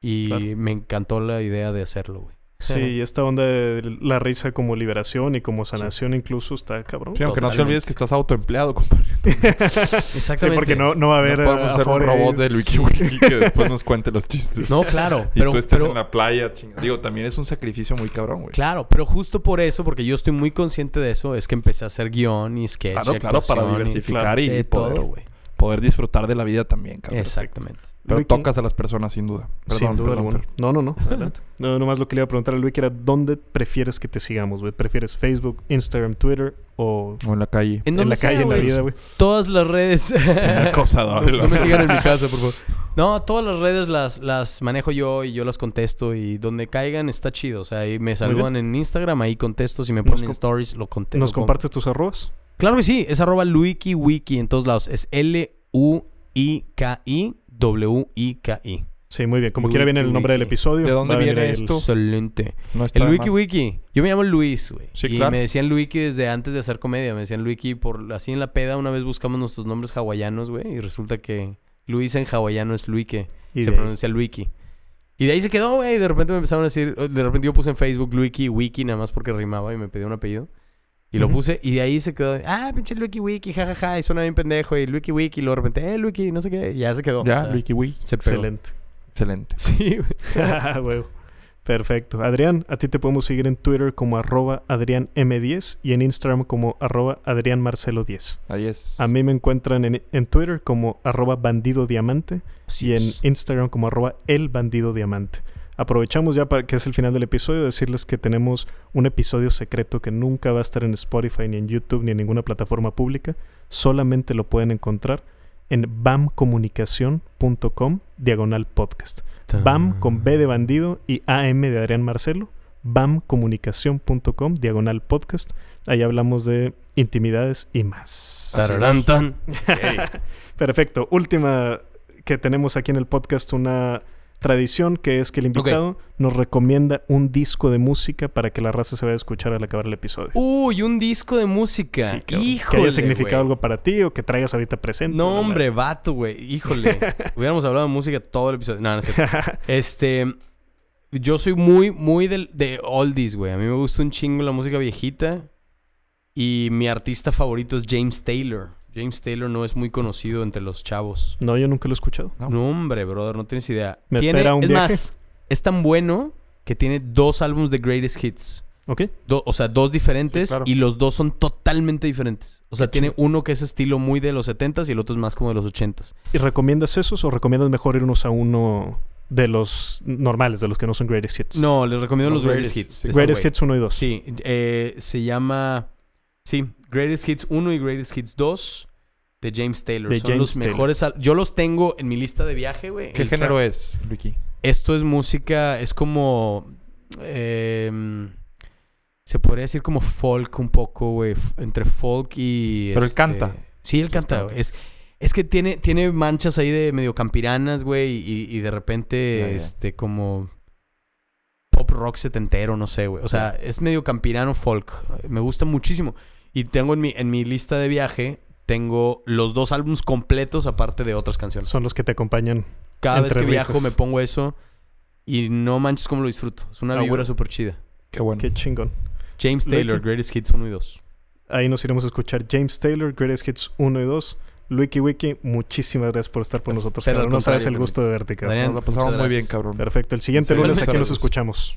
Y Claro. me encantó la idea de hacerlo, güey. Sí, y esta onda de la risa como liberación y como sanación incluso está cabrón. Sí, aunque no te olvides que estás autoempleado, compadre. Exactamente. Sí, porque no, no va a haber... no podemos ser un afuera robot del WikiWiki que después nos cuente los chistes. No, claro. Y pero, tú estás pero- en la playa, chinga. Digo, también es un sacrificio muy cabrón, güey. Claro, pero justo por eso, porque yo estoy muy consciente de eso, es que empecé a hacer guion y sketch. Claro, y claro, para y- diversificar y de poder, todo, güey. poder disfrutar de la vida también, cabrón. Exactamente. Pero tocas a las personas sin duda. Perdón, Sin duda perdón, alguna. Fer. No, no, no. Adelante. No, nomás lo que le iba a preguntar a Luis era ¿dónde prefieres que te sigamos, güey? ¿Prefieres Facebook, Instagram, Twitter o O en la calle. En la calle, sea, en la vida, güey? Todas las redes. acosador. no, no me sigan en mi casa, por favor. No, todas las redes las, las manejo yo y yo las contesto. Y donde caigan está chido. O sea, ahí me saludan en Instagram, ahí contesto. Si me ponen stories, lo contesto. ¿Nos compartes tus arrobas? Claro que sí, es arroba LuikiWiki en todos lados. Es L-U-I-K-I-W-I-K-I. Sí, muy bien. Como quiera viene el nombre del Wiki. episodio. ¿De dónde viene ahí el- esto? Excelente. No El Wiki más. Wiki. Yo me llamo Luis, güey. Sí, y claro. me decían Wiki desde antes de hacer comedia. Me decían Wiki por así en la peda. Una vez buscamos nuestros nombres hawaianos, güey. Y resulta que Luis en hawaiano es Luike. Y se pronuncia Luiki. Y de ahí se quedó, güey. Y de repente me empezaron a decir... De repente yo puse en Facebook Luiki Wiki nada más porque rimaba y me pedía un apellido. Y lo puse. Y de ahí se quedó... Ah, pinche Luiki Wiki, jajaja. Y suena bien pendejo. Y Luiki Wiki. Y luego de repente... Eh, Luiki, no sé qué. Y ya se quedó. Ya, O sea, Wiki Wiki. Se pegó. Excelente. Excelente. Sí, güey. Ah, huevo. Perfecto. Adrián, a ti te podemos seguir en Twitter como arroba AdriánM10 y en Instagram como arroba AdriánMarcelo10. Ahí es. A mí me encuentran en, en Twitter como arroba bandido diamante Así y en es. Instagram como arroba el bandido diamante. Aprovechamos ya para que es el final del episodio decirles que tenemos un episodio secreto que nunca va a estar en Spotify ni en YouTube ni en ninguna plataforma pública. Solamente lo pueden encontrar en bamcomunicación.com diagonal podcast. BAM con B de bandido y AM de Adrián Marcelo. bamcomunicación.com diagonal podcast. Ahí hablamos de intimidades y más. Tararán, tan. Perfecto. Última que tenemos aquí en el podcast, una tradición que es que el invitado nos recomienda un disco de música para que la raza se vaya a escuchar al acabar el episodio. Uy, un disco de música. Sí, cabrón. Híjole, que haya significado algo para ti o que traigas ahorita presente. No, hombre, vato, güey. Híjole. Hubiéramos hablado de música todo el episodio. No, no cierto. Este. Yo soy muy, muy del- de oldies, güey. A mí me gusta un chingo la música viejita. Y mi artista favorito es James Taylor. James Taylor no es muy conocido entre los chavos. No, yo nunca lo he escuchado. No, hombre, brother, no tienes idea. Me Tiene- espera un es viaje. más, es tan bueno que tiene dos álbumes de Greatest Hits. ¿Ok? Do- o sea, dos diferentes Sí, claro. y los dos son totalmente diferentes. O sea, tiene uno que es estilo muy de los 70s y el otro es más como de los 80s. ¿Y recomiendas esos o recomiendas mejor irnos a uno de los normales, de los que no son Greatest Hits? No, les recomiendo los, Los Greatest, Greatest- Hits. Greatest. Hits 1 y 2. Sí, eh, se llama... Sí, Greatest Hits 1 y Greatest Hits 2 de James Taylor. De son James los Taylor. mejores... Yo los tengo en mi lista de viaje, güey. ¿Qué género es, Luiki? Esto es música... Es como... em, se podría decir como folk un poco, güey. Entre folk y... Pero él este, canta. Sí, él canta. güey. Es, es que tiene, tiene manchas ahí de medio campiranas, güey. Y, y de repente, este, como... Pop rock setentero, no sé, güey. O sea, es medio campirano folk. Me gusta muchísimo. Y tengo en mi, en mi lista de viaje... Tengo los dos álbumes completos aparte de otras canciones. Son los que te acompañan. Cada vez que viajo me pongo eso y no manches cómo lo disfruto. Es una Ah, vibra bueno. súper chida. Qué bueno. Qué chingón. James Lucky. Taylor, Greatest Hits 1 y 2. Ahí nos iremos a escuchar James Taylor, Greatest Hits 1 y 2. Luiki Wiki, muchísimas gracias por estar por nosotros. Pero. No sabes el gusto de verte, cabrón. Adrián, Nos la pasamos muy bien, cabrón. Perfecto. El siguiente lunes aquí nos escuchamos.